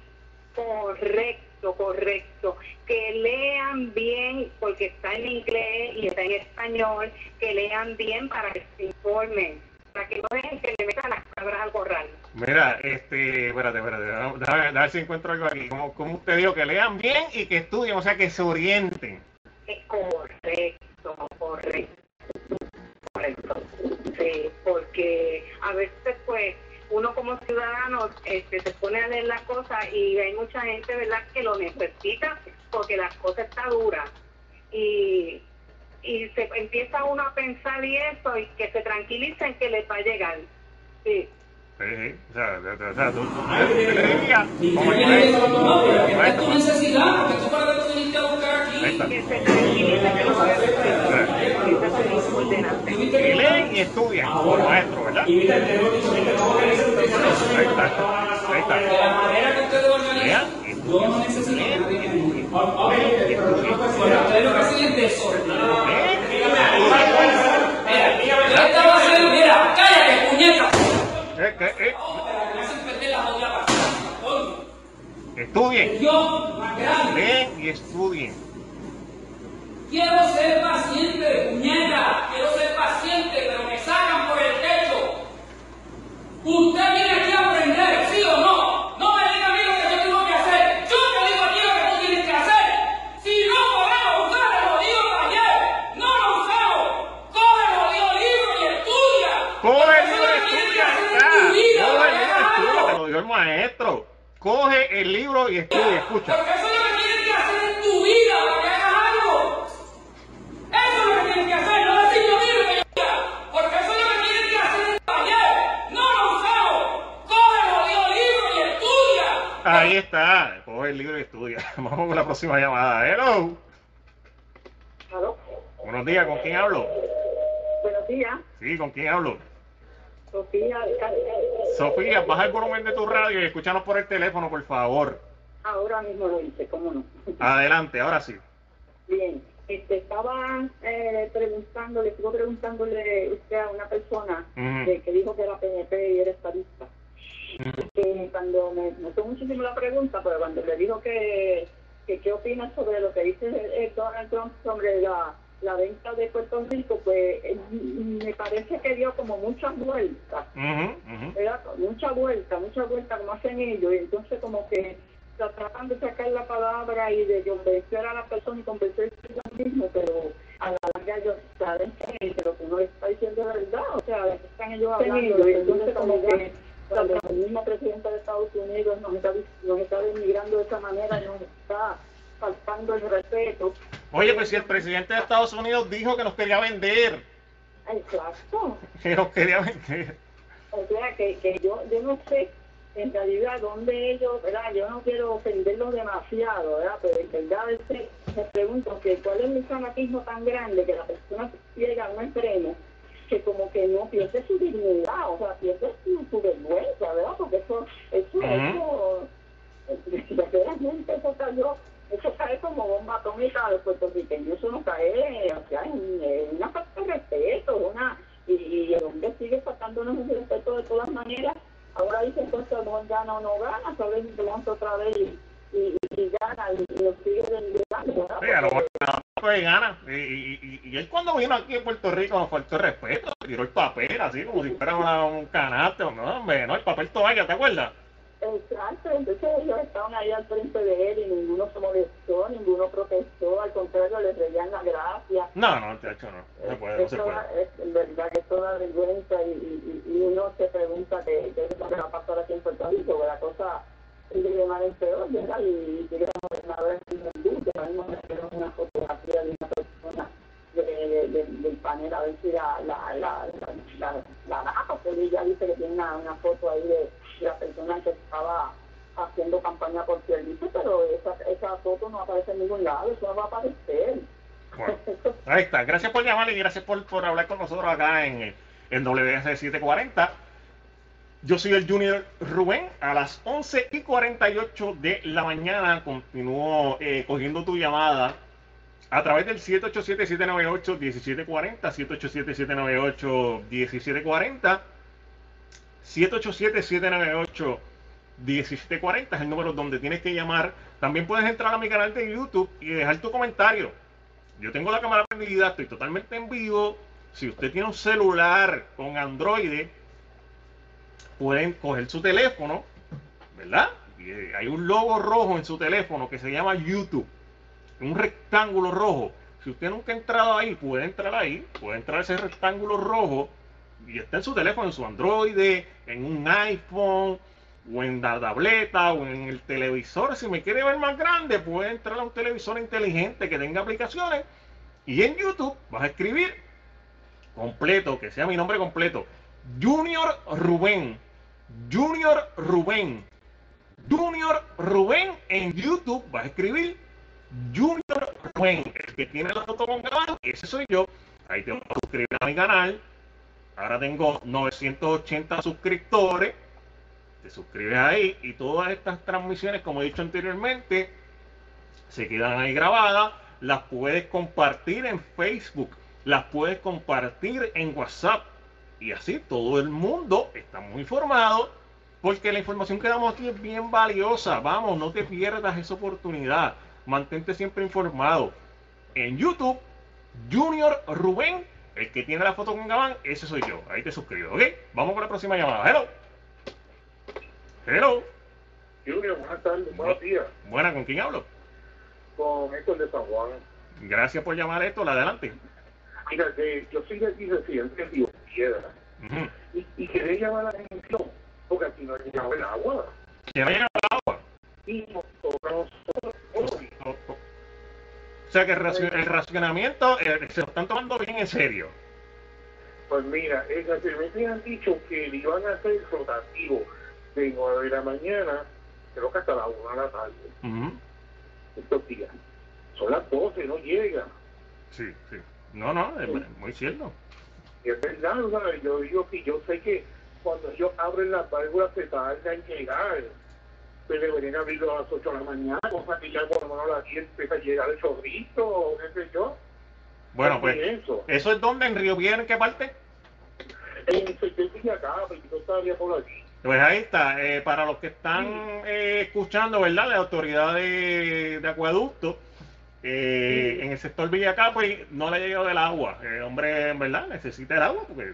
correcto, correcto. Que lean bien, porque está en inglés y está en español, que lean bien para que se informen. para que no dejen que le metan las cabras al corral. Mira, este, espérate, espérate, déjame, ver si encuentro algo aquí. Como, como usted dijo, que lean bien y que estudien, o sea, que se orienten. Es correcto, correcto. Correcto. Sí, porque a veces, pues, uno como ciudadano este, se pone a leer las cosas y hay mucha gente, ¿verdad?, que lo necesita porque las cosas están duras. Y, y se empieza uno a pensar y eso, y que se tranquilicen que les va a llegar. Sí. Sí, sí. O sea, o sea, tú, tu necesidad, porque tú para que tú viniste a buscar aquí. Que se tranquilicen que lo van a resolver. Y leen y estudian como ¿verdad? Y mira, dicho, mira, que Ahí está, ahí está. De la manera que ustedes organizan, yo no necesito. Bueno, ustedes lo que hacen es desordenar. Mira, estaba haciendo, mira, cállate, puñeta. Eh, eh, eh. Estudien, Yo, más grande, leen y estudien. Quiero ser paciente, puñeta. Quiero ser paciente, pero me sacan por el techo. Usted viene aquí a aprender, ¿sí o no? No me diga a mí lo que yo tengo que hacer. Yo te digo a ti lo que tú tienes que hacer. Si no podemos usar el jodido taller, no lo usamos. Coge el jodido libro y estudia. Coge el libro y estudia, Coge el libro y estudia, te lo dijo el maestro. Coge el libro y estudia, escucha. Porque eso es lo que tienes que hacer en tu vida para que hagas algo. Eso es lo que tienes que hacer, no decir lo mismo que yo diga. Porque eso es lo que tienes que hacer en el taller. No lo usamos. Coge el jodido libro y estudia. Ahí está, coge el libro y estudia. Vamos con la próxima llamada. Hello. ¿Aló? Buenos días, ¿con quién hablo? Buenos días, Sí, ¿con quién hablo? Sofía. Sofía, baja el volumen de tu radio y escúchanos por el teléfono, por favor. Ahora mismo lo hice, ¿cómo no? Adelante, ahora sí. Bien, este, estaba eh, preguntándole, estuvo preguntándole usted a una persona que, que dijo que era PNP y era estadista. Que cuando me gustó muchísimo la pregunta, pero cuando le dijo que, que qué opina sobre lo que dice eh, Donald Trump sobre la, la venta de Puerto Rico, pues eh, me parece que dio como muchas vueltas. Ujú, ujú. ¿verdad? Mucha vuelta, mucha vuelta como hacen ellos, y entonces como que tra- tratan de sacar la palabra y de convencer a la persona y convencerse a ellos mismos, pero a la larga ellos saben que lo que uno está diciendo es verdad, o sea, de qué están ellos hablando, y entonces como que cuando el mismo presidente de Estados Unidos nos está, nos está denigrando de esa manera, nos está faltando el respeto. Oye, pues si el presidente de Estados Unidos dijo que nos quería vender, Exacto. que nos quería vender. O sea, que, que yo, yo no sé en realidad dónde ellos, ¿verdad? Yo no quiero ofenderlos demasiado, ¿verdad? Pero en verdad este, me pregunto que cuál es el fanatismo tan grande que la persona llega a un extremo que como que no pierde su dignidad, o sea, pierde su, su vergüenza, ¿verdad? Porque eso, eso, eso, desgraciadamente eso cayó, eso cae como bomba atómica a los puertorriqueños, eso no cae, o sea, en, en una falta de respeto, una, y, y el hombre sigue faltándonos el respeto de todas maneras, ahora dice entonces mejor gana o no gana, que levanta otra vez y, y, y gana y, y lo sigue ¿verdad? Sí, a lo mejor nada más que gana. Y, y, y- él cuando vino aquí en Puerto Rico nos faltó el respeto, tiró el papel así como si fuera una- un canasto. No, hombre, no, el papel toalla, ¿te acuerdas? Exacto, entonces ellos estaban ahí al frente de él y ninguno se molestó, ninguno protestó, al contrario, les reían la gracia. No, no, chacho, no. No se puede, no se puede. es en verdad que esto da vergüenza y, y, uno se pregunta qué qué es lo que va a pasar aquí en Puerto Rico, que la cosa de mal en peor, ¿verdad? Y, y sigue una vez en el dulce, ahora mismo me dieron una fotografía de una persona de, de- de- del panel a ver si la, la, la, la, la, la da, porque ella dice que tiene una, una foto ahí de, de la persona que estaba haciendo campaña por Pierluisi, pero esa, esa foto no aparece en ningún lado, eso no va a aparecer. Bueno, ahí está. Gracias por llamar y gracias por, por hablar con nosotros acá en, en WS740. Yo soy el Junior Rubén. A las 11 y 48 de la mañana continúo eh, cogiendo tu llamada a través del 787-798-1740, 787-798-1740, 787-798-1740 es el número donde tienes que llamar. También puedes entrar a mi canal de YouTube y dejar tu comentario. Yo tengo la cámara prendida, estoy totalmente en vivo. si usted tiene un celular con Android, pueden coger su teléfono, ¿verdad? Eh, hay un logo rojo en su teléfono que se llama YouTube, un rectángulo rojo. Si usted nunca ha entrado ahí, puede entrar ahí, puede entrar ese rectángulo rojo y está en su teléfono, en su Android, en un iPhone, o en la tableta, o en el televisor. Si me quiere ver más grande, puede entrar a un televisor inteligente que tenga aplicaciones. Y en YouTube vas a escribir completo, que sea mi nombre completo. Junior Rubén. Junior Rubén. Junior Rubén en YouTube. Vas a escribir Junior Rubén. El que tiene la foto con Gabán, ese soy yo. Ahí te vas a suscribir a mi canal. Ahora tengo 980 suscriptores. Te suscribes ahí y todas estas transmisiones, como he dicho anteriormente, se quedan ahí grabadas. Las puedes compartir en Facebook las puedes compartir en WhatsApp. Y así todo el mundo está muy informado porque la información que damos aquí es bien valiosa. Vamos, no te pierdas esa oportunidad. Mantente siempre informado. En YouTube, Junior Rubén, el que tiene la foto con Gabán, ese soy yo. Ahí te suscribo, ¿ok? Vamos con la próxima llamada. Hello. Hello. Junior, buenas tardes, buenos días. Buena, ¿con quién hablo? Con Héctor de San Juan. Gracias por llamar esto, adelante. Mira, yo soy de aquí residente de Piedra. y, y quería llamar la atención, porque aquí no ha llegado el agua. ¿Que no ha llegado el agua? Y nosotros, o sea que el, racionamiento eh, se lo están tomando bien en serio. Pues mira, el me han dicho que le iban a hacer rotativo de 9 de la mañana, creo que hasta la 1 de la tarde. Estos días. Son las 12, no llega. Sí, sí. No, no, es muy cierto. Y es verdad, yo digo que yo sé que cuando ellos abren las válvulas se tarda en llegar. Pero deberían abrirlo a las 8 de la mañana, cosa que ya por lo menos a las 10 empieza a llegar el chorrito, o qué sé yo. Bueno, pues, eso. ¿eso es donde? ¿En Río Bien? ¿En qué parte? En de acá, pero yo estaría por aquí. Pues ahí está, eh, para los que están eh, escuchando, ¿verdad? La autoridad de, de acueducto, eh, en el sector Villacá, pues no le ha llegado del agua. El hombre, en verdad, necesita el agua porque...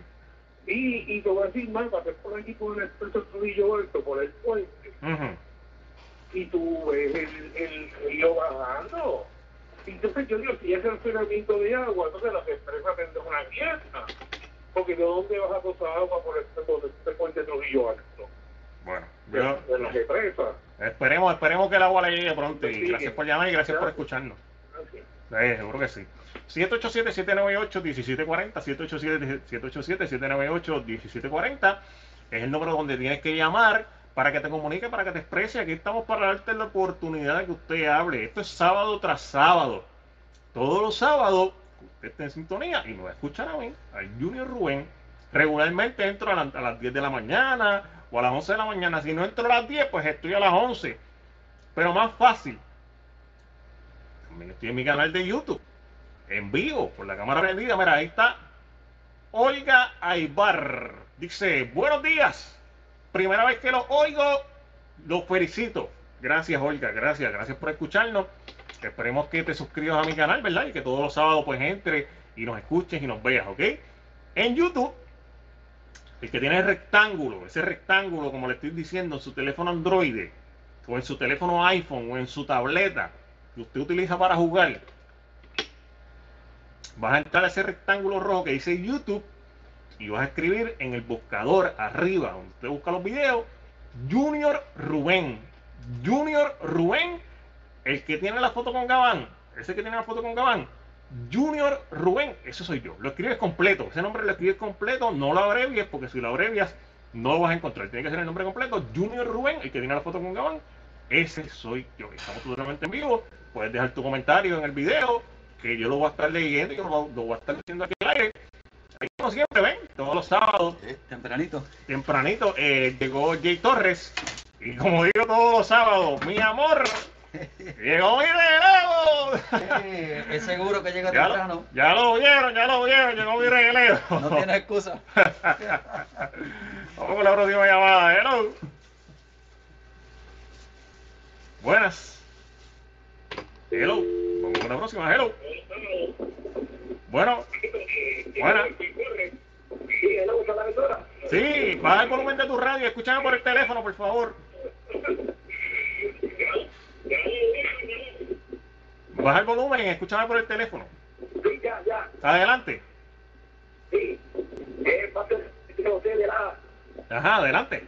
Y, y te voy a decir más, para por aquí por el expreso Trujillo Alto, por el puente, y tú ves el, el río bajando. Entonces yo digo, si es el frenamiento de agua, entonces las empresas tendrán una fiesta. Porque ¿de dónde vas a pasar agua por este, por este puente Trujillo Alto? Bueno, yo, de, las empresas. Esperemos, esperemos que el agua le llegue pronto. Y gracias por llamar y gracias por escucharnos. Seguro que sí. 787-798-1740, 787-798-1740 es el número donde tienes que llamar para que te comunique, para que te exprese. Aquí estamos para darte la oportunidad de que usted hable. Esto es sábado tras sábado. Todos los sábados usted está en sintonía y me va a mí, al Junior Rubén. Regularmente entro a, a, las 10 de la mañana o a las 11 de la mañana. Si no entro a las 10, pues estoy a las 11. Pero más fácil, estoy en mi canal de YouTube, en vivo, por la cámara prendida. Mira, ahí está Olga Aybar. Dice, buenos días. Primera vez que lo oigo, los felicito. Gracias, Olga, gracias, gracias por escucharnos. Esperemos que te suscribas a mi canal, ¿verdad? Y que todos los sábados pues entre y nos escuches y nos veas, ¿ok? En YouTube, el que tiene el rectángulo, ese rectángulo, como le estoy diciendo, en su teléfono Android, o en su teléfono iPhone, o en su tableta, que usted utiliza para jugar, vas a entrar a ese rectángulo rojo que dice YouTube y vas a escribir en el buscador arriba, donde usted busca los videos, Junior Rubén. Junior Rubén, el que tiene la foto con Gabán, ese que tiene la foto con Gabán, Junior Rubén, ese soy yo. Lo escribes completo, ese nombre lo escribes completo, no lo abrevies, porque si lo abrevias no lo vas a encontrar. Tiene que ser el nombre completo, Junior Rubén, el que tiene la foto con Gabán, ese soy yo. Estamos totalmente en vivo. Puedes dejar tu comentario en el video, que yo lo voy a estar leyendo y yo lo, voy a estar diciendo aquí al aire. Ahí como siempre, ven, todos los sábados. tempranito. Tempranito. Eh, llegó Jay Torres. Y como digo todos los sábados, mi amor, llegó mi relevo. Eh, es seguro que llega temprano. ya lo vieron, ya lo vieron, llegó mi relevo. No tiene excusa. Vamos con la próxima llamada. Hello. Buenas. Hello. Vamos con la próxima. Hello. Bueno. Buenas. Sí, baja el volumen de tu radio, escúchame por el teléfono, por favor. Baja el volumen y escúchame por el teléfono. Sí, ya, ya. Adelante. Sí. Eh, de la... Ajá, adelante.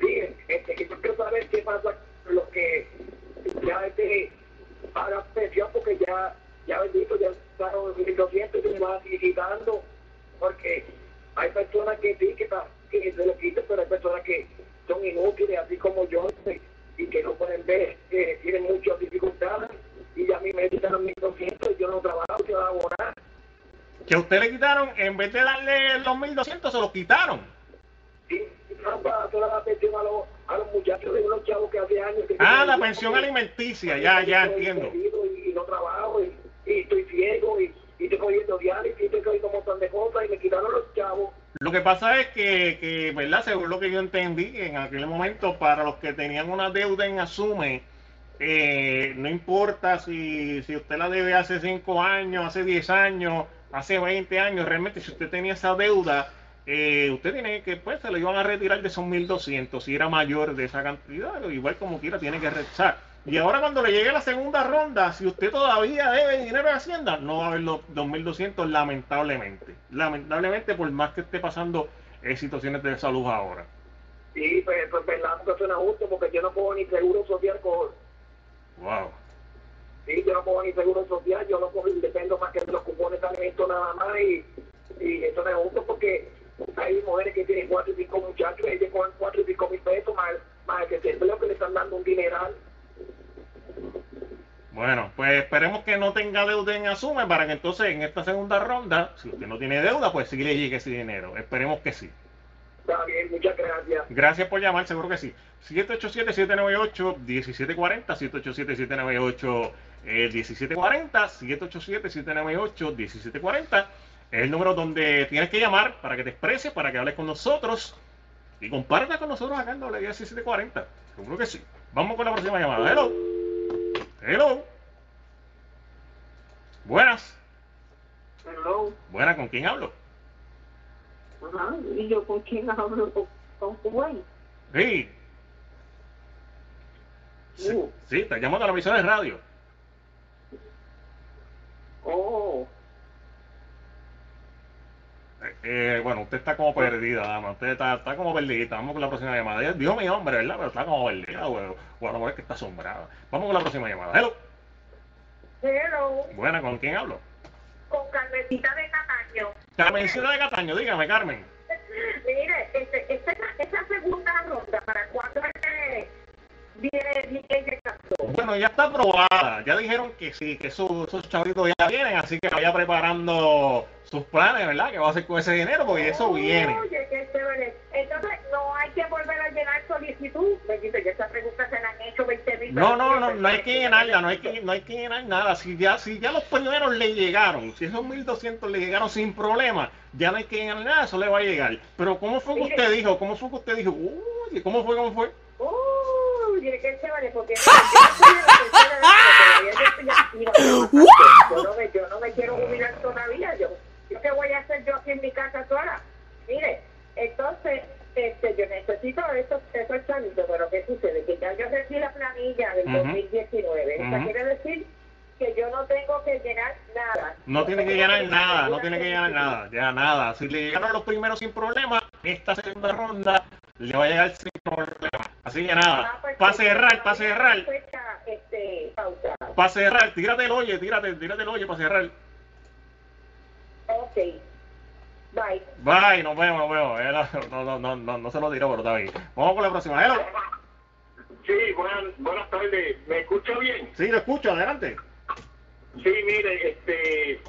Sí, este, que yo quiero saber qué pasa los que ya este pagan pensión porque ya, ya bendito, ya pagan 1.200 y se van solicitando porque hay personas que sí, que, se lo quitan, pero hay personas que son inútiles, así como yo, y que no pueden ver, que tienen muchas dificultades, y a mí me quitan los 1.200 y yo no trabajo, yo nada. Que a usted le quitaron, en vez de darle los 1200, se los quitaron. No, para toda la pensión a los, a los muchachos de unos chavos que hace años que Ah, la pensión alimenticia, ya, ya entiendo. y, y no trabajo y, y estoy ciego y, y estoy cogiendo diálisis y estoy cogiendo un montón de cosas y me quitaron los chavos. Lo que pasa es que, que, ¿verdad? Según lo que yo entendí, en aquel momento, para los que tenían una deuda en Asume, eh, no importa si, si usted la debe hace 5 años, hace 10 años, hace 20 años, realmente si usted tenía esa deuda, eh, usted tiene que, pues, se lo iban a retirar de esos 1.200, si era mayor de esa cantidad, igual como quiera, tiene que rezar. Y ahora cuando le llegue la segunda ronda, si usted todavía debe dinero a Hacienda, no va a haber los 2.200 lamentablemente. Lamentablemente, por más que esté pasando eh, situaciones de salud ahora. Y pues, pues verdad, porque suena justo porque yo no puedo ni seguro social con... Wow. Sí, yo no puedo ni seguro social, yo no puedo, dependo más que de los cupones de alimento nada más y, y eso no es justo porque hay mujeres que tienen cuatro y cinco muchachos, ellas con cuatro y cinco mil pesos más, más que siempre lo que le están dando un dineral. Bueno, pues esperemos que no tenga deuda en Asume para que entonces en esta segunda ronda, si usted no tiene deuda, pues sí le llegue ese dinero. Esperemos que sí. Está bien, muchas gracias. Gracias por llamar, seguro que sí. 787-798-1740, 787-798-1740, 787-798-1740. Es el número donde tienes que llamar para que te expreses, para que hables con nosotros y compartas con nosotros acá en W1740. Seguro que sí. Vamos con la próxima llamada. Hello. Hello. Buenas. Hello. Buenas, ¿con quién hablo? Ajá, ¿y yo con quién hablo? ¿Con, Kuwait? Sí. Sí, Uh. sí, está llamando a la emisora de radio. Oh, Eh, bueno, usted está como perdida, dama. Usted está, está como perdida. Vamos con la próxima llamada. Dijo mi nombre, ¿verdad? Pero está como perdida, güey. O a lo mejor que está asombrada. Vamos con la próxima llamada. Hello. Hello, Buena, ¿con quién hablo? con Carmencita de Cataño. Carmencita de Cataño, dígame, Carmen. Mire, este, esta, esa segunda ronda, ¿para cuándo es que? Bueno, ya está aprobada. Ya dijeron que sí, que esos, esos chavitos ya vienen, así que vaya preparando sus planes, ¿verdad? ¿Qué va a hacer con ese dinero? Porque eso viene. Oye, qué chévere. Entonces, no hay que volver a llenar solicitud. Me dice que esas preguntas se las han hecho 20 mil No, no, no, no hay que llenarla, no hay que, no hay que llenar nada. Si ya, si ya los primeros le llegaron, si esos 1200 le llegaron sin problema, ya no hay que llenar nada, eso le va a llegar. Pero ¿cómo fue que usted dijo? ¿Cómo fue que usted dijo? Uy, ¿cómo fue? ¿Cómo fue? Uy, mire qué chévere, porque yo no me, quiero jubilar todavía. Yo qué voy a hacer yo aquí en mi casa sola. Mire, entonces, este, yo necesito esos, esos chavitos, pero ¿qué sucede? Que ya yo recibí la planilla del Ujú. 2019. O sea, Ujú. quiere decir que yo no tengo que llenar nada. No tiene que llenar nada, no tiene que llenar nada, ya nada. Si le llegaron los primeros sin problema, esta segunda ronda le va a llegar sin problema. Así que nada, para cerrar, para cerrar, este, para cerrar, tírate el oye, tírate, tírate el oye para cerrar. Ok. Bye. Bye, nos vemos, nos vemos. Eh, No, no, no, no, no se lo tiró, pero está bien. Vamos con la próxima. Hello. Sí, buenas, buenas tardes. ¿Me escucha bien? Sí, lo escucho, adelante. Sí, mire, este,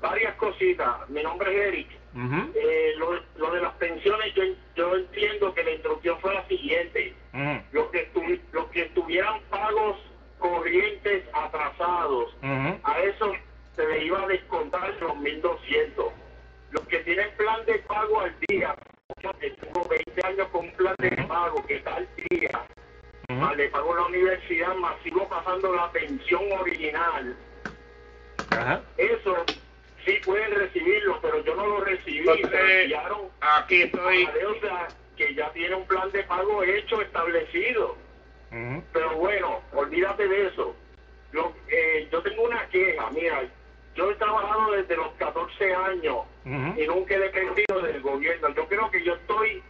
varias cositas. Mi nombre es Eric. Eh, lo, lo de las pensiones, yo, yo entiendo que la instrucción fue la siguiente. ujú, Los que, los que tuvieran pagos corrientes atrasados, ujú. a eso se le iba a descontar los 1.200. Los que tienen plan de pago al día, que tengo 20 años con un plan de pago que está al día, más le pago la universidad, más sigo pasando la pensión original, eso sí pueden recibirlo, pero yo no lo recibí. Entonces, me enviaron aquí estoy. a la que ya tiene un plan de pago hecho, establecido. Pero bueno, olvídate de eso. Yo, eh, yo tengo una queja, mira, yo he trabajado desde los 14 años y nunca he dependido del gobierno. Yo creo que yo estoy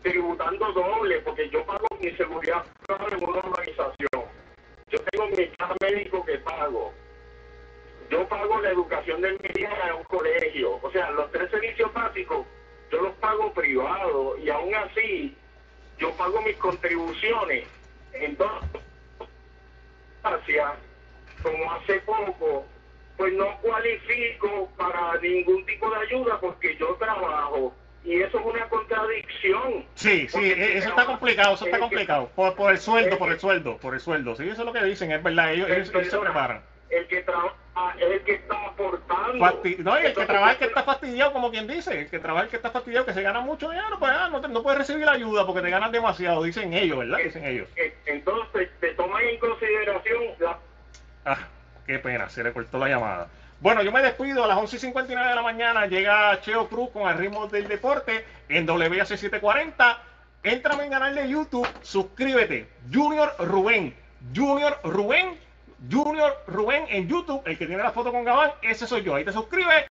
tributando doble porque yo pago mi seguridad social en una organización. Yo tengo mi plan médico que pago. Yo pago la educación de mi hija en un colegio. O sea, los tres servicios básicos yo los pago privados y aún así yo pago mis contribuciones. Entonces, como hace poco, pues no cualifico para ningún tipo de ayuda porque yo trabajo y eso es una contradicción. Sí, sí, e- si eso está complicado, eso está que- complicado. Por, por el sueldo, el por el que- sueldo, por el sueldo. Sí, eso es lo que dicen, es verdad, ellos, ellos- ellos se preparan. El que trabaja es el que está aportando. Fasti- no, y el que trabaja el que está fastidiado, como quien dice, el que trabaja el que está fastidiado, que se gana mucho dinero, pues ah, no, te- no puedes recibir ayuda porque te ganas demasiado, dicen ellos, ¿verdad? Dicen ellos. eh, Entonces te toman en consideración la Ah, qué pena, se le cortó la llamada. Bueno, yo me despido a las 11 y 59 de la mañana. Llega Cheo Cruz con el ritmo del deporte en WAC 740. Entrame en el canal de YouTube, suscríbete. Junior Rubén, Junior Rubén, Junior Rubén en YouTube, el que tiene la foto con Gabán, ese soy yo. Ahí te suscribes